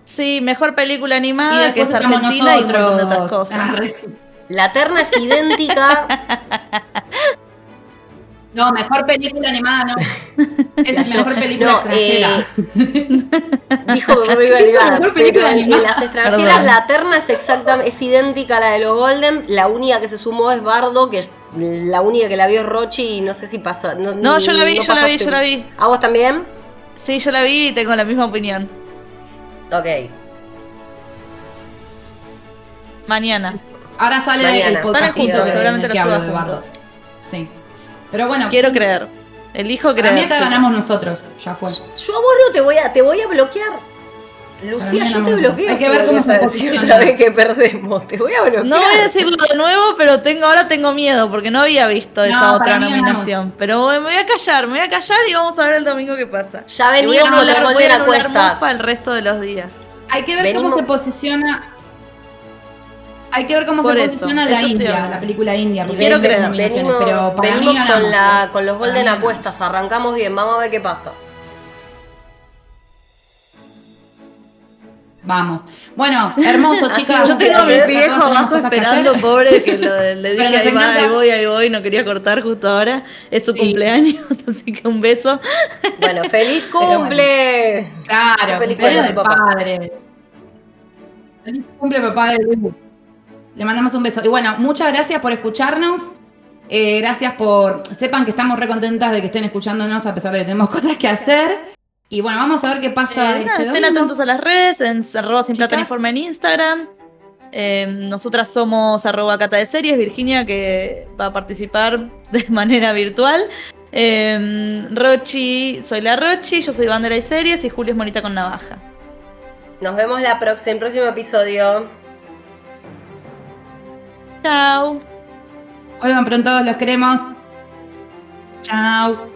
Sí, mejor película animada que es Argentina y un montón de otras cosas. Ah, La terna es idéntica. No, mejor película animada no. Es mejor película No, extranjera. Dijo mejor película animada. Mejor Pero película en, las extranjeras Perdón. la terna es exactamente, es idéntica a la de los Golden. La única que se sumó es Bardo, que es la única que la vio es Rochi y no sé si pasa. No, No, yo la vi, no yo la vi, pasaste- yo la vi. ¿A vos también? Sí, yo la vi y tengo la misma opinión. Ok. Mañana. Ahora sale Mañana. el podcast juntos, seguramente que lo hablo suba de Bardo. Sí. Pero bueno, Quiero creer. Elijo para creer. mí acá ganamos nosotros. Ya fue. Yo a vos no te voy a, te voy a bloquear. Lucía, Para yo te bloqueo. Hay que si ver cómo a se decir posiciona. otra vez que perdemos. Te voy a bloquear. No voy a decirlo de nuevo, pero tengo ahora tengo miedo porque no había visto esa para otra nominación. Pero me voy a callar, me voy a callar y vamos a ver el domingo qué pasa. Ya venimos a con a a anular cuestas. Mufa el resto de los días. Hay que ver Venimos- cómo se posiciona. Hay que ver cómo Por se eso, posiciona eso la India, la película India. porque quiero creer, Venimos, pero para mí venimos ganamos. con, la, con los Golden mí a ganamos. cuestas. Arrancamos bien. Vamos a ver qué pasa. Vamos. Bueno, hermoso, chicas. yo Yo tengo a mi viejo abajo que esperando, pobre, que lo- le dije ahí va, ahí voy, ahí voy, no quería cortar justo ahora. Es su Sí. cumpleaños, así que un beso. Bueno, feliz bueno. cumple. Claro, Feliz cumpleaños del papá. padre. Feliz cumple, papá de Lu. Le mandamos un beso. Y bueno, muchas gracias por escucharnos. Eh, gracias por. Sepan que estamos re contentas de que estén escuchándonos a pesar de que tenemos cosas que hacer. Y bueno, vamos a ver qué pasa Eh, este estén domingo. atentos a las redes, en arroba sin plata forma en Instagram. Eh, nosotras somos arroba cata de series, Virginia que va a participar de manera virtual. Eh, Rochi, soy la Rochi, yo soy bandera y series y Julio es monita con navaja. Nos vemos la próxima, en el próximo episodio. Chao. Vuelvan pronto, los queremos. Chao.